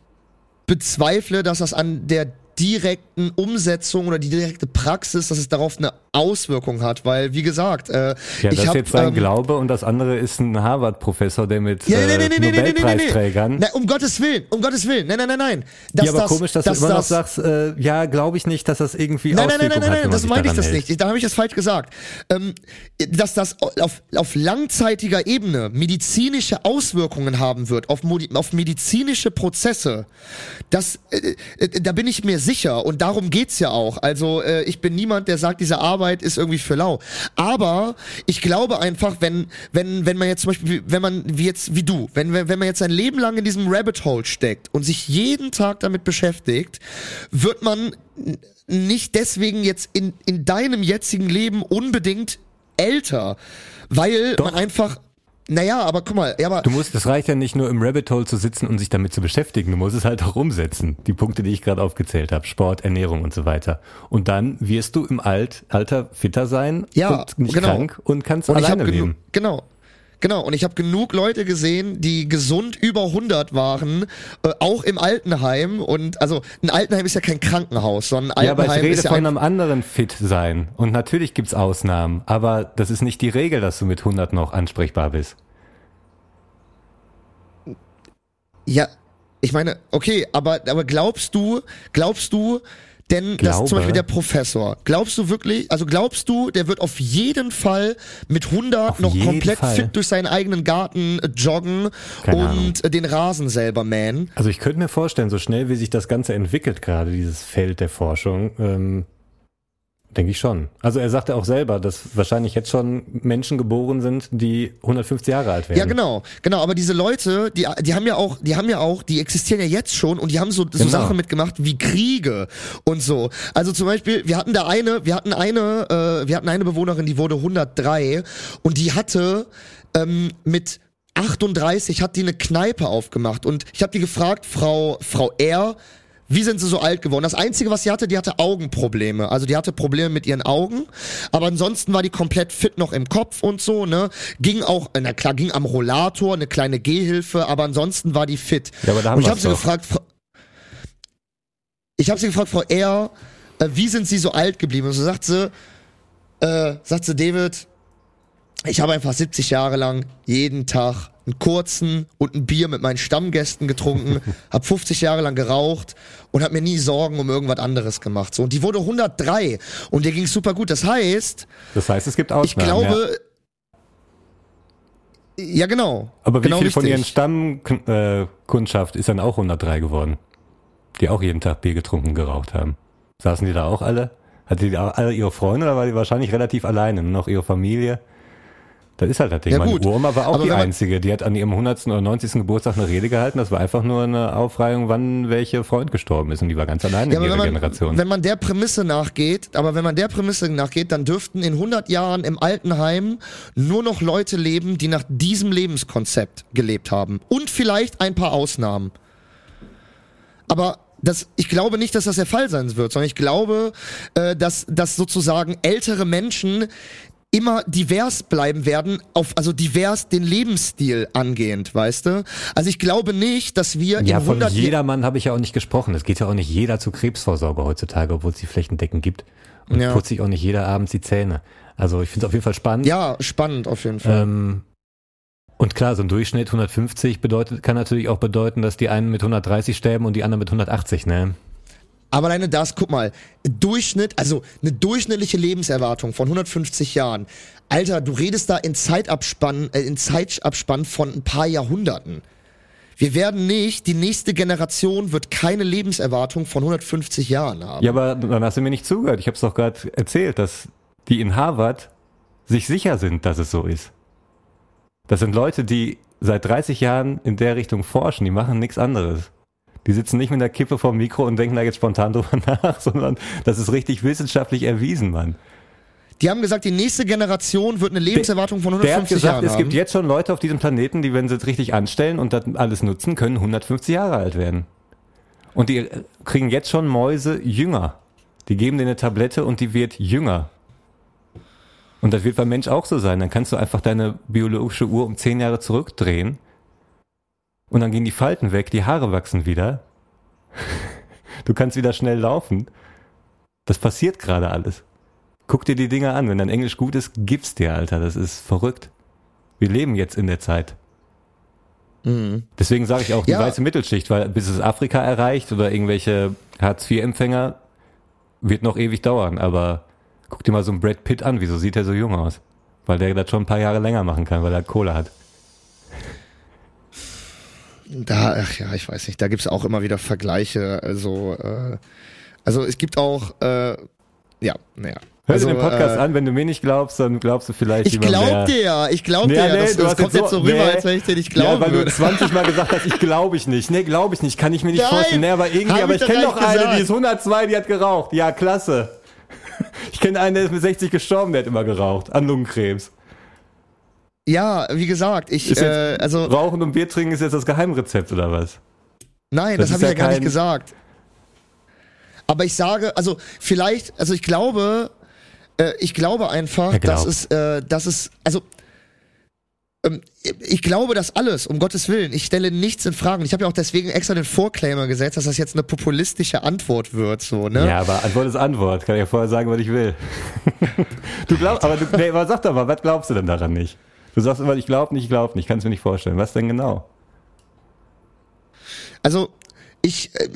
[SPEAKER 1] bezweifle, dass das an der direkten Umsetzung oder die direkte Praxis, dass es darauf eine Auswirkung hat, weil wie gesagt, äh,
[SPEAKER 2] ja, das ist jetzt sein
[SPEAKER 1] ähm,
[SPEAKER 2] Glaube und das andere ist ein Harvard-Professor, der mit
[SPEAKER 1] ja,
[SPEAKER 2] äh,
[SPEAKER 1] nee, nee, nee, äh,
[SPEAKER 2] Nobelpreisträgern.
[SPEAKER 1] Na, um Gottes Willen, um Gottes Willen, nein, nein, nein, nein. Das,
[SPEAKER 2] ja, aber
[SPEAKER 1] das,
[SPEAKER 2] komisch, dass
[SPEAKER 1] das,
[SPEAKER 2] du immer
[SPEAKER 1] das,
[SPEAKER 2] noch sagst, äh, ja, glaube ich nicht, dass das irgendwie
[SPEAKER 1] nein, nein, nein, nein, nein, nein, das meine ich das
[SPEAKER 2] hält.
[SPEAKER 1] nicht. Da habe ich das falsch gesagt. Ähm, dass das auf, auf langzeitiger Ebene medizinische Auswirkungen haben wird auf, auf medizinische Prozesse. Das, äh, äh da bin ich mir sicher und darum geht's ja auch. Also äh, ich bin niemand, der sagt, diese Arbeit ist irgendwie für lau. Aber ich glaube einfach, wenn, wenn, wenn man jetzt zum Beispiel, wenn man wie jetzt, wie du, wenn, wenn man jetzt ein Leben lang in diesem Rabbit Hole steckt und sich jeden Tag damit beschäftigt, wird man nicht deswegen jetzt in, in deinem jetzigen Leben unbedingt älter, weil man einfach, naja, aber guck mal, ja, aber
[SPEAKER 2] Du musst, es reicht ja nicht nur im Rabbit Hole zu sitzen und sich damit zu beschäftigen. Du musst es halt auch umsetzen. Die Punkte, die ich gerade aufgezählt habe. Sport, Ernährung und so weiter. Und dann wirst du im Alt, Alter fitter sein
[SPEAKER 1] Ja,
[SPEAKER 2] und nicht
[SPEAKER 1] genau.
[SPEAKER 2] krank und kannst
[SPEAKER 1] und
[SPEAKER 2] alleine leben.
[SPEAKER 1] genug, genau. Genau, und ich habe genug Leute gesehen, die gesund über 100 waren, äh, auch im Altenheim. Und also ein Altenheim ist ja kein Krankenhaus, sondern ein
[SPEAKER 2] Ja, aber
[SPEAKER 1] Altenheim
[SPEAKER 2] ich rede
[SPEAKER 1] ist ja
[SPEAKER 2] von
[SPEAKER 1] ein,
[SPEAKER 2] einem anderen fit sein. Und natürlich gibt's Ausnahmen, aber das ist nicht die Regel, dass du mit 100 noch ansprechbar bist.
[SPEAKER 1] Ja, ich meine, okay, aber, aber glaubst du, glaubst du, denn
[SPEAKER 2] Glaube.
[SPEAKER 1] zum Beispiel der Professor, glaubst du wirklich, also glaubst du, der wird auf jeden Fall mit 100
[SPEAKER 2] Auf
[SPEAKER 1] noch komplett
[SPEAKER 2] Fall.
[SPEAKER 1] fit durch seinen eigenen Garten äh, joggen
[SPEAKER 2] Keine
[SPEAKER 1] und äh, den Rasen selber mähen?
[SPEAKER 2] Also ich könnte mir vorstellen, so schnell wie sich das Ganze entwickelt, gerade dieses Feld der Forschung, ähm, denke ich schon. Also er sagte auch selber, dass wahrscheinlich jetzt schon Menschen geboren sind, die 150 Jahre alt werden.
[SPEAKER 1] Ja, genau, genau. Aber diese Leute, die, die haben ja auch, die haben ja auch, die existieren ja jetzt schon und die haben so, so
[SPEAKER 2] Genau.
[SPEAKER 1] Sachen mitgemacht wie Kriege und so. Also zum Beispiel, wir hatten da eine, wir hatten eine, äh, wir hatten eine Bewohnerin, die wurde 103 und die hatte ähm, mit 38 hat die eine Kneipe aufgemacht und ich habe die gefragt, Frau Frau R. Wie sind sie so alt geworden? Das Einzige, was sie hatte, die hatte Augenprobleme. Also die hatte Probleme mit ihren Augen, aber ansonsten war die komplett fit noch im Kopf und so, ne? Ging auch, na klar, ging am Rollator, eine kleine Gehhilfe, aber ansonsten war die fit.
[SPEAKER 2] Ja, aber da haben
[SPEAKER 1] und ich habe sie
[SPEAKER 2] doch.
[SPEAKER 1] gefragt, Frau, ich habe sie gefragt, Frau R., äh, wie sind sie so alt geblieben? Und so sagt sie, äh, sagt sie, David, ich habe einfach 70 Jahre lang jeden Tag einen kurzen und ein Bier mit meinen Stammgästen getrunken, habe 50 Jahre lang geraucht und habe mir nie Sorgen um irgendwas anderes gemacht. So und die wurde 103 und der ging super gut. Das heißt,
[SPEAKER 2] Das heißt, es gibt
[SPEAKER 1] ich
[SPEAKER 2] Ausnahmen. ja.
[SPEAKER 1] glaube, ja, genau.
[SPEAKER 2] Aber wie
[SPEAKER 1] genau
[SPEAKER 2] viel von
[SPEAKER 1] richtig.
[SPEAKER 2] ihren Stammkundschaft ist dann auch 103 geworden? Die auch jeden Tag Bier getrunken, geraucht haben. Saßen die da auch alle? Hatte die auch alle ihre Freunde oder war die wahrscheinlich relativ alleine? Noch ihre Familie? Das ist halt das Ding.
[SPEAKER 1] Ja,
[SPEAKER 2] Meine. Uroma war auch
[SPEAKER 1] Aber
[SPEAKER 2] die einzige. Die hat an ihrem 100. oder 90. Geburtstag eine Rede gehalten. Das war einfach nur eine Aufreihung, wann welche Freund gestorben ist. Und die war ganz alleine
[SPEAKER 1] Ja,
[SPEAKER 2] in ihrer
[SPEAKER 1] wenn man,
[SPEAKER 2] Generation.
[SPEAKER 1] wenn man der Prämisse nachgeht, aber wenn man der Prämisse nachgeht, dann dürften in 100 Jahren im Altenheim nur noch Leute leben, die nach diesem Lebenskonzept gelebt haben. Und vielleicht ein paar Ausnahmen. Aber das, ich glaube nicht, dass das der Fall sein wird, sondern ich glaube, äh, dass, dass sozusagen ältere Menschen immer divers bleiben werden, auf, also divers den Lebensstil angehend, weißt du? Also ich glaube nicht, dass wir
[SPEAKER 2] Ja,
[SPEAKER 1] in
[SPEAKER 2] von
[SPEAKER 1] 100
[SPEAKER 2] jedermann habe ich ja auch nicht gesprochen. Es geht ja auch nicht jeder zur Krebsvorsorge heutzutage, obwohl es die flächendeckend gibt. Und
[SPEAKER 1] Ja.
[SPEAKER 2] putzt sich auch nicht jeder abends die Zähne. Also ich finde es auf jeden Fall spannend.
[SPEAKER 1] Ja, spannend auf jeden Fall.
[SPEAKER 2] Ähm, und klar, so ein Durchschnitt 150 bedeutet, kann natürlich auch bedeuten, dass die einen mit 130 sterben und die anderen mit 180, ne?
[SPEAKER 1] Aber alleine das, guck mal, Durchschnitt, also eine durchschnittliche Lebenserwartung von 150 Jahren. Alter, du redest da in Zeitabspann, äh, in Zeitabspann von ein paar Jahrhunderten. Wir werden nicht, die nächste Generation wird keine Lebenserwartung von 150 Jahren haben.
[SPEAKER 2] Ja, aber dann hast du mir nicht zugehört. Ich habe es doch gerade erzählt, dass die in Harvard sich sicher sind, dass es so ist. Das sind Leute, die seit 30 Jahren in der Richtung forschen, die machen nichts anderes. Die sitzen nicht mit der Kippe vorm Mikro und denken da jetzt spontan drüber nach, sondern das ist richtig wissenschaftlich erwiesen, Mann.
[SPEAKER 1] Die haben gesagt, die nächste Generation wird eine Lebenserwartung von
[SPEAKER 2] Der hat
[SPEAKER 1] 150
[SPEAKER 2] gesagt,
[SPEAKER 1] Jahren
[SPEAKER 2] es
[SPEAKER 1] haben.
[SPEAKER 2] gibt jetzt schon Leute auf diesem Planeten, die, wenn sie es richtig anstellen und das alles nutzen, können 150 Jahre alt werden. Und die äh, kriegen jetzt schon Mäuse jünger. Die geben denen eine Tablette und die wird jünger. Und das wird beim Mensch auch so sein. Dann kannst du einfach deine biologische Uhr um 10 Jahre zurückdrehen und dann gehen die Falten weg, die Haare wachsen wieder. Du kannst wieder schnell laufen. Das passiert gerade alles. Guck dir die Dinger an. Wenn dein Englisch gut ist, gib's dir, Alter. Das ist verrückt. Wir leben jetzt in der Zeit. Deswegen sage ich auch die
[SPEAKER 1] Ja.
[SPEAKER 2] weiße Mittelschicht, weil bis es Afrika erreicht oder irgendwelche Hartz-IV-Empfänger, wird noch ewig dauern. Aber guck dir mal so einen Brad Pitt an. Wieso sieht er so jung aus? Weil der das schon ein paar Jahre länger machen kann, weil er Kohle hat.
[SPEAKER 1] Da, ach ja, ich weiß nicht, da gibt's auch immer wieder Vergleiche. Also, äh, also es gibt auch, äh, ja, naja.
[SPEAKER 2] Hör
[SPEAKER 1] also,
[SPEAKER 2] dir den Podcast
[SPEAKER 1] äh,
[SPEAKER 2] an, wenn du mir nicht glaubst, dann glaubst du vielleicht
[SPEAKER 1] Ich glaub
[SPEAKER 2] der-
[SPEAKER 1] dir ja, ich glaub dir
[SPEAKER 2] Ja,
[SPEAKER 1] ja.
[SPEAKER 2] nee,
[SPEAKER 1] Das,
[SPEAKER 2] du
[SPEAKER 1] das
[SPEAKER 2] hast
[SPEAKER 1] kommt
[SPEAKER 2] jetzt
[SPEAKER 1] so rüber,
[SPEAKER 2] nee.
[SPEAKER 1] als wenn ich dir nicht
[SPEAKER 2] Ja,
[SPEAKER 1] glauben
[SPEAKER 2] weil du
[SPEAKER 1] würde.
[SPEAKER 2] 20 Mal gesagt hast, ich glaube ich nicht. Nee, glaube ich nicht. Kann ich mir nicht
[SPEAKER 1] Nein,
[SPEAKER 2] vorstellen. Nee, aber irgendwie, aber
[SPEAKER 1] ich
[SPEAKER 2] kenne doch eine,
[SPEAKER 1] gesagt.
[SPEAKER 2] die ist 102, die hat geraucht. Ja, klasse. Ich kenne einen, der ist mit 60 gestorben, der hat immer geraucht. An Lungenkrebs.
[SPEAKER 1] Ja, wie gesagt, ich, äh, also,
[SPEAKER 2] Rauchen und Bier trinken ist jetzt das Geheimrezept oder was?
[SPEAKER 1] nein,
[SPEAKER 2] das
[SPEAKER 1] das, habe ich
[SPEAKER 2] ja
[SPEAKER 1] ja gar nicht gesagt. Aber ich sage, also vielleicht, also ich glaube, äh, ich glaube einfach, dass es, äh, dass es, also ähm, ich glaube das alles, um Gottes Willen. Ich stelle nichts in Frage. Ich habe ja auch deswegen extra den Vorclaimer gesetzt, dass das jetzt eine populistische Antwort wird, so, ne?
[SPEAKER 2] Ja, aber Antwort ist Antwort. Kann ich ja vorher sagen, was ich will. du glaubst, aber du, nee, aber sag doch mal, was glaubst du denn daran nicht? Du sagst immer, ich glaube nicht, ich glaube nicht. Kannst mir nicht vorstellen. Was denn genau?
[SPEAKER 1] Also ich, äh,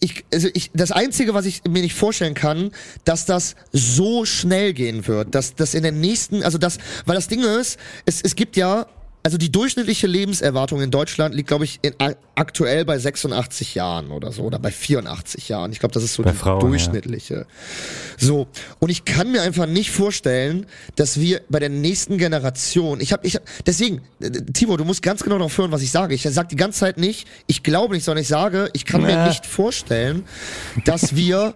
[SPEAKER 1] ich, also ich, das Einzige, was ich mir nicht vorstellen kann, dass das so schnell gehen wird, dass das in den nächsten, also das, weil das Ding ist, es, es gibt ja, also die durchschnittliche Lebenserwartung in Deutschland liegt, glaube ich, in, aktuell bei 86 Jahren oder so, oder bei 84 Jahren. Ich glaube, das ist so
[SPEAKER 2] Bei
[SPEAKER 1] die
[SPEAKER 2] Frauen, ja.
[SPEAKER 1] durchschnittliche. So, und ich kann mir einfach nicht vorstellen, dass wir bei der nächsten Generation, ich habe, ich hab, deswegen, äh, Timo, du musst ganz genau darauf hören, was ich sage. Ich sage die ganze Zeit nicht, ich glaube nicht, sondern ich sage, ich kann mir
[SPEAKER 2] Na.
[SPEAKER 1] nicht vorstellen, dass wir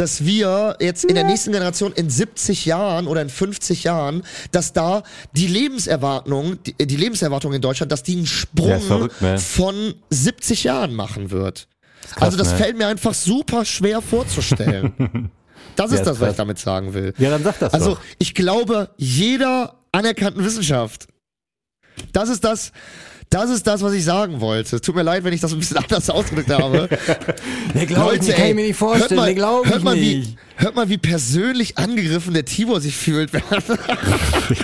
[SPEAKER 1] dass wir jetzt in der nächsten Generation in 70 Jahren oder in 50 Jahren, dass da die Lebenserwartung, die, die Lebenserwartung in Deutschland, dass die einen Sprung
[SPEAKER 2] verrückt, ne?
[SPEAKER 1] von 70 Jahren machen wird.
[SPEAKER 2] krass,
[SPEAKER 1] also das
[SPEAKER 2] ne?
[SPEAKER 1] fällt mir einfach super schwer vorzustellen. Das ist
[SPEAKER 2] Ja, ist
[SPEAKER 1] das, was
[SPEAKER 2] krass.
[SPEAKER 1] ich damit sagen will.
[SPEAKER 2] Ja, dann sag das
[SPEAKER 1] Also
[SPEAKER 2] doch.
[SPEAKER 1] ich glaube, jeder anerkannten Wissenschaft. Das ist das, das ist das, was ich sagen wollte. Tut mir leid, wenn ich das ein bisschen anders ausgedrückt habe.
[SPEAKER 2] Nee, glaub ich nicht, kann ich mir nicht vorstellen.
[SPEAKER 1] Hört mal,
[SPEAKER 2] glaub
[SPEAKER 1] hört
[SPEAKER 2] ich
[SPEAKER 1] mal,
[SPEAKER 2] nicht.
[SPEAKER 1] Wie, hört mal, wie persönlich angegriffen der Tibor sich fühlt.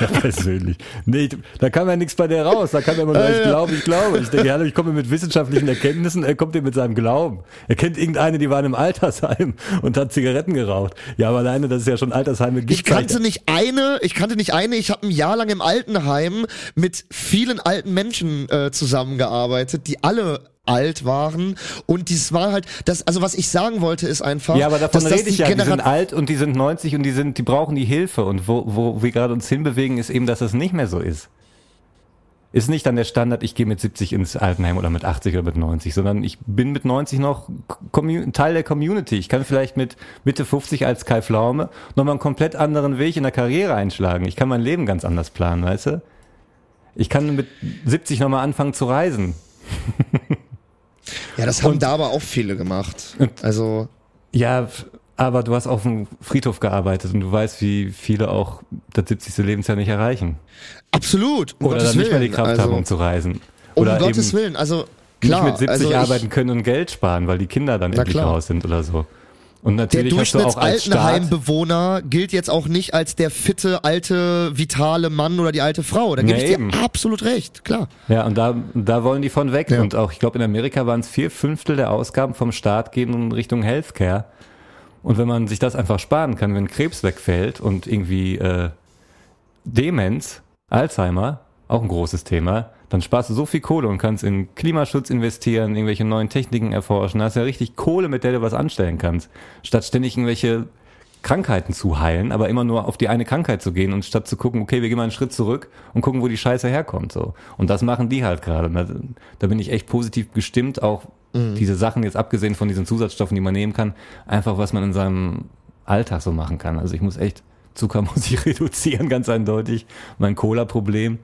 [SPEAKER 2] Ja, persönlich. Nee, da kam ja nichts bei der raus. Da kam ja immer nur, ich glaube, ich glaube. Ich denke, hallo, ich komme mit wissenschaftlichen Erkenntnissen. Er kommt hier mit seinem Glauben. Er kennt irgendeine, die war in einem Altersheim und hat Zigaretten geraucht. Ja, aber alleine, dass es ja schon Altersheime gibt.
[SPEAKER 1] Ich kannte nicht eine, ich kannte nicht eine, ich habe ein Jahr lang im Altenheim mit vielen alten Menschen äh, zusammengearbeitet, die alle alt waren und dies war halt das also was ich sagen wollte ist einfach
[SPEAKER 2] Ja, aber davon
[SPEAKER 1] dass das
[SPEAKER 2] rede ich
[SPEAKER 1] die
[SPEAKER 2] ja. Die sind alt und die sind 90 und die sind, die brauchen die Hilfe. Und wo, wo wir gerade uns hinbewegen, ist eben, dass es nicht mehr so ist. Ist nicht dann der Standard, ich gehe mit 70 ins Altenheim oder mit 80 oder mit 90, sondern ich bin mit 90 noch Teil der Community. Ich kann vielleicht mit Mitte 50 als Kai Pflaume nochmal einen komplett anderen Weg in der Karriere einschlagen. Ich kann mein Leben ganz anders planen, weißt du? Ich kann mit 70 nochmal anfangen zu reisen.
[SPEAKER 1] Ja, das haben da aber auch viele gemacht. Also,
[SPEAKER 2] Ja, aber du hast auf dem Friedhof gearbeitet und du weißt, wie viele auch das 70. Lebensjahr nicht erreichen.
[SPEAKER 1] absolut. Um
[SPEAKER 2] Oder
[SPEAKER 1] Gottes
[SPEAKER 2] dann nicht mehr die. Kraft
[SPEAKER 1] also,
[SPEAKER 2] haben, um zu reisen.
[SPEAKER 1] Um
[SPEAKER 2] Oder
[SPEAKER 1] Gottes
[SPEAKER 2] eben
[SPEAKER 1] Willen. Also, klar.
[SPEAKER 2] nicht mit 70
[SPEAKER 1] also ich,
[SPEAKER 2] arbeiten können und Geld sparen, weil die Kinder dann endlich
[SPEAKER 1] klar.
[SPEAKER 2] raus sind oder so. Und
[SPEAKER 1] Der
[SPEAKER 2] natürlich Staat,
[SPEAKER 1] Durchschnittsaltenheimbewohner gilt jetzt auch nicht als der fitte, alte, vitale Mann oder die alte Frau. Da gebe
[SPEAKER 2] Nee,
[SPEAKER 1] ich dir
[SPEAKER 2] eben.
[SPEAKER 1] absolut recht, klar.
[SPEAKER 2] ja, und da, da wollen die von weg.
[SPEAKER 1] Ja.
[SPEAKER 2] Und auch, ich glaube, in Amerika waren es vier Fünftel der Ausgaben vom Staat gehen in Richtung Healthcare. Und wenn man sich das einfach sparen kann, wenn Krebs wegfällt und irgendwie äh, Demenz, Alzheimer, auch ein großes Thema, dann sparst du so viel Kohle und kannst in Klimaschutz investieren, irgendwelche neuen Techniken erforschen. Da hast ja richtig Kohle, mit der du was anstellen kannst. Statt ständig irgendwelche Krankheiten zu heilen, aber immer nur auf die eine Krankheit zu gehen und statt zu gucken, okay, wir gehen mal einen Schritt zurück und gucken, wo die Scheiße herkommt. So. Und das machen die halt gerade. Da, da bin ich echt positiv gestimmt, auch diese Sachen jetzt abgesehen von diesen Zusatzstoffen, die man nehmen kann, einfach was man in seinem Alltag so machen kann. Also ich muss echt, Zucker muss ich reduzieren, ganz eindeutig. Mein Cola-Problem.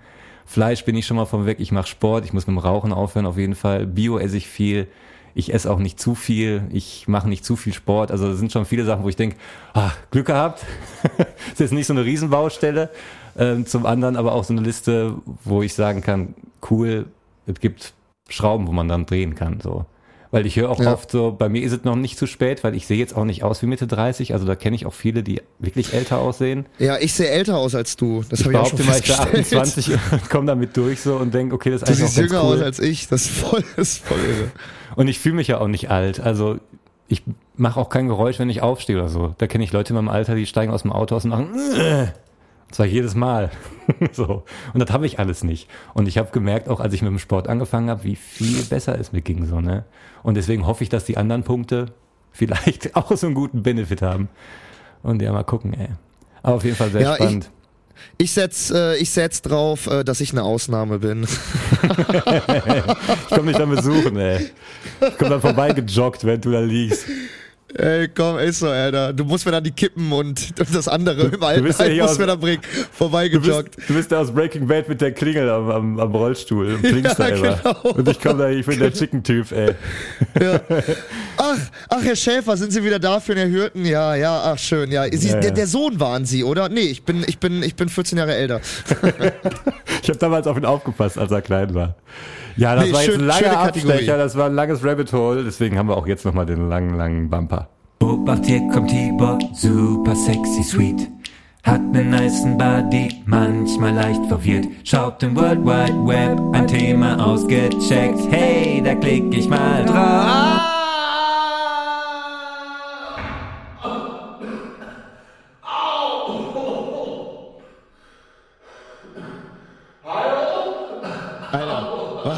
[SPEAKER 2] Fleisch bin ich schon mal vom weg. Ich mache Sport, ich muss mit dem Rauchen aufhören auf jeden Fall. Bio esse ich viel. Ich esse auch nicht zu viel. Ich mache nicht zu viel Sport. Also das sind schon viele Sachen, wo ich denke, ah, Glück gehabt. das ist jetzt nicht so eine Riesenbaustelle. Ähm, zum anderen aber auch so eine Liste, wo ich sagen kann, cool, es gibt Schrauben, wo man dann drehen kann. So. Weil ich höre auch
[SPEAKER 1] Ja.
[SPEAKER 2] oft so, bei mir ist es noch nicht zu spät, weil ich sehe jetzt auch nicht aus wie Mitte 30. Also da kenne ich auch viele, die wirklich älter aussehen.
[SPEAKER 1] Ja, ich sehe älter aus als du. Das
[SPEAKER 2] Ich
[SPEAKER 1] habe ich auch schon
[SPEAKER 2] mal, ich
[SPEAKER 1] festgestellt.
[SPEAKER 2] 28 und komme damit durch so und denke, okay, das ist
[SPEAKER 1] Du
[SPEAKER 2] eigentlich
[SPEAKER 1] siehst
[SPEAKER 2] auch ganz
[SPEAKER 1] jünger
[SPEAKER 2] cool.
[SPEAKER 1] aus als ich. Das ist voll, das ist voll irre.
[SPEAKER 2] Und ich fühle mich ja auch nicht alt. Also ich mache auch kein Geräusch, wenn ich aufstehe oder so. Da kenne ich Leute in meinem Alter, die steigen aus dem Auto aus und machen "Äh." Und zwar jedes Mal. so. Und das habe ich alles nicht. Und ich habe gemerkt, auch als ich mit dem Sport angefangen habe, wie viel besser es mir ging. So, ne? Und deswegen hoffe ich, dass die anderen Punkte vielleicht auch so einen guten Benefit haben. Und ja, mal gucken, ey. Aber auf jeden Fall sehr
[SPEAKER 1] Ja, ich-
[SPEAKER 2] spannend.
[SPEAKER 1] Ich setz, äh, ich setz drauf, äh, dass ich eine Ausnahme bin.
[SPEAKER 2] Ich komme dich dann besuchen, ey. Ich komme dann vorbei gejoggt, wenn du da liegst.
[SPEAKER 1] Ey, komm, ist so, Alter. Du musst mir dann die Kippen und, und das andere im Alten
[SPEAKER 2] bist ja
[SPEAKER 1] musst
[SPEAKER 2] aus-
[SPEAKER 1] mir dann bringen.
[SPEAKER 2] Du bist,
[SPEAKER 1] Vorbeigejoggt.
[SPEAKER 2] du bist da aus Breaking Bad mit der Klingel am, am, am Rollstuhl und blinkst
[SPEAKER 1] Ja, genau.
[SPEAKER 2] Und ich komme da, ich bin der Chicken-Typ, ey.
[SPEAKER 1] Ach, ach, Herr Schäfer, sind Sie wieder da für den Herr Hürten? Ja, ja, ach, schön, ja. Sie,
[SPEAKER 2] Ja,
[SPEAKER 1] der,
[SPEAKER 2] ja.
[SPEAKER 1] der Sohn waren Sie, oder? Nee, ich bin, ich bin, ich bin 14 Jahre älter.
[SPEAKER 2] Ich habe damals auf ihn aufgepasst, als er klein war. Ja, das
[SPEAKER 1] Nee,
[SPEAKER 2] war jetzt
[SPEAKER 1] schön-
[SPEAKER 2] ein
[SPEAKER 1] schöne
[SPEAKER 2] langer. Abstecher, das war ein langes Rabbit Hole, deswegen haben wir auch jetzt nochmal den langen, langen Bumper.
[SPEAKER 7] Obacht, hier kommt Tibor, super sexy sweet. Hat nen nicen Body, manchmal leicht verwirrt. Schaut im World Wide Web ein Thema ausgecheckt. Hey, da klick ich mal drauf.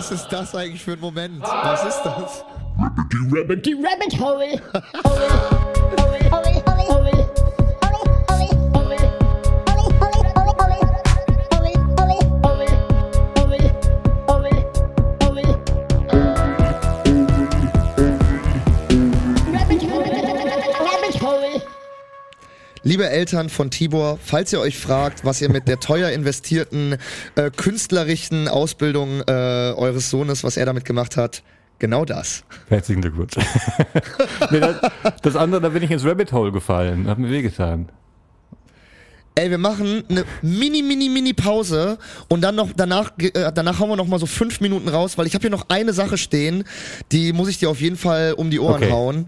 [SPEAKER 1] Was ist das eigentlich für ein Moment? Was ist das?
[SPEAKER 3] Die Rabbit,
[SPEAKER 9] Die Rabbit. Hole. Hole. Hole. Hole.
[SPEAKER 1] Liebe Eltern von Tibor, falls ihr euch fragt, was ihr mit der teuer investierten äh, künstlerischen Ausbildung äh, eures Sohnes, was er damit gemacht hat, genau das.
[SPEAKER 2] Herzlichen Glückwunsch. nee, das, das andere, da bin ich ins Rabbit Hole gefallen, hat mir wehgetan.
[SPEAKER 1] Ey, wir machen eine mini, mini, mini Pause und dann noch danach, äh, danach hauen wir noch mal so fünf Minuten raus, weil ich habe hier noch eine Sache stehen, die muss ich dir auf jeden Fall um die Ohren
[SPEAKER 2] Okay.
[SPEAKER 1] hauen.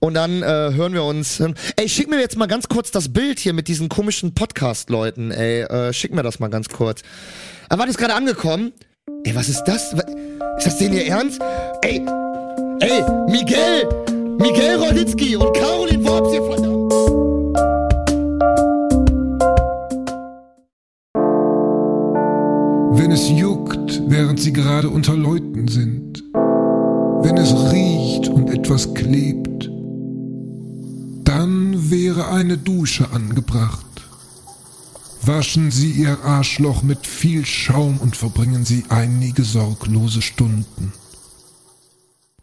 [SPEAKER 1] Und dann äh, hören wir uns. Ey, schick mir jetzt mal ganz kurz das Bild hier mit diesen komischen Podcast-Leuten. Ey, äh, schick mir das mal ganz kurz. Aber war das gerade angekommen? Ey, was ist das? Ist das denn ihr Ernst? Ey, ey, Miguel, Miguel Rolitzky und Caroline Worps hier verdammt.
[SPEAKER 10] Wenn es juckt, während sie gerade unter Leuten sind. Wenn es riecht und etwas klebt. Wäre eine Dusche angebracht. Waschen Sie Ihr Arschloch mit viel Schaum und verbringen Sie einige sorglose Stunden.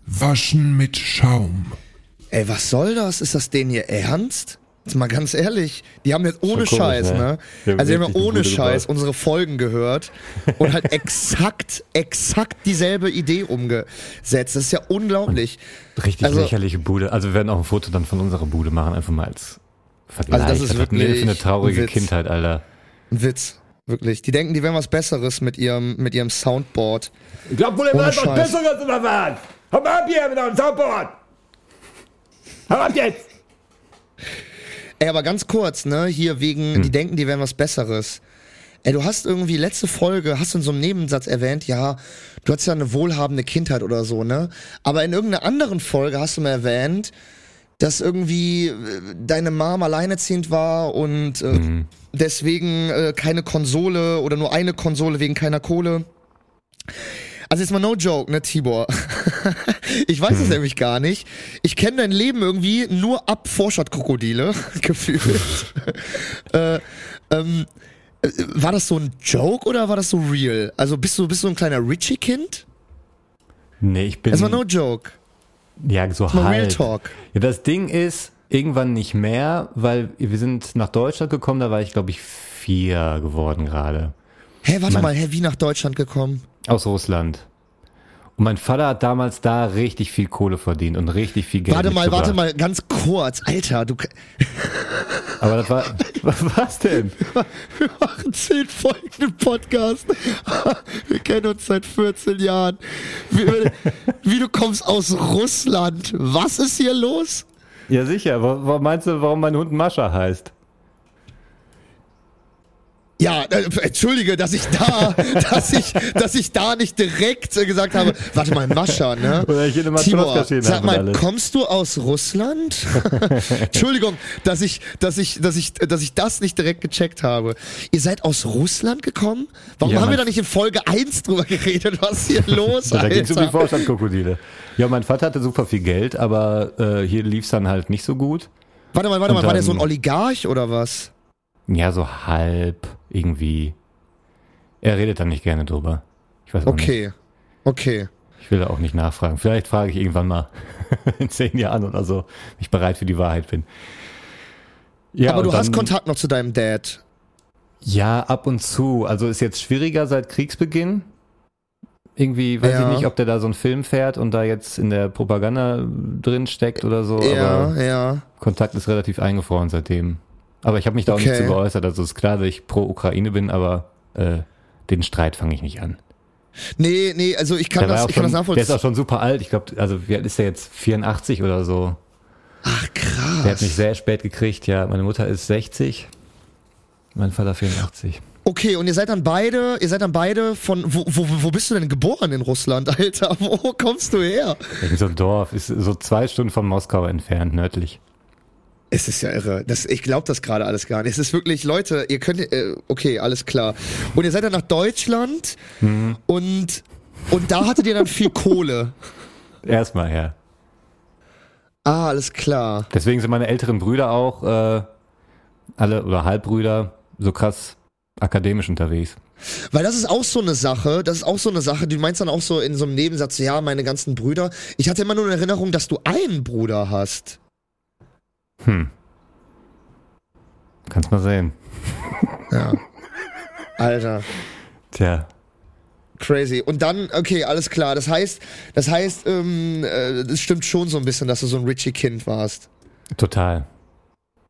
[SPEAKER 10] Waschen mit Schaum.
[SPEAKER 1] Ey, was soll das? Ist das denen ihr Ernst? Jetzt mal ganz ehrlich, die haben jetzt ohne
[SPEAKER 2] komisch,
[SPEAKER 1] Scheiß,
[SPEAKER 2] ne?
[SPEAKER 1] ne? Also die haben ja
[SPEAKER 2] wirklich
[SPEAKER 1] ohne Scheiß
[SPEAKER 2] gebracht.
[SPEAKER 1] unsere Folgen gehört und halt exakt, exakt dieselbe Idee umgesetzt. Das ist ja unglaublich.
[SPEAKER 2] Richtig
[SPEAKER 1] Also-
[SPEAKER 2] lächerliche Bude. Also wir werden auch ein Foto dann von unserer Bude machen, einfach mal als Vergleich.
[SPEAKER 1] Also das ist
[SPEAKER 2] Was hatten wir denn für eine
[SPEAKER 1] wirklich
[SPEAKER 2] traurige
[SPEAKER 1] Witz.
[SPEAKER 2] Kindheit, Alter.
[SPEAKER 1] Ein Witz. Wirklich. Die denken, die wären was Besseres mit ihrem, mit ihrem Soundboard.
[SPEAKER 5] Ich glaub wohl, ihr wollt was. Besseres oder was? Mal ab hier mit eurem Soundboard! Hau ab jetzt!
[SPEAKER 1] Ey, aber ganz kurz, ne? Hier wegen, die denken, die wären was Besseres. Ey, du hast irgendwie letzte Folge, hast du in so einem Nebensatz erwähnt, ja, du hattest ja eine wohlhabende Kindheit oder so, ne? Aber in irgendeiner anderen Folge hast du mal erwähnt, dass irgendwie äh, deine Mom alleinerziehend war und äh, deswegen äh, keine Konsole oder nur eine Konsole wegen keiner Kohle. Also jetzt mal no joke, ne, Tibor? ich weiß es nämlich gar nicht. Ich kenne dein Leben irgendwie nur ab Vorstadtkrokodile, gefühlt. äh, ähm, äh, war das so ein Joke oder war das so real? Also bist du, bist du ein kleiner Richie-Kind?
[SPEAKER 2] Nee, ich bin.
[SPEAKER 1] Das war no joke.
[SPEAKER 2] ja, so
[SPEAKER 1] Mal Real
[SPEAKER 2] halb.
[SPEAKER 1] Talk.
[SPEAKER 2] Ja, das Ding ist, irgendwann nicht mehr, weil wir sind nach Deutschland gekommen, da war ich, glaube ich, vier geworden gerade.
[SPEAKER 1] Hä, warte
[SPEAKER 2] Mann.
[SPEAKER 1] mal, hä, wie nach Deutschland gekommen?
[SPEAKER 2] Aus Russland. Und mein Vater hat damals da richtig viel Kohle verdient und richtig viel Geld
[SPEAKER 1] Warte mal, warte mal, ganz kurz. Alter, du,
[SPEAKER 2] Aber das war, was denn?
[SPEAKER 1] wir machen zehn Folgen im Podcast. Wir kennen uns seit 14 Jahren. Wie, wie du kommst aus Russland. Was ist hier los?
[SPEAKER 2] Ja, sicher. Wa- Warum meinst du, warum mein Hund Mascha heißt?
[SPEAKER 1] Ja, äh, entschuldige, dass ich da, dass ich, dass ich da nicht direkt äh, gesagt habe, warte mal, Mascha, ne?
[SPEAKER 2] Oder ich eine
[SPEAKER 1] Tibor, sag mal, kommst du aus Russland? Entschuldigung, dass ich, dass ich, dass ich, dass ich das nicht direkt gecheckt habe. Ihr seid aus Russland gekommen? Warum
[SPEAKER 2] Ja,
[SPEAKER 1] haben wir da nicht in Folge 1 drüber geredet? Was ist hier los,
[SPEAKER 2] Da ging es um die
[SPEAKER 1] Alter?
[SPEAKER 2] Vorstadtkrokodile. Ja, mein Vater hatte super viel Geld, aber äh, hier lief's dann halt nicht so gut.
[SPEAKER 1] Warte mal, warte
[SPEAKER 2] Und
[SPEAKER 1] mal, war der so ein Oligarch oder was?
[SPEAKER 2] Ja, so halb irgendwie. Er redet dann nicht gerne drüber. Ich weiß auch nicht.
[SPEAKER 1] Okay, okay.
[SPEAKER 2] Ich will da auch nicht nachfragen. Vielleicht frage ich irgendwann mal in zehn Jahren oder so, wenn ich bereit für die Wahrheit bin. Ja,
[SPEAKER 1] Aber du hast
[SPEAKER 2] dann-
[SPEAKER 1] Kontakt noch zu deinem Dad.
[SPEAKER 2] Ja, ab und zu. Also ist jetzt schwieriger seit Kriegsbeginn. Irgendwie weiß
[SPEAKER 1] Ja.
[SPEAKER 2] ich nicht, ob der da so einen Film fährt und da jetzt in der Propaganda drin steckt oder so.
[SPEAKER 1] Ja,
[SPEAKER 2] Aber
[SPEAKER 1] ja.
[SPEAKER 2] Kontakt ist relativ eingefroren seitdem. Aber ich habe mich da auch nicht
[SPEAKER 1] Okay.
[SPEAKER 2] zu geäußert. Also ist klar, dass ich pro Ukraine bin, aber äh, den Streit fange ich nicht an.
[SPEAKER 1] Nee, nee, also ich kann
[SPEAKER 2] Der,
[SPEAKER 1] das, ich kann
[SPEAKER 2] schon,
[SPEAKER 1] das
[SPEAKER 2] der ist
[SPEAKER 1] nachvollziehen.
[SPEAKER 2] auch schon super alt. Ich glaube, also wie alt ist der jetzt? 84 oder so.
[SPEAKER 1] Ach, krass.
[SPEAKER 2] Der hat mich sehr spät gekriegt, ja. Meine Mutter ist 60, mein Vater 84.
[SPEAKER 1] Okay, und ihr seid dann beide, ihr seid dann beide von, wo, wo, wo bist du denn geboren in Russland, Alter? Wo kommst du her?
[SPEAKER 2] In so ein Dorf, ist so zwei Stunden von Moskau entfernt, nördlich.
[SPEAKER 1] Es ist ja irre. Das, ich glaube das gerade alles gar nicht. Es ist wirklich, Leute, ihr könnt, äh, okay, alles klar. Und ihr seid dann nach Deutschland
[SPEAKER 2] Mhm.
[SPEAKER 1] und, und da hattet ihr dann viel Kohle.
[SPEAKER 2] Erstmal, ja.
[SPEAKER 1] Ah, alles klar.
[SPEAKER 2] Deswegen sind meine älteren Brüder auch, äh, alle oder Halbbrüder, so krass akademisch unterwegs.
[SPEAKER 1] Weil das ist auch so eine Sache, das ist auch so eine Sache, du meinst dann auch so in so einem Nebensatz, ja, meine ganzen Brüder. Ich hatte immer nur in Erinnerung, dass du einen Bruder hast.
[SPEAKER 2] Hm. Kannst mal sehen.
[SPEAKER 1] Ja. Alter.
[SPEAKER 2] Tja.
[SPEAKER 1] Crazy. Und dann, okay, alles klar. Das heißt, das heißt, ähm, äh, das stimmt schon so ein bisschen, dass du so ein Richie-Kind warst.
[SPEAKER 2] Total.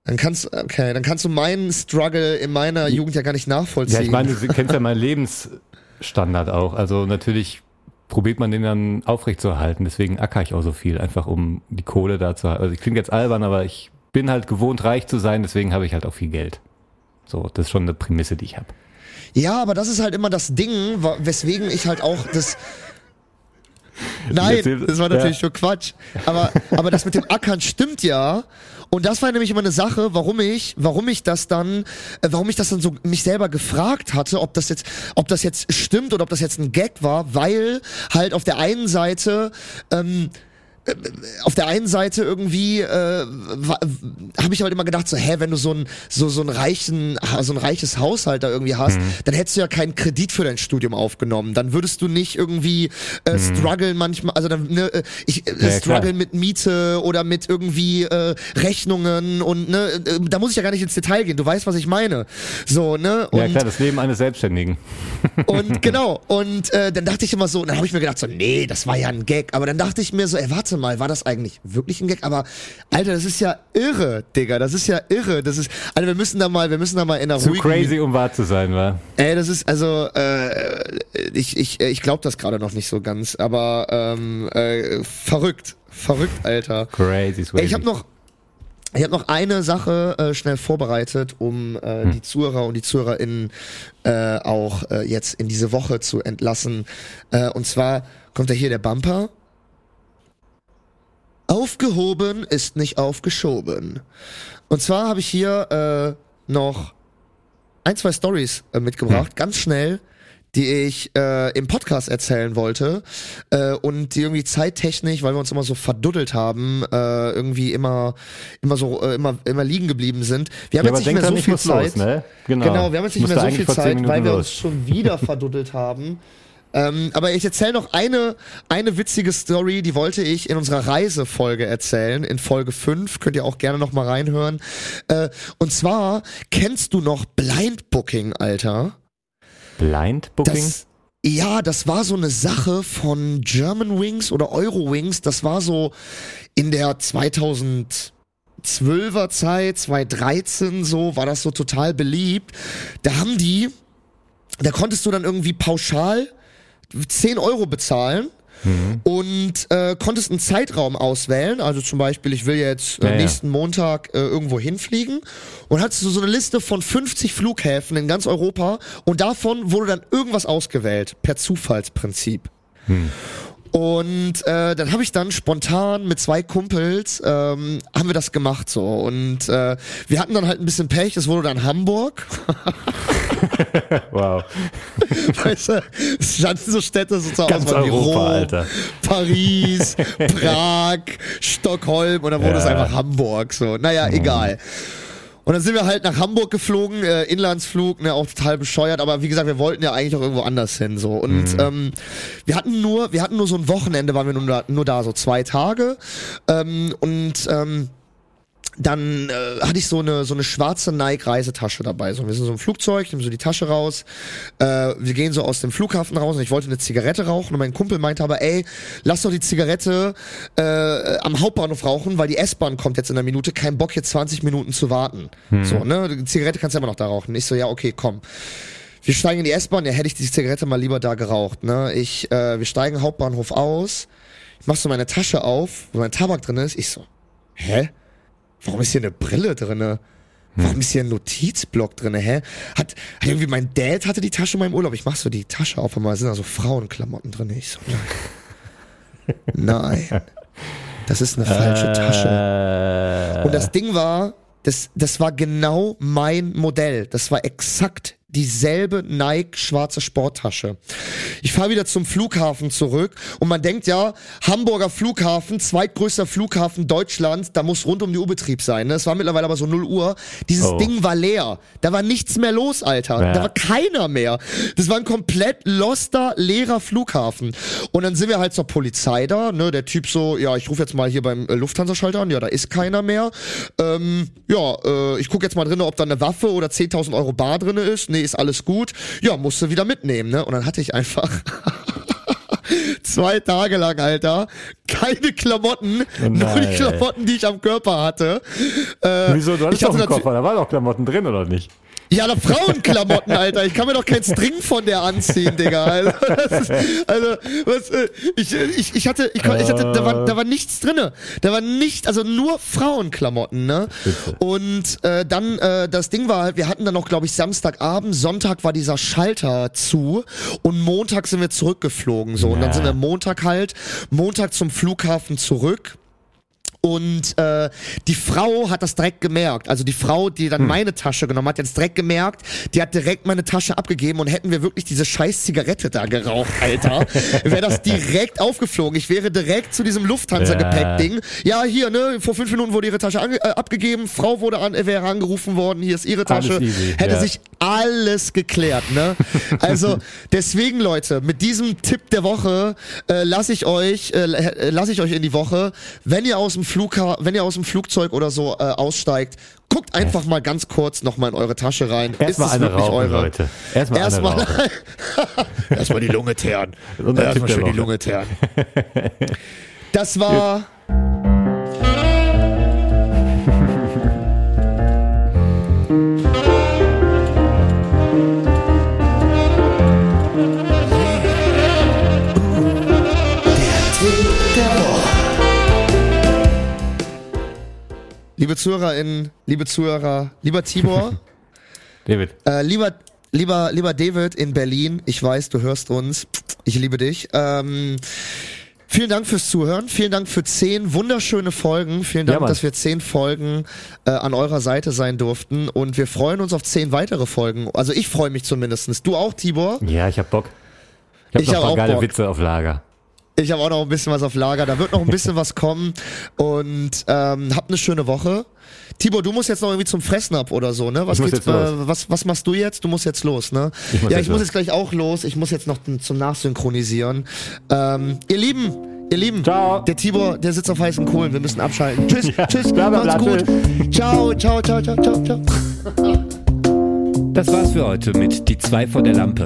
[SPEAKER 1] Dann kannst, okay, dann kannst du meinen Struggle in meiner Jugend ja gar nicht nachvollziehen.
[SPEAKER 2] Ja, ich meine, du kennst ja meinen Lebensstandard auch. Also natürlich probiert man den dann aufrechtzuerhalten. Deswegen acker ich auch so viel, einfach um die Kohle da zu haben. Also ich klinge jetzt albern, aber ich bin halt gewohnt, reich zu sein. Deswegen habe ich halt auch viel Geld. So, das ist schon eine Prämisse, die ich habe.
[SPEAKER 1] Ja, aber das ist halt immer das Ding, weswegen ich halt auch das. Nein, das war natürlich
[SPEAKER 2] ja.
[SPEAKER 1] nur Quatsch. Aber, aber das mit dem Ackern stimmt ja. Und das war nämlich immer eine Sache, warum ich, warum ich das dann, äh, warum ich das dann so mich selber gefragt hatte, ob das jetzt, ob das jetzt stimmt oder ob das jetzt ein Gag war, weil halt auf der einen Seite ähm, äh, auf der einen Seite irgendwie äh, habe ich halt immer gedacht so hä wenn du so ein so so ein reichen so ein reiches Haushalt da irgendwie hast
[SPEAKER 2] Mhm.
[SPEAKER 1] dann hättest du ja keinen Kredit für dein Studium aufgenommen dann würdest du nicht irgendwie äh, strugglen manchmal also dann ne, äh, ich äh,
[SPEAKER 2] Mhm. Ja,
[SPEAKER 1] strugglen mit Miete oder mit irgendwie äh, Rechnungen und ne äh, da muss ich ja gar nicht ins Detail gehen du weißt was ich meine so ne und
[SPEAKER 2] Ja klar, das Leben eines Selbstständigen.
[SPEAKER 1] und genau, und äh, dann dachte ich immer so, und dann habe ich mir gedacht so, nee, das war ja ein Gag. Aber dann dachte ich mir so, ey, warte mal, war das eigentlich wirklich ein Gag? Aber Alter, das ist ja irre, Digga, das ist ja irre. Das ist, Alter, wir müssen da mal, wir müssen da mal in einer
[SPEAKER 2] Zu
[SPEAKER 1] ruhigen...
[SPEAKER 2] crazy, um wahr zu sein, war.
[SPEAKER 1] Ey, das ist also, äh, ich, ich, ich glaube das gerade noch nicht so ganz, aber ähm, äh, verrückt, verrückt, Alter.
[SPEAKER 2] Crazy, crazy.
[SPEAKER 1] Ich habe noch, ich habe noch eine Sache äh, schnell vorbereitet, um äh,
[SPEAKER 2] Hm.
[SPEAKER 1] die Zuhörer und die ZuhörerInnen äh, auch äh, jetzt in diese Woche zu entlassen. Äh, und zwar kommt ja hier der Bumper. Aufgehoben ist nicht aufgeschoben. Und zwar habe ich hier äh, noch ein, zwei Stories äh, mitgebracht, ganz schnell, die ich äh, im Podcast erzählen wollte äh, und die irgendwie zeittechnisch, weil wir uns immer so verduddelt haben, äh, irgendwie immer immer so äh, immer immer liegen geblieben sind. Wir haben
[SPEAKER 2] Ja,
[SPEAKER 1] jetzt nicht mehr so
[SPEAKER 2] ich
[SPEAKER 1] viel Zeit.
[SPEAKER 2] los, ne? Genau.
[SPEAKER 1] Genau, wir haben jetzt nicht
[SPEAKER 2] Musste
[SPEAKER 1] mehr so viel Zeit, weil wir
[SPEAKER 2] los.
[SPEAKER 1] uns schon wieder verduddelt haben. Ähm, aber ich erzähle noch eine, eine witzige Story, die wollte ich in unserer Reisefolge erzählen, in Folge 5, könnt ihr auch gerne noch mal reinhören. Äh, und zwar, kennst du noch Blind Booking, Alter?
[SPEAKER 2] Blind Booking?
[SPEAKER 1] Das, ja, das war so eine Sache von German Wings oder Eurowings. Das war so in der 2012er Zeit, 2013 so, war das so total beliebt. Da haben die, da konntest du dann irgendwie pauschal 10 Euro bezahlen. Und äh, konntest einen Zeitraum auswählen, also zum Beispiel, ich will jetzt äh,
[SPEAKER 2] Ja, ja.
[SPEAKER 1] nächsten Montag äh, irgendwo hinfliegen und hattest du so eine Liste von 50 Flughäfen in ganz Europa und davon wurde dann irgendwas ausgewählt, per Zufallsprinzip. Und äh, dann habe ich dann spontan mit zwei Kumpels ähm, haben wir das gemacht so und äh, wir hatten dann halt ein bisschen Pech. Es wurde dann Hamburg,
[SPEAKER 2] Wow.
[SPEAKER 1] weißt du, es standen so Städte so zur
[SPEAKER 2] Ganz
[SPEAKER 1] Auswahl wie Rom,
[SPEAKER 2] Alter.
[SPEAKER 1] Paris, Prag, Stockholm und dann wurde
[SPEAKER 2] Ja.
[SPEAKER 1] es einfach Hamburg so. Naja, egal. Und dann sind wir halt nach Hamburg geflogen, äh, Inlandsflug, ne, auch total bescheuert, aber wie gesagt, wir wollten ja eigentlich auch irgendwo anders hin, so. Und ähm, wir hatten nur, wir hatten nur so ein Wochenende, waren wir nur da, nur da so zwei Tage. Ähm, und ähm, dann äh, hatte ich so eine so eine schwarze Nike Reisetasche dabei. So, wir sind so im Flugzeug, nehmen so die Tasche raus. Äh, wir gehen so aus dem Flughafen raus und ich wollte eine Zigarette rauchen und mein Kumpel meinte aber, ey, lass doch die Zigarette äh, am Hauptbahnhof rauchen, weil die S-Bahn kommt jetzt in einer Minute. Kein Bock jetzt 20 Minuten zu warten. So, ne, die Zigarette kannst du immer noch da rauchen. Ich so, ja, okay, komm. Wir steigen in die S-Bahn, ja, hätte ich die Zigarette mal lieber da geraucht. Ne? Ich, äh, wir steigen Hauptbahnhof aus. Ich mach so meine Tasche auf, wo mein Tabak drin ist. Ich so, hä? Warum ist hier eine Brille drinne? Warum ist hier ein Notizblock drinne? Hä? Hat, hat irgendwie mein Dad hatte die Tasche in meinem Urlaub. Ich mach so die Tasche auf mal sind da so Frauenklamotten drin. Ich so, nein. Nein. Das ist eine falsche Tasche.
[SPEAKER 2] Äh,
[SPEAKER 1] Und das Ding war, das, das war genau mein Modell. Das war exakt dieselbe Nike schwarze Sporttasche. Ich fahre wieder zum Flughafen zurück und man denkt ja, Hamburger Flughafen, zweitgrößter Flughafen Deutschlands, da muss rund um die Uhr Betrieb sein. ne? Es war mittlerweile aber so 0 Uhr. Dieses
[SPEAKER 2] Oh.
[SPEAKER 1] Ding war leer. Da war nichts mehr los, Alter.
[SPEAKER 2] Ja.
[SPEAKER 1] Da war keiner mehr. Das war ein komplett loster, leerer Flughafen. Und dann sind wir halt zur Polizei da, ne, der Typ so, ja, ich rufe jetzt mal hier beim äh, Lufthansa-Schalter an, ja, da ist keiner mehr. Ähm, ja, äh, ich gucke jetzt mal drin, ob da eine Waffe oder 10.000 Euro Bar drinne ist. Nee, ist alles gut. Ja, musst du wieder mitnehmen, ne? Und dann hatte ich einfach zwei Tage lang, Alter, keine Klamotten,
[SPEAKER 2] Oh
[SPEAKER 1] nur
[SPEAKER 2] nein.
[SPEAKER 1] die Klamotten, die ich am Körper hatte. Äh,
[SPEAKER 2] Wieso? Du hattest
[SPEAKER 1] ich
[SPEAKER 2] doch
[SPEAKER 1] hatte
[SPEAKER 2] einen
[SPEAKER 1] natü-
[SPEAKER 2] Koffer, da waren doch Klamotten drin, oder nicht?
[SPEAKER 1] Ja, da Frauenklamotten, Alter. Ich kann mir doch kein String von der anziehen, Digga. Also, ist, also was, äh, ich, ich, ich hatte, ich, ich hatte, da war, da war nichts drinne. Da war nicht, also nur Frauenklamotten, ne? Und äh, dann, äh, das Ding war halt, wir hatten dann noch, glaube ich, Samstagabend, Sonntag war dieser Schalter zu und Montag sind wir zurückgeflogen, so. Und dann sind wir Montag halt, Montag zum Flughafen zurück. Und äh, die Frau hat das direkt gemerkt. Also die Frau, die
[SPEAKER 2] Hm.
[SPEAKER 1] dann meine Tasche genommen hat, jetzt direkt gemerkt, die hat direkt meine Tasche abgegeben und hätten wir wirklich diese scheiß Zigarette da geraucht, Alter, wäre das direkt aufgeflogen. Ich wäre direkt zu diesem Lufthansa-Gepäck-Ding. Ja, hier, ne, vor fünf Minuten wurde ihre Tasche äh, abgegeben, Frau wurde an, wäre angerufen worden, hier ist ihre Tasche.
[SPEAKER 2] Easy,
[SPEAKER 1] Hätte
[SPEAKER 2] ja.
[SPEAKER 1] sich alles geklärt, ne? Also deswegen, Leute, mit diesem Tipp der Woche äh, lasse ich euch, äh, lasse ich euch in die Woche, wenn ihr aus dem Flugha wenn ihr aus dem Flugzeug oder so äh, aussteigt, guckt einfach mal ganz kurz noch mal in eure Tasche rein.
[SPEAKER 2] Erstmal eine
[SPEAKER 1] wirklich
[SPEAKER 2] rauchen,
[SPEAKER 1] eure?
[SPEAKER 2] Leute. Erstmal eine
[SPEAKER 1] Erstmal,
[SPEAKER 2] rauchen.
[SPEAKER 1] erstmal die Lunge teeren. Erstmal schön die. Lunge teeren. Das war. Liebe ZuhörerInnen, liebe Zuhörer, lieber Tibor,
[SPEAKER 2] David.
[SPEAKER 1] äh, lieber, lieber, lieber David in Berlin, ich weiß, du hörst uns, ich liebe dich. Ähm, vielen Dank fürs Zuhören, vielen Dank für zehn wunderschöne Folgen, vielen Dank,
[SPEAKER 2] Ja,
[SPEAKER 1] dass wir zehn Folgen äh, an eurer Seite sein durften und wir freuen uns auf zehn weitere Folgen. Also ich freue mich zumindestens. Du auch, Tibor?
[SPEAKER 2] Ja, ich hab Bock. Ich hab
[SPEAKER 1] Ich
[SPEAKER 2] noch
[SPEAKER 1] hab
[SPEAKER 2] ein paar
[SPEAKER 1] auch
[SPEAKER 2] geile
[SPEAKER 1] Bock.
[SPEAKER 2] Witze auf Lager.
[SPEAKER 1] Ich habe auch noch ein bisschen was auf Lager, da wird noch ein bisschen was kommen und ähm, habt eine schöne Woche. Tibor, du musst jetzt noch irgendwie zum Fressen ab oder so, ne? Was,
[SPEAKER 2] muss
[SPEAKER 1] geht's,
[SPEAKER 2] jetzt los.
[SPEAKER 1] äh, was, was machst du jetzt? Du musst jetzt los, ne?
[SPEAKER 2] Ich muss
[SPEAKER 1] ja,
[SPEAKER 2] jetzt
[SPEAKER 1] ich muss
[SPEAKER 2] los.
[SPEAKER 1] jetzt gleich auch los. Ich muss jetzt noch zum Nachsynchronisieren. Ähm, ihr Lieben, ihr Lieben,
[SPEAKER 2] Ciao.
[SPEAKER 1] der Tibor, der sitzt auf heißen Kohlen. Wir müssen abschalten. Tschüss,
[SPEAKER 2] Ja,
[SPEAKER 1] tschüss,
[SPEAKER 2] bla, bla,
[SPEAKER 1] macht's
[SPEAKER 2] bla,
[SPEAKER 1] gut. Ciao, ciao, ciao, ciao, ciao, ciao.
[SPEAKER 11] Das war's für heute mit Die zwei vor der Lampe.